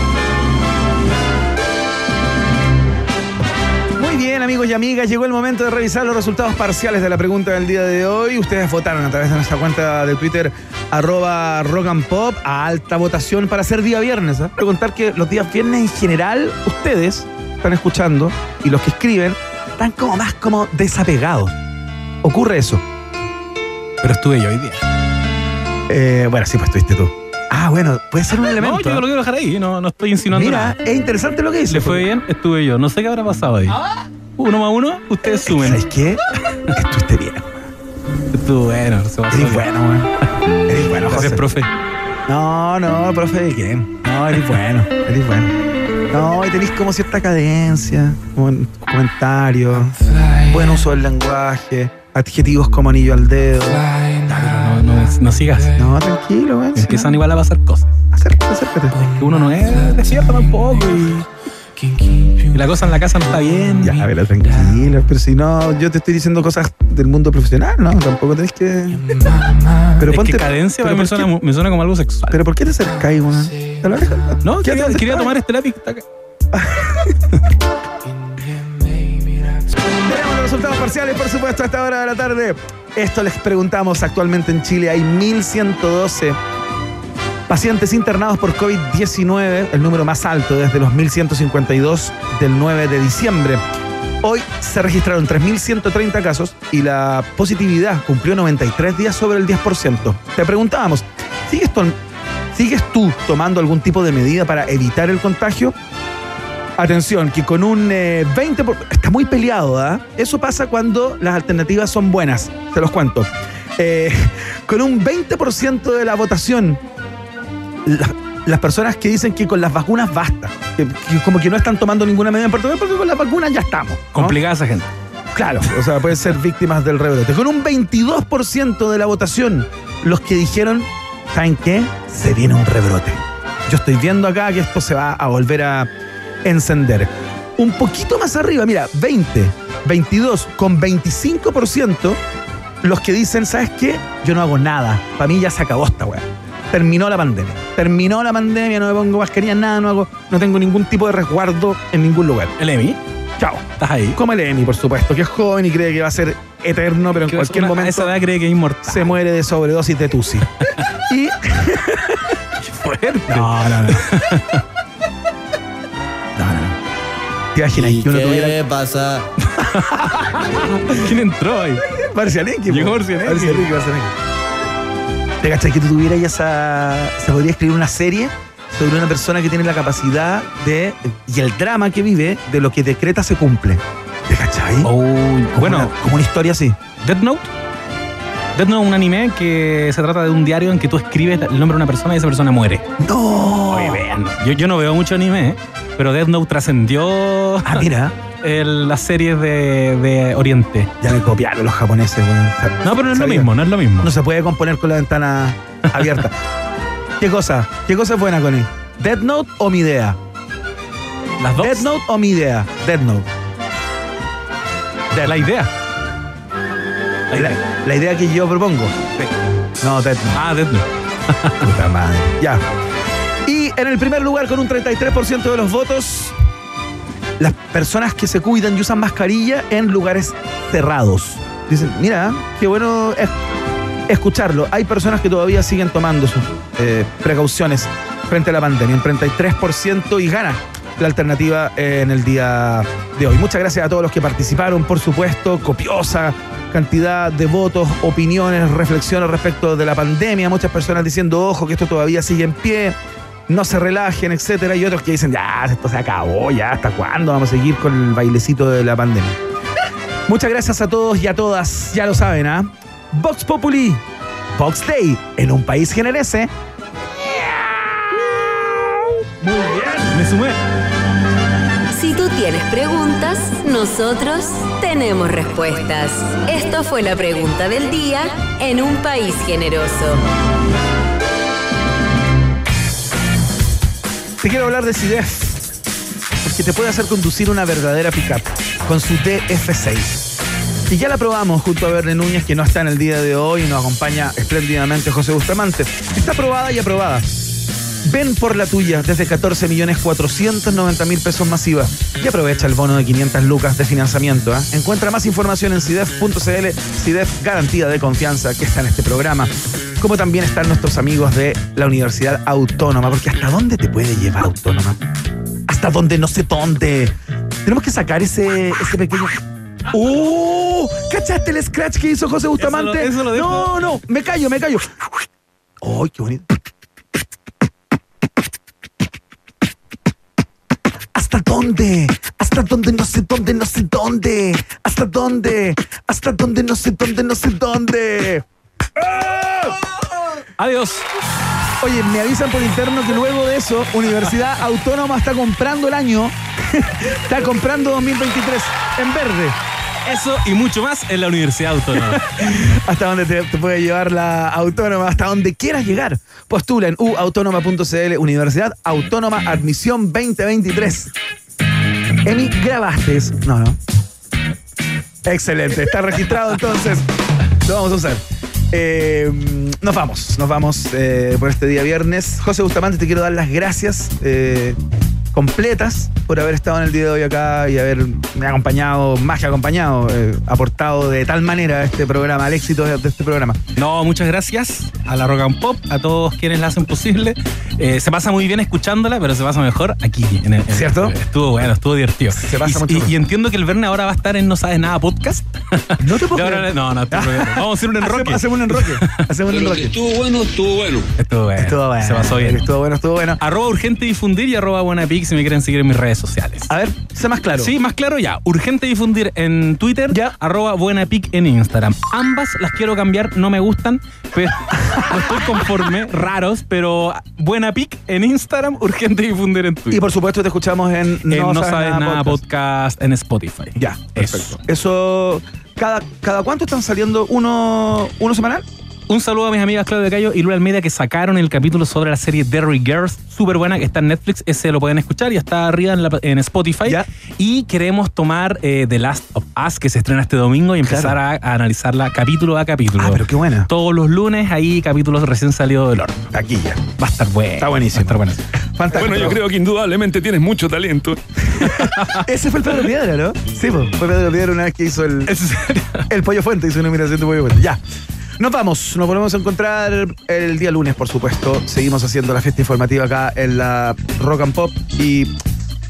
Bien, amigos y amigas, llegó el momento de revisar los resultados parciales de la pregunta del día de hoy. Ustedes votaron a través de nuestra cuenta de Twitter, arroba rock and pop, a alta votación para ser día viernes. ¿eh? Preguntar que los días viernes en general, ustedes están escuchando y los que escriben están como más como desapegados. Ocurre eso. Pero estuve yo hoy día. Eh, bueno, sí, pues estuviste tú. Ah, bueno, puede ser un elemento. No, yo ¿eh? lo quiero dejar ahí, no, no estoy insinuando Mira, nada. es interesante lo que dice. ¿Le fue bien? Estuve yo. No sé qué habrá pasado ahí. Uno más uno, ustedes sumen. ¿Sabes qué? Estuviste bien. Estuvo bueno, se pasó Eres bueno, weón. Eres bueno, Gracias, José. profe. No, no, profe, ¿de qué? No, eres bueno, eres bueno. No, y tenés como cierta cadencia, como comentarios, buen uso del lenguaje, adjetivos como anillo al dedo. No, sigas. No, tranquilo, weón. sí, Empiezan no. igual a pasar cosas. Acércate, acércate. Que uno no es despierto tampoco y, y la cosa en la casa no está bien. Ya, pero tranquilo, pero si no, yo te estoy diciendo cosas del mundo profesional, ¿no? Tampoco tenés que. Pero es ponte. que cadencia pero me ¿por suena, qué- me suena como algo sexual. Pero ¿por qué te acercáis, weón? Te lo alejas. No, quería, tomar este lápiz. que está acá. Tenemos los resultados parciales, por supuesto, a esta hora de la tarde. Esto les preguntamos. Actualmente en Chile hay 1.112 pacientes internados por COVID-19, el número más alto desde los 1.152 del 9 de diciembre. Hoy se registraron 3.130 casos y la positividad cumplió 93 días sobre el 10%. Te preguntábamos, ¿sigues, ¿sigues tú tomando algún tipo de medida para evitar el contagio? Atención, que con un eh, 20%, por- está muy peleado, ¿ah? Eso pasa cuando las alternativas son buenas, se los cuento. Eh, con un 20% de la votación, la- las personas que dicen que con las vacunas basta, que, que como que no están tomando ninguna medida en particular porque con las vacunas ya estamos. ¿no? Complicada esa gente. Claro, o sea, pueden ser víctimas del rebrote. Con un 22% de la votación, los que dijeron, ¿saben qué? Se viene un rebrote. Yo estoy viendo acá que esto se va a volver a encender. Un poquito más arriba, mira, 20, 22, con 25%, los que dicen, ¿sabes qué? Yo no hago nada. Para mí ya se acabó esta weá. Terminó la pandemia. Terminó la pandemia, no me pongo mascarilla, nada, no hago, no tengo ningún tipo de resguardo en ningún lugar. ¿El EMI? Chao. ¿Estás ahí? Como el Emi, por supuesto, que es joven y cree que va a ser eterno, pero en cualquier una- a momento esa edad cree que es inmortal. se muere de sobredosis de tusi. y Fuerte. no, no. No, no, no. ¿Te imaginas que uno tuviera pasa? ¿Quién entró ahí? Marcianeque? Llegó. Marcianeque, Marcianeque. ¿Te cachai que tú tuvieras esa. Se podría escribir una serie sobre una persona que tiene la capacidad de. y el drama que vive de lo que decreta se cumple. ¿Te cachai? Oh, Como bueno, una- como una historia así. Death Note. Death Note es un anime que se trata de un diario en que tú escribes el nombre de una persona y esa persona muere. ¡No! Oye, vean. Yo, yo no veo mucho anime, ¿eh? pero Death Note trascendió Ah, mira. el- las series de, de Oriente. Ya me copiaron los japoneses, weón. No, pero no es lo mismo, no es lo mismo. No se puede componer con la ventana abierta. ¿Qué cosa? ¿Qué cosa es buena, Connie? ¿Dead Note o mi idea? Las dos. ¿Dead Note o mi idea? Dead Note. Death La idea. La, la idea que yo propongo. No, Dead Note. Ah, Death Note. Puta madre. Ya. Y en el primer lugar, con un 33% de los votos, las personas que se cuidan y usan mascarilla en lugares cerrados. Dicen, mira, qué bueno es- escucharlo. Hay personas que todavía siguen tomando sus eh, precauciones frente a la pandemia. Un 33% y gana la alternativa en el día de hoy. Muchas gracias a todos los que participaron, por supuesto, copiosa cantidad de votos, opiniones, reflexiones respecto de la pandemia, muchas personas diciendo, ojo, que esto todavía sigue en pie, no se relajen, etcétera, y otros que dicen, ya, esto se acabó, ya, ¿hasta cuándo vamos a seguir con el bailecito de la pandemia? Muchas gracias a todos y a todas, ya lo saben, ¿ah? Vox Populi, Vox Day, en un país generese. Muy bien. Me sumé. Si tú tienes preguntas, nosotros tenemos respuestas. Esto fue la pregunta del día en un país generoso. Te quiero hablar de CIDEF, porque te puede hacer conducir una verdadera pickup con su DF6. Y ya la probamos junto a Verne Núñez, que no está en el día de hoy y nos acompaña espléndidamente José Bustamante. Está aprobada y aprobada. Ven por la tuya desde 14 millones 490 mil pesos masiva y aprovecha el bono de 500 lucas de financiamiento. ¿ah? Encuentra más información en CIDEF.cl, CIDEF garantía de confianza que está en este programa. Como también están nuestros amigos de la Universidad Autónoma, porque ¿hasta dónde te puede llevar Autónoma? Hasta dónde no sé dónde. Tenemos que sacar ese, ese pequeño. ¡Uh! ¿Cachaste el scratch que hizo José Bustamante? eso lo dejo. No, no, me callo, me callo. ¡Ay, qué bonito! ¿Hasta dónde? ¿Hasta dónde? No sé dónde, no sé dónde. ¿Hasta dónde? ¿Hasta dónde? No sé dónde, no sé dónde. Adiós. Oye, me avisan por interno que luego de eso, Universidad Autónoma está comprando el año. está comprando 2023 en verde. Eso y mucho más en la Universidad Autónoma. Hasta donde te, puede llevar la autónoma, hasta donde quieras llegar. Postula en uautónoma.cl, Universidad Autónoma Admisión 2023. Emi, ¿grabaste? No, no. Excelente, está registrado entonces. Lo vamos a usar. Eh, nos vamos, nos vamos eh, por este día viernes. José Bustamante, te quiero dar las gracias eh, completas por haber estado en el día de hoy acá y haberme acompañado, más que acompañado, eh, aportado de tal manera a este programa, al éxito de, de este programa. No, muchas gracias a la Rock and Pop, a todos quienes la hacen posible. Eh, se pasa muy bien escuchándola, pero se pasa mejor aquí. En el, en el- ¿Cierto? estuvo bueno, estuvo divertido. Se pasa y, mucho y- y entiendo que el viernes ahora va a estar en No Sabes Nada Podcast. No te puedo no, no, estoy bromeando. Vamos a hacer un enroque. Hacemos, un enroque. Hacemos un enroque. Estuvo bueno, estuvo bueno. Estuvo bueno. Estuvo bueno. Se pasó bien. Estuvo bueno, estuvo bueno. Arroba urgente difundir y arroba buena si me quieren seguir en mis redes sociales. A ver, sé más claro. Sí, más claro ya. Urgente difundir en Twitter, Ya. arroba buenapic en Instagram. Ambas las quiero cambiar, no me gustan, pero no estoy conforme, raros, pero buenapic en Instagram, urgente difundir en Twitter. Y por supuesto te escuchamos en En no, sabes nada, podcast. en Spotify. Ya, Eso. perfecto. Eso, ¿cada, cada cuánto están saliendo uno, uno semanal? Un saludo a mis amigas Claudia Cayo y Lula Almeida que sacaron el capítulo sobre la serie Derry Girls, súper buena, que está en Netflix, ese lo pueden escuchar y está arriba en, la- en Spotify. Ya. Y queremos tomar eh, The Last of Us, que se estrena este domingo, y empezar a, a analizarla capítulo a capítulo. Ah, pero qué buena. Todos los lunes, ahí capítulos recién salidos del horno. Aquí ya. Va a estar bueno. Está buenísimo. Va a estar buenísimo. Fantástico. Bueno, yo creo que indudablemente tienes mucho talento. Ese fue el Pedro Piedra, ¿no? Sí, fue Pedro Piedra una vez que hizo el, el Pollo Fuente, hizo una imitación de Pollo Fuente. Ya. Nos vamos, nos volvemos a encontrar el día lunes, por supuesto. Seguimos haciendo la fiesta informativa acá en la Rock and Pop. Y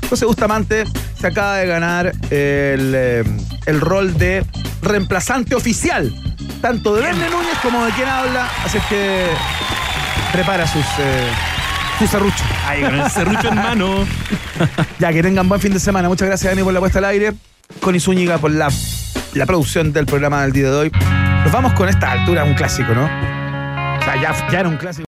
José Bustamante se acaba de ganar el, eh, el rol de reemplazante oficial, tanto de Verne Núñez como de quien habla. Así es que prepara sus, eh, sus serruchos. Ahí con el serrucho en mano. Ya, que tengan buen fin de semana. Muchas gracias, Dani, por la puesta al aire. Con Zúñiga por la, la producción del programa del día de hoy. Nos vamos con esta altura, un clásico, ¿no? O sea, ya, era un clásico.